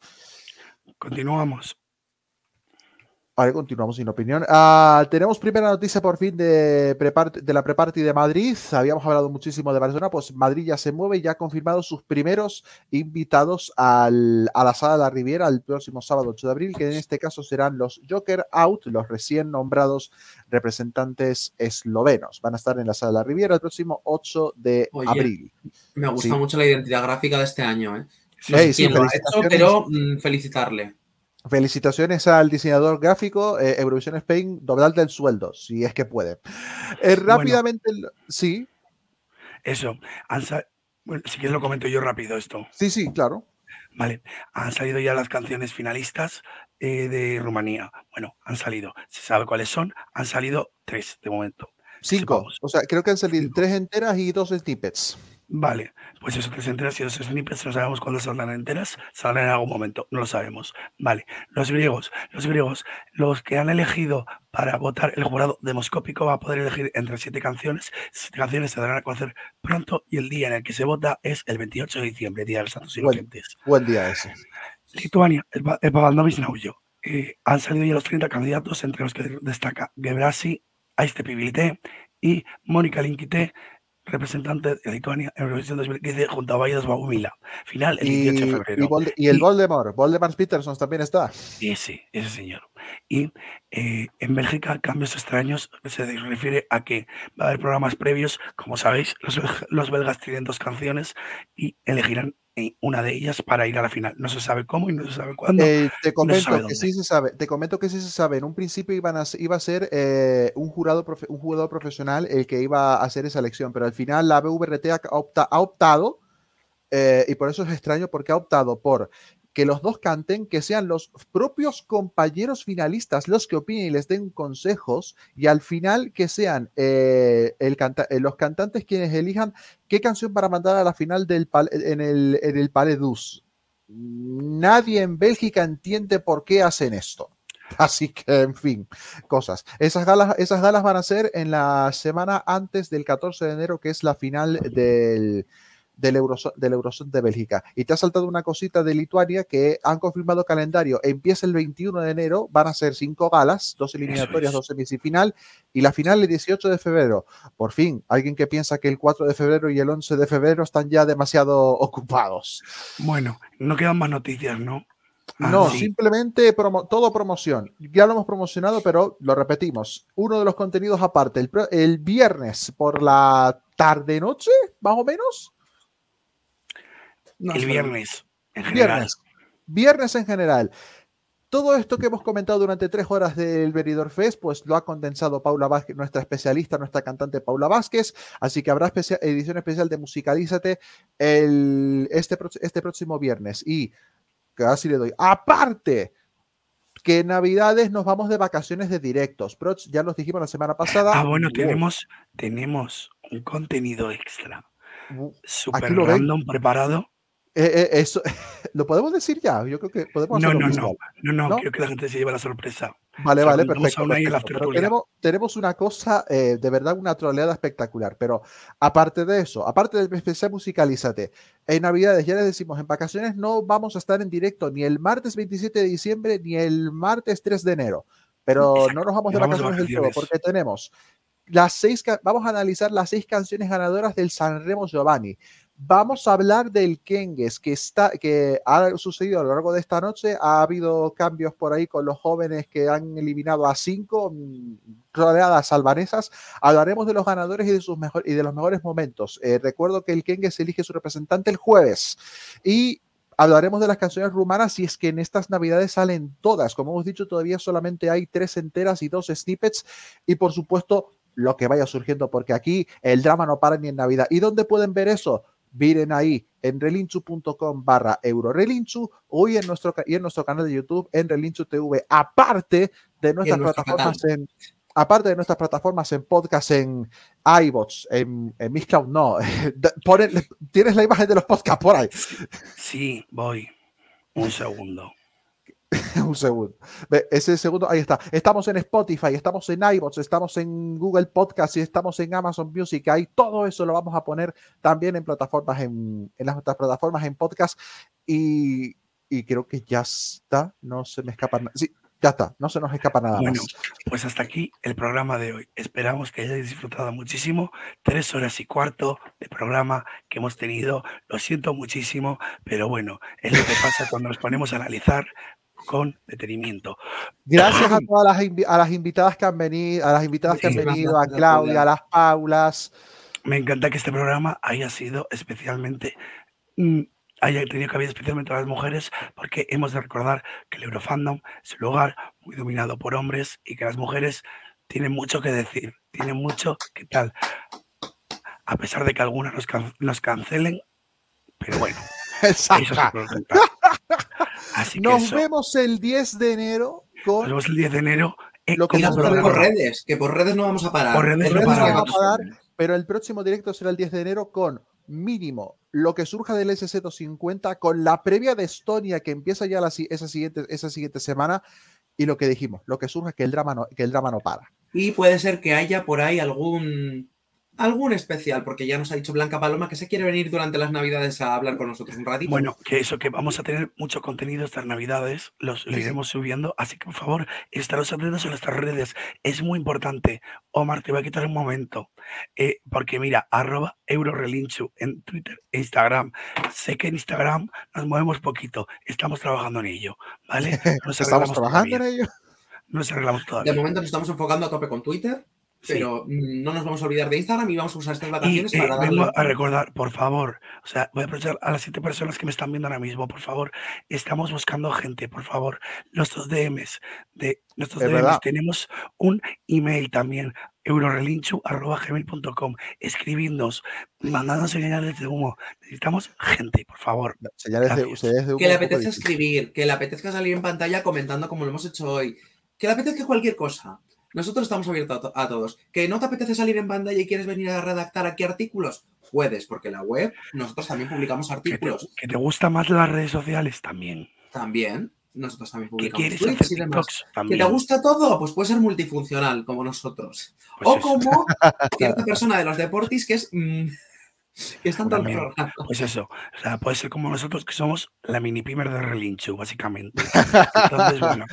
Continuamos. Vale, continuamos sin opinión. Ah, tenemos primera noticia por fin de, de la Preparty de Madrid. Habíamos hablado muchísimo de Barcelona, pues Madrid ya se mueve y ya ha confirmado sus primeros invitados al, a la Sala de la Riviera el próximo sábado 8 de abril, que en este caso serán los Joker Out, los recién nombrados representantes eslovenos. Van a estar en la Sala de la Riviera el próximo 8 de Oye, abril. Me gusta Sí. mucho la identidad gráfica de este año, ¿eh? No Hey, sí, felicitaciones. pero mm, felicitarle. Felicitaciones al diseñador gráfico eh, Eurovisión Spain, doblarle el sueldo, si es que puede. Eh, rápidamente, el- sí, Eso. Bueno, si quieres lo comento yo rápido esto. sí, sí, claro. Vale. Han salido ya las canciones finalistas eh, de Rumanía. Bueno, han salido. Se sabe cuáles son. Han salido tres de momento. Cinco. O sea, creo que han salido tres enteras y dos snippets. Vale, pues eso, tres enteras y snippets, no sabemos cuándo saldrán enteras, saldrán en algún momento, no lo sabemos. Vale, los griegos, los griegos, los que han elegido para votar el jurado demoscópico va a poder elegir entre siete canciones, siete canciones se darán a conocer pronto y el día en el que se vota es el 28 de diciembre, Día de los Santos Buen, Inocentes. buen día ese. Lituania, el, el Pavandovis Naujo. Eh, han salido ya los 30 candidatos, entre los que destaca Gebrasi, Aiste Pibilité y Mónica Linkité, representante de Lituania en Eurovisión 2015 junto a Vaidas Baumila. Final el 18 de Y, febrero. y, Volde- y el Voldemort, Voldemort Peterson también está. Ese, ese señor. Y eh, en Bélgica, cambios extraños se refiere a que va a haber programas previos. Como sabéis, los, los belgas tienen dos canciones y elegirán una de ellas para ir a la final. No se sabe cómo y no se sabe cuándo. Eh, te no comento que sí se sabe. Te comento que sí se sabe. En un principio iban a, iba a ser eh, un, jurado profe- un jugador profesional el que iba a hacer esa elección, pero al final la BVRT ha, opta- ha optado, eh, y por eso es extraño, porque ha optado por que los dos canten, que sean los propios compañeros finalistas los que opinen y les den consejos, y al final que sean eh, eh, los cantantes quienes elijan qué canción para mandar a la final del en el, en el. Nadie en Bélgica entiende por qué hacen esto. Así que, en fin, cosas. Esas galas, esas galas van a ser en la semana antes del 14 de enero, que es la final del, del, Euroso- del Eurozone de Bélgica. Y te ha saltado una cosita de Lituania que han confirmado calendario. Empieza el 21 de enero, van a ser cinco galas, dos eliminatorias, es. dos semifinal, y la final el 18 de febrero. Por fin, alguien que piensa que el 4 de febrero y el 11 de febrero están ya demasiado ocupados. Bueno, no quedan más noticias, ¿no? Ah, No, sí. simplemente promo- todo promoción. Ya lo hemos promocionado, pero lo repetimos. Uno de los contenidos aparte, el, el viernes por la tarde-noche, más o menos. No el viernes, en general. Viernes. Viernes en general. Todo esto que hemos comentado durante tres horas del Veridor Fest, pues lo ha condensado Paula Vázquez, nuestra especialista, nuestra cantante Paula Vázquez. Así que habrá especia- edición especial de Musicalízate el, este, este próximo viernes. Y casi le doy. Aparte, que en Navidades nos vamos de vacaciones de directos. Proch, ya los dijimos la semana pasada. Ah, bueno, Wow. tenemos, tenemos un contenido extra. Super ven. random preparado. Eh, eh, eso, ¿Lo podemos decir ya? Yo creo que podemos No, no, no, no, no, ¿No? quiero que la gente se lleve la sorpresa. Vale, Se lo vale, perfecto. Pero tenemos, tenemos una cosa, eh, de verdad, una troleada espectacular. Pero aparte de eso, aparte del especial Musicalízate, en Navidades, ya les decimos, en vacaciones no vamos a estar en directo ni el martes 27 de diciembre ni el martes 3 de enero. Pero no nos vamos de Nos vacaciones del todo, porque tenemos las seis, vamos a analizar las seis canciones ganadoras del Sanremo Giovanni. Vamos a hablar del Kengues, que, está, que ha sucedido a lo largo de esta noche. Ha habido cambios por ahí con los jóvenes que han eliminado a cinco mm, rodeadas albanesas. Hablaremos de los ganadores y de, sus mejor, y de los mejores momentos. Eh, recuerdo que el Kengues elige su representante el jueves. Y hablaremos de las canciones rumanas y es que en estas navidades salen todas. Como hemos dicho, todavía solamente hay tres enteras y dos snippets. Y por supuesto, lo que vaya surgiendo, porque aquí el drama no para ni en Navidad. ¿Y dónde pueden ver eso? Miren ahí en relinchu.com barra eurorelinchu o y en, nuestro, y en nuestro canal de YouTube en Relinchu TV, aparte de nuestras plataformas en aparte de nuestras plataformas en podcast, en iBots, en, en Mixcloud, no. Ponen- tienes la imagen de los podcasts por ahí. Sí, voy. Un segundo. Un segundo. Ese segundo, ahí está. Estamos en Spotify, estamos en iBots, estamos en Google Podcast y estamos en Amazon Music. Ahí todo eso lo vamos a poner también en plataformas, en, en las otras plataformas, en podcast. Y, y creo que ya está. No se me escapa nada. Sí, ya está. No se nos escapa nada Bueno, más. pues hasta aquí el programa de hoy. Esperamos que hayáis disfrutado muchísimo. Tres horas y cuarto de programa que hemos tenido. Lo siento muchísimo, pero bueno, es lo que pasa cuando nos ponemos a analizar con detenimiento. Gracias a todas las, invi- a las invitadas que han venido, a las invitadas que han venido, a gracias, Claudia, a las Paulas. Me encanta que este programa haya sido especialmente, mm, haya tenido cabida especialmente a las mujeres, porque hemos de recordar que el Eurofandom es un lugar muy dominado por hombres y que las mujeres tienen mucho que decir, tienen mucho que tal. A pesar de que algunas nos, can- nos cancelen, pero bueno, eso cantar. Así que Nos eso, vemos el 10 de enero con nos vemos el 10 de enero. eh, lo que hemos por programa. redes, que por redes no vamos a parar. Por redes no redes no paramos. vamos a dar, pero el próximo directo será el 10 de enero con mínimo lo que surja del SC250, con la previa de Estonia que empieza ya la esa, siguiente, esa siguiente semana y lo que dijimos, lo que surja que el drama no, que el drama no para. Y puede ser que haya por ahí algún algún especial, porque ya nos ha dicho Blanca Paloma que se quiere venir durante las Navidades a hablar con nosotros un ratito. Bueno, que eso, que vamos a tener mucho contenido estas navidades, los, Sí, iremos subiendo, así que por favor, estaros atentos en nuestras redes, es muy importante. Omar, te voy a quitar un momento, eh, porque mira, arroba eurorelinchu en Twitter e Instagram. Sé que en Instagram nos movemos poquito, estamos trabajando en ello, ¿vale? No nos Estamos arreglamos trabajando en todavía, ello. no nos arreglamos De todavía. momento nos estamos enfocando a tope con Twitter. Pero no nos vamos a olvidar de Instagram y vamos a usar estas Y vacaciones eh, para darle... vengo a recordar, por favor, o sea, voy a aprovechar a las siete personas que me están viendo ahora mismo, por favor, estamos buscando gente, por favor, nuestros DMs, de nuestros Es DMs, verdad. tenemos un email también, eurorelinchu.gmail.com, escribidnos, mandándonos señales de humo, necesitamos gente, por favor. Señales de, Gracias. señales de humo Que le apetezca escribir, que le apetezca salir en pantalla comentando como lo hemos hecho hoy, que le apetezca cualquier cosa. Nosotros estamos abiertos a, to- a todos. ¿Que no te apetece salir en pantalla y quieres venir a redactar aquí artículos? Puedes, porque en la web nosotros también publicamos Que te, artículos. que te gusta más las redes sociales también. También. Nosotros también Que publicamos quieres tweets hacer. TikToks ¿Que te también. gusta todo? Pues puede ser multifuncional, como nosotros. Pues o eso. como cierta persona de los deportis que es... mm, que es tanto el También. programa. Pues eso, o sea, puede ser como nosotros que somos la mini pimer de Relinchu, básicamente. Entonces, bueno,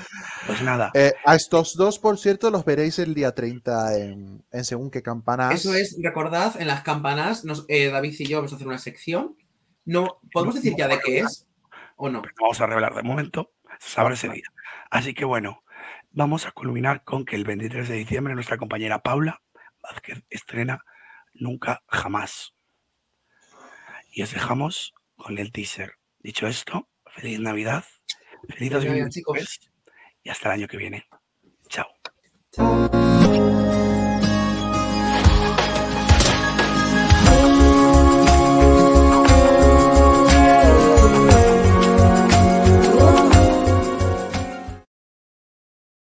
pues nada. Eh, a estos dos, por cierto, los veréis el día 30 en, en según qué campanas. Eso es, recordad, en las campanas, nos- eh, David y yo vamos a hacer una sección. No, ¿Podemos decir ya de qué es? ¿O no? Pero no vamos a revelar de momento, se sabrá ese día. Así que bueno, vamos a culminar con que el 23 de diciembre nuestra compañera Paula Vázquez estrena Nunca Jamás. Y os dejamos con el teaser. Dicho esto, feliz Navidad, feliz 2023 y hasta el año que viene. Chao.